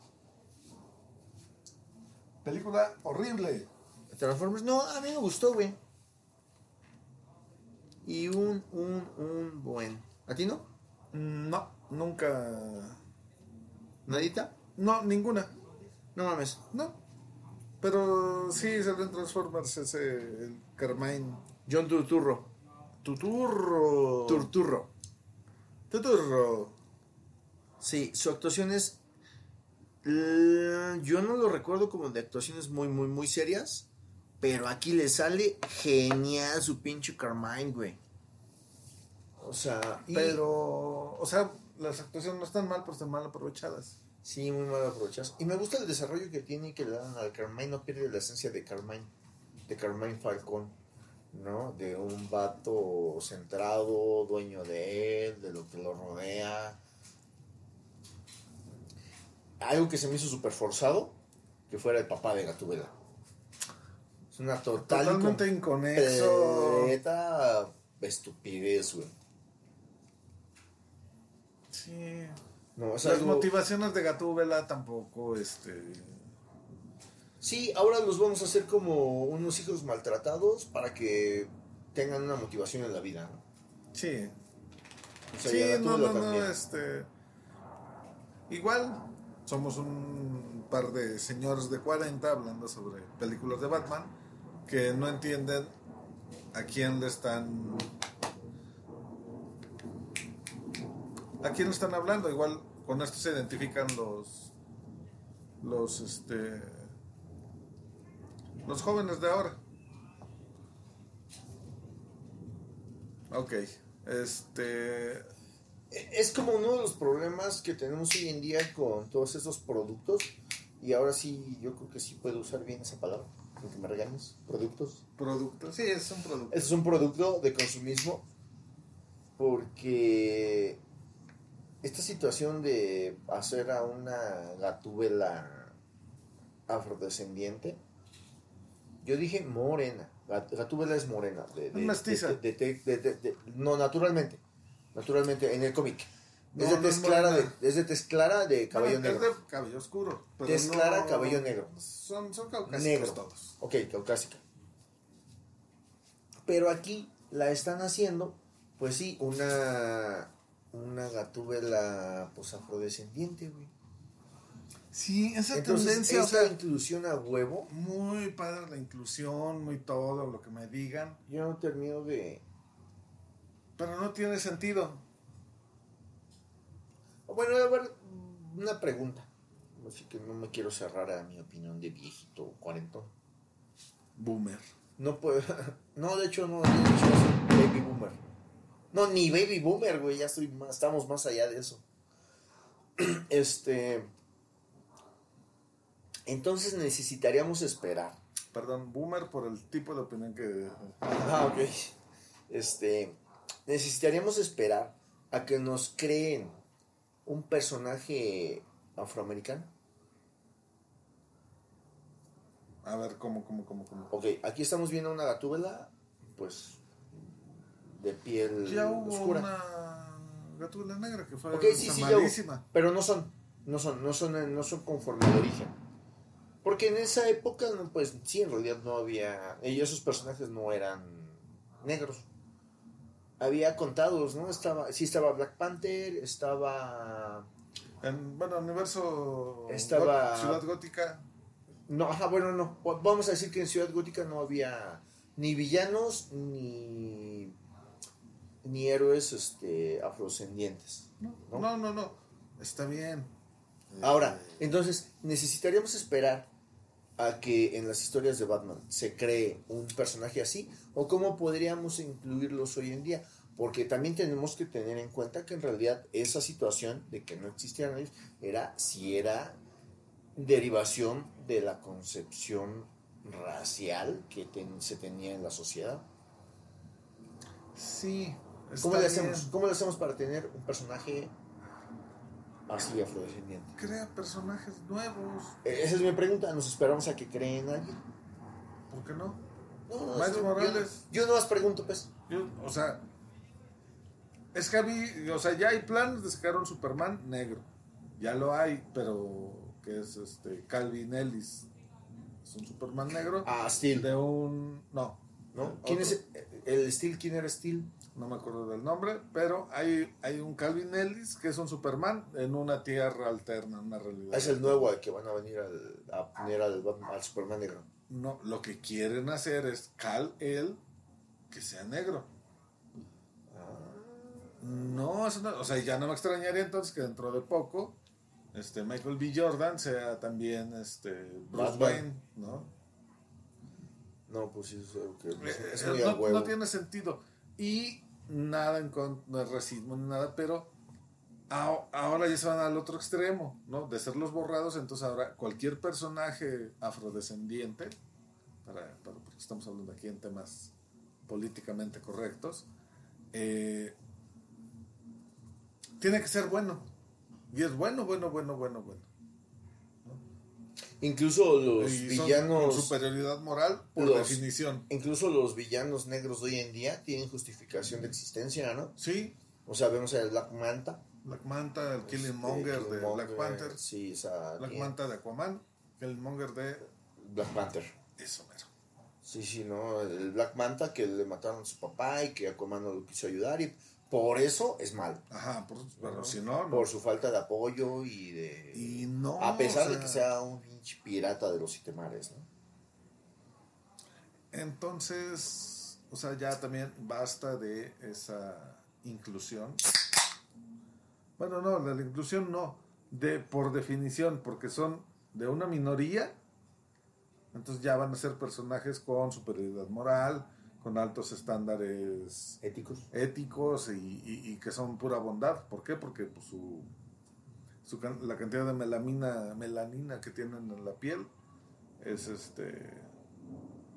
Película horrible. Transformers, no, a mí me gustó, güey. Y un, un, un buen. ¿A ti no? No, nunca. ¿Nadita? No, ninguna. No mames. No. Pero sí, salió en Transformers ese, el Carmine. John Turturro. Tuturro. Turturro. Tuturro. Sí, su actuación es. Yo no lo recuerdo como de actuaciones muy, muy, muy serias. Pero aquí le sale genial su pinche Carmine, güey. O sea, y- Pero, o sea, las actuaciones no están mal, pero están mal aprovechadas. Sí, muy mal aprovechadas. Y me gusta el desarrollo que tiene y que le dan al Carmine. No pierde la esencia de Carmine. De Carmine Falcón. ¿No? De un vato centrado, dueño de él, de lo que lo rodea. Algo que se me hizo súper forzado, que fuera el papá de Gatúbela. Es una total Totalmente inconexo. estupidez, güey. Sí. No, Las algo- motivaciones de Gatúbela tampoco, este. Sí, ahora los vamos a hacer como unos hijos maltratados para que tengan una motivación en la vida. ¿no? Sí. O sea, sí, no, no, no, este. Igual, somos un par de señores de 40 hablando sobre películas de Batman que no entienden a quién le están. ¿A quién le están hablando? Igual con esto se identifican los. Los, este. Los jóvenes de ahora. Ok. Este. Es como uno de los problemas que tenemos hoy en día con todos esos productos. Y ahora sí, yo creo que sí puedo usar bien esa palabra. Aunque me regañes. Productos. Producto. Sí, es un producto. Es un producto de consumismo porque esta situación de hacer a una gatúbela afrodescendiente, yo dije morena, Gat- gatúbela es morena, de, de- Es mestiza. de- de- no, naturalmente, naturalmente, en el cómic. No, es, de tez clara de, es de tez clara de cabello negro. Es de cabello oscuro. pero Tez clara, cabello negro. Son, son caucásicos negro. todos. Ok, caucásica. Pero aquí la están haciendo, pues sí, una una gatúbela pues afrodescendiente, güey. Sí, esa Entonces, tendencia, o sea, inclusión a huevo, muy padre la inclusión, muy todo, lo que me digan, yo no termino de pero no tiene sentido. Bueno, a ver, una pregunta. Así que no me quiero cerrar a mi opinión de viejito cuarentón. Boomer. No puedo. No, de hecho, no. De hecho, soy baby boomer. No, ni baby boomer, güey. Ya estoy más, estamos más allá de eso. Este. Entonces necesitaríamos esperar. Perdón, boomer por el tipo de opinión que... Ah, ok. Este. Necesitaríamos esperar a que nos creen un personaje afroamericano. A ver, ¿cómo, cómo, cómo, cómo? Ok, aquí estamos viendo una gatúbela, pues, de piel Ya hubo oscura. una gatúbela negra que fue Ok, sí, sí, ya hubo. malísima. Pero no son, no son, no son, no son conforme al origen. Porque en esa época, pues sí, en realidad no había, y esos personajes no eran negros. Había contados, ¿no? Estaba, sí estaba Black Panther, estaba, En, bueno, universo... Estaba- Got- Ciudad Gótica. no, ajá, bueno, no, vamos a decir que en Ciudad Gótica no había ni villanos ni ni héroes este, afrodescendientes. No, no, no, no. Está bien. Ahora, entonces, necesitaríamos esperar a que en las historias de Batman se cree un personaje así, o cómo podríamos incluirlos hoy en día, porque también tenemos que tener en cuenta que en realidad esa situación de que no existieran ellos era si era derivación de la concepción racial que ten- se tenía en la sociedad. Sí. ¿Cómo le, hacemos. ¿Cómo le hacemos para tener un personaje así afrodescendiente? Crea personajes nuevos. Eh, Esa es mi pregunta. ¿Nos esperamos a que creen alguien? ¿Por qué no? No, no, Miles yo- Morales. Yo, yo no más pregunto, pues. Yo, o sea, es que o sea, ya hay planes de sacar un Superman negro. Ya lo hay, pero que es este Calvin Ellis. Es un Superman negro. Ah, Steel. De un. No. ¿No? ¿Quién otro. es el, el Steel? ¿Quién era Steel? No me acuerdo del nombre, pero hay, hay un Calvin Ellis que es un Superman en una tierra alterna, una realidad. Ah, es el nuevo al que van a venir al- a poner al, Superman negro. No, lo que quieren hacer es Cal él que sea negro. No, eso no- o sea, ya no me extrañaría entonces que dentro de poco este Michael B. Jordan sea también este Bruce Batman. Wayne, ¿no? No, pues sí, es, algo que- es, Eh, es eh, muy no, no tiene sentido. Y nada en contra, es racismo ni nada, pero ahora ya se van al otro extremo, ¿no? De ser los borrados, entonces ahora cualquier personaje afrodescendiente, para- porque estamos hablando aquí en temas políticamente correctos, eh, tiene que ser bueno. Y es bueno, bueno, bueno, bueno, bueno. Incluso los Y villanos. con superioridad moral, por los- definición. Incluso los villanos negros de hoy en día tienen justificación de existencia, ¿no? Sí. O sea, vemos el Black Manta. Black Manta, el Killing este, Monger de Killmonger, Black Panther. Sí, Black bien. Manta de Aquaman, el Monger de Black Panther. eso mero. Sí, sí, ¿no? El Black Manta que le mataron a su papá y que Aquaman no lo quiso ayudar y por eso es malo. Ajá, por- pero si no, no. Por su falta de apoyo y de... Y no, a pesar o de que sea un pirata de los siete mares, ¿no? Entonces, o sea, ya también basta de esa inclusión. Bueno, no, la inclusión no, de por definición, porque son de una minoría, entonces ya van a ser personajes con superioridad moral, con altos estándares éticos, éticos y, y- y que son pura bondad. ¿Por qué? Porque pues, su, la cantidad de melamina, melanina que tienen en la piel es este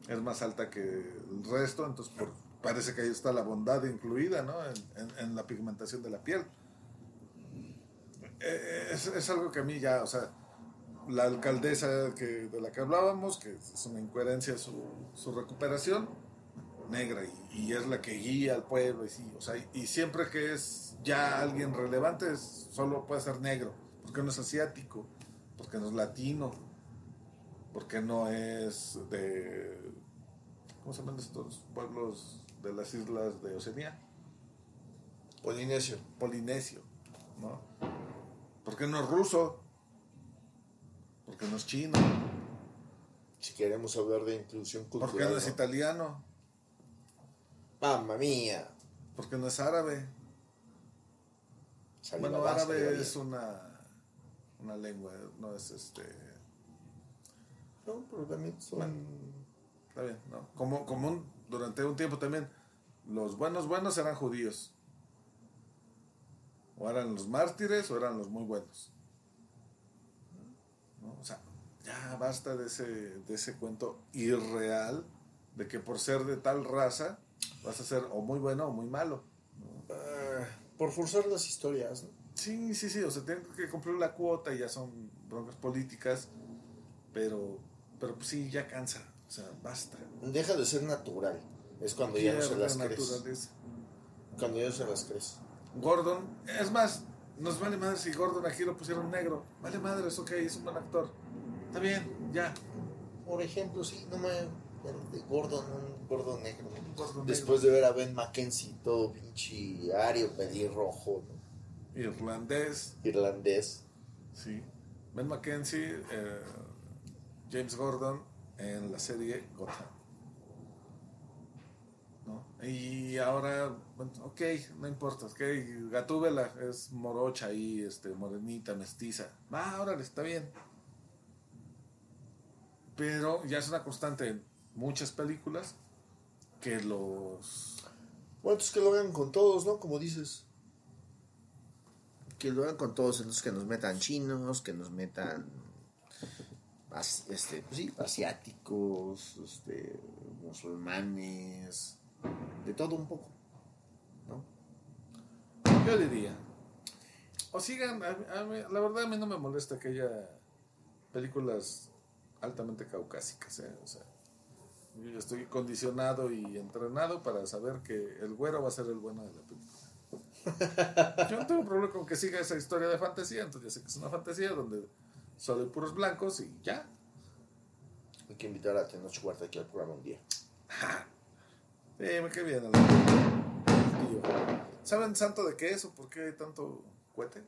es más alta que el resto, entonces parece que ahí está la bondad incluida, ¿no? En, en- en la pigmentación de la piel. Eh, Es, es algo que a mí ya, o sea, la alcaldesa que, de la que hablábamos, que es una incoherencia su, su recuperación, negra, y, y es la que guía al pueblo, y, sí, o sea, y, siempre que es ya alguien relevante, es- solo puede ser negro, porque no es asiático, porque no es latino, porque no es de, ¿cómo se llaman estos pueblos de las islas de Oceanía? Polinesio. Polinesio, ¿no? ¿Por qué no es ruso? Porque no es chino. Si queremos hablar de inclusión cultural. ¿Por qué no es ¿no? italiano? Mamma mía. ¿Por qué no es árabe? Bueno, árabe es una, una lengua, no es este... No, pero también son... Bueno, está bien, ¿no? Como, como un- durante un tiempo también, los buenos buenos eran judíos. O eran los mártires o eran los muy buenos. ¿No? O sea, ya basta de ese, de ese cuento irreal de que por ser de tal raza vas a ser o muy bueno o muy malo. Ah, por forzar las historias, ¿no? Sí, sí, sí, o sea, tienen que cumplir la cuota y ya son broncas políticas, pero, pero pues sí, ya cansa, o sea, basta. Deja de ser natural. Es cuando ya no se las crees. Cuando ya no se las crees. Gordon, es más, nos vale madre si Gordon aquí lo pusieron negro. Vale madre, es ok, es un buen actor. Está bien, ya. Por ejemplo, sí, no me... De Gordon, un Gordon negro. Después de ver a Ben Mackenzie, todo pinche ario, pelirrojo, ¿no? Irlandés, irlandés. sí. Ben Mackenzie, eh, James Gordon en la serie Gotham. ¿No? Y ahora, bueno, ok, no importa, ok, Gatúbela es morocha y este, morenita, mestiza. Va, ahora está bien. Pero ya es una constante en muchas películas que los... Bueno, pues que lo hagan con todos, ¿no? Como dices. Que lo hagan con todos, entonces que nos metan chinos, que nos metan este, pues sí, asiáticos, este, musulmanes, de todo un poco, ¿no? Yo diría. O sigan, a- a mí- la verdad a mí no me molesta que haya películas altamente caucásicas, ¿eh? O sea, yo ya estoy condicionado y entrenado para saber que el güero va a ser el bueno de la película. Yo no tengo problema con que siga esa historia de fantasía, entonces ya sé que es una fantasía donde solo hay puros blancos y ya. Hay que invitar a Tenoch Huerta aquí al programa un día. Sí, me cae bien. tío. ¿Saben santo de qué es o por qué hay tanto cohete?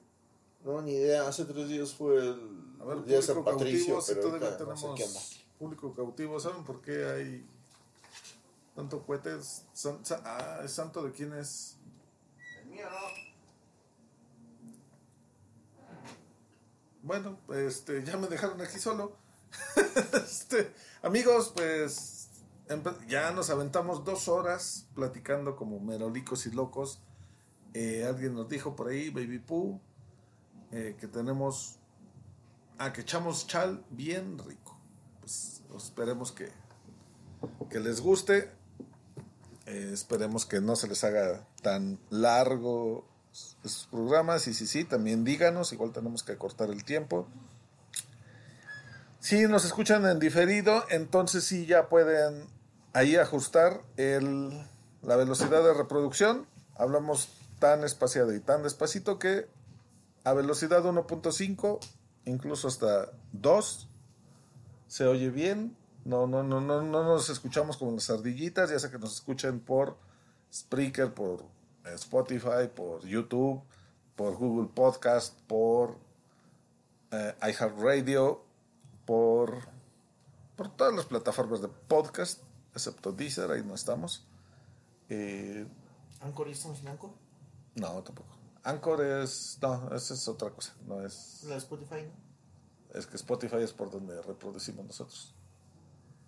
No, ni idea. Hace tres días fue el A ver, el día de San Patricio, cautivo, si pero todavía ahorita no sé tenemos qué. Público cautivo, ¿saben por qué hay tanto? San- sa- ah, ¿es santo de quién es? El mío no. Bueno, este, ya me dejaron aquí solo. Este, amigos, pues ya nos aventamos dos horas platicando como merolicos y locos. Eh, alguien nos dijo por ahí, Baby Poo, eh, que tenemos. Ah, que echamos chal bien rico. Pues esperemos que, que les guste. Eh, esperemos que no se les haga tan largo esos programas. Y si sí, también díganos. Igual tenemos que cortar el tiempo. Si nos escuchan en diferido, entonces sí ya pueden ahí ajustar el, la velocidad de reproducción. Hablamos tan espaciado y tan despacito que a velocidad 1.5, incluso hasta 2, se oye bien. No, no, no, no, no nos escuchamos como las ardillitas, ya sea que nos escuchen por Spreaker, por Spotify, por YouTube, por Google Podcast, por eh, iHeartRadio, por, por todas las plataformas de podcast, excepto Deezer, ahí no estamos. Eh, ¿Anchor ya estamos en Anchor? no, tampoco. Anchor es. No, esa es otra cosa. No es. La de Spotify, ¿no? Es que Spotify es por donde reproducimos nosotros.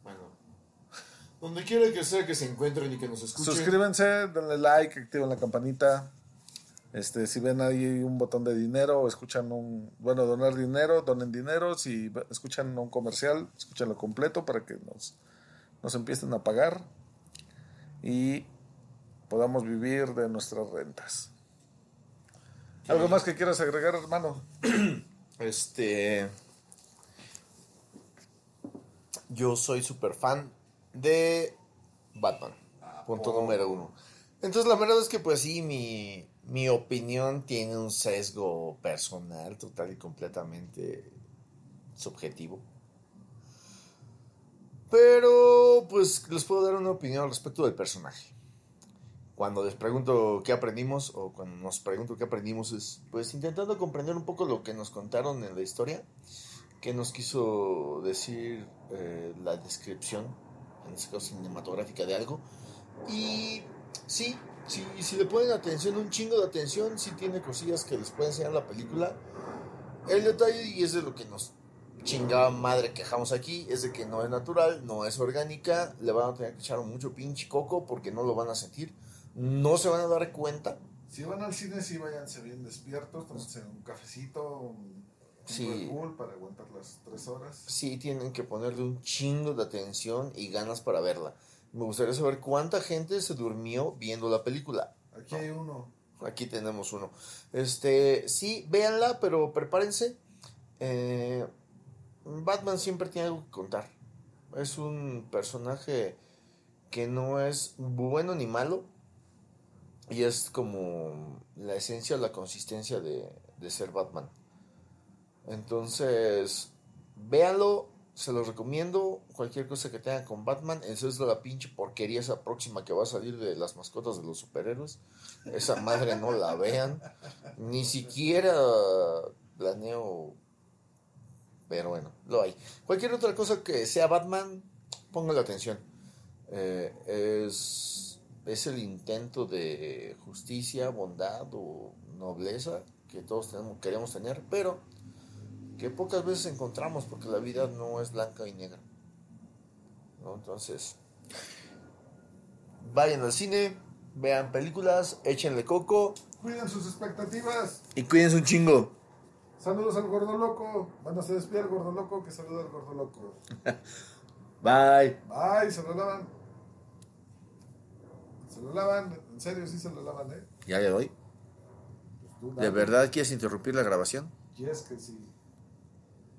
Bueno. Donde quiera que sea que se encuentren y que nos escuchen. Suscríbanse, denle like, activen la campanita. Este, si ven ahí un botón de dinero o escuchan un, bueno, donar dinero, donen dinero. Si escuchan un comercial, escúchenlo completo para que nos, nos empiecen a pagar y podamos vivir de nuestras rentas. ¿Algo más que quieras agregar, hermano? Este. Yo soy súper fan de Batman. Punto número uno. Entonces, la verdad es que, pues sí, mi, mi opinión tiene un sesgo personal total y completamente subjetivo. Pero, pues, les puedo dar una opinión al respecto del personaje. Cuando les pregunto qué aprendimos, o cuando nos pregunto qué aprendimos, es pues intentando comprender un poco lo que nos contaron en la historia, que nos quiso decir eh, la descripción, en este caso cinematográfica de algo. Y sí, sí, si le ponen atención, un chingo de atención, sí tiene cosillas que les puede enseñar la película. El detalle, y es de lo que nos chingada madre quejamos aquí, es de que no es natural, no es orgánica, le van a tener que echar mucho pinche coco porque no lo van a sentir, no se van a dar cuenta. Si van al cine, sí váyanse bien despiertos, tómense un cafecito, un, Sí. Red Bull para aguantar las tres horas. Sí tienen que ponerle un chingo de atención y ganas para verla. Me gustaría saber cuánta gente se durmió viendo la película. Aquí hay uno. Aquí tenemos uno. Este, sí, véanla, pero prepárense. Eh, Batman siempre tiene algo que contar. Es un personaje que no es bueno ni malo. Y es como la esencia, la consistencia de, de ser Batman. Entonces, véanlo, se los recomiendo. Cualquier cosa que tengan con Batman, eso es la pinche porquería esa próxima que va a salir de las mascotas de los superhéroes. Esa madre no la vean. Ni siquiera planeo. Pero bueno, lo hay. Cualquier otra cosa que sea Batman, póngale atención. Eh, es es el intento de justicia, bondad o nobleza que todos tenemos, queremos tener, pero que pocas veces encontramos porque la vida no es blanca y negra. ¿no? Entonces, vayan al cine, vean películas, échenle coco Cuiden sus expectativas. y cuídense un chingo. Saludos al gordo loco. Bueno, se despide el gordo loco que saluda al gordo loco. Bye. Bye, se lo lavan. Se lo lavan, en serio, sí se lo lavan, ¿eh? Ya le doy. Tú ¿De verdad quieres interrumpir la grabación? ¿Quieres que sí?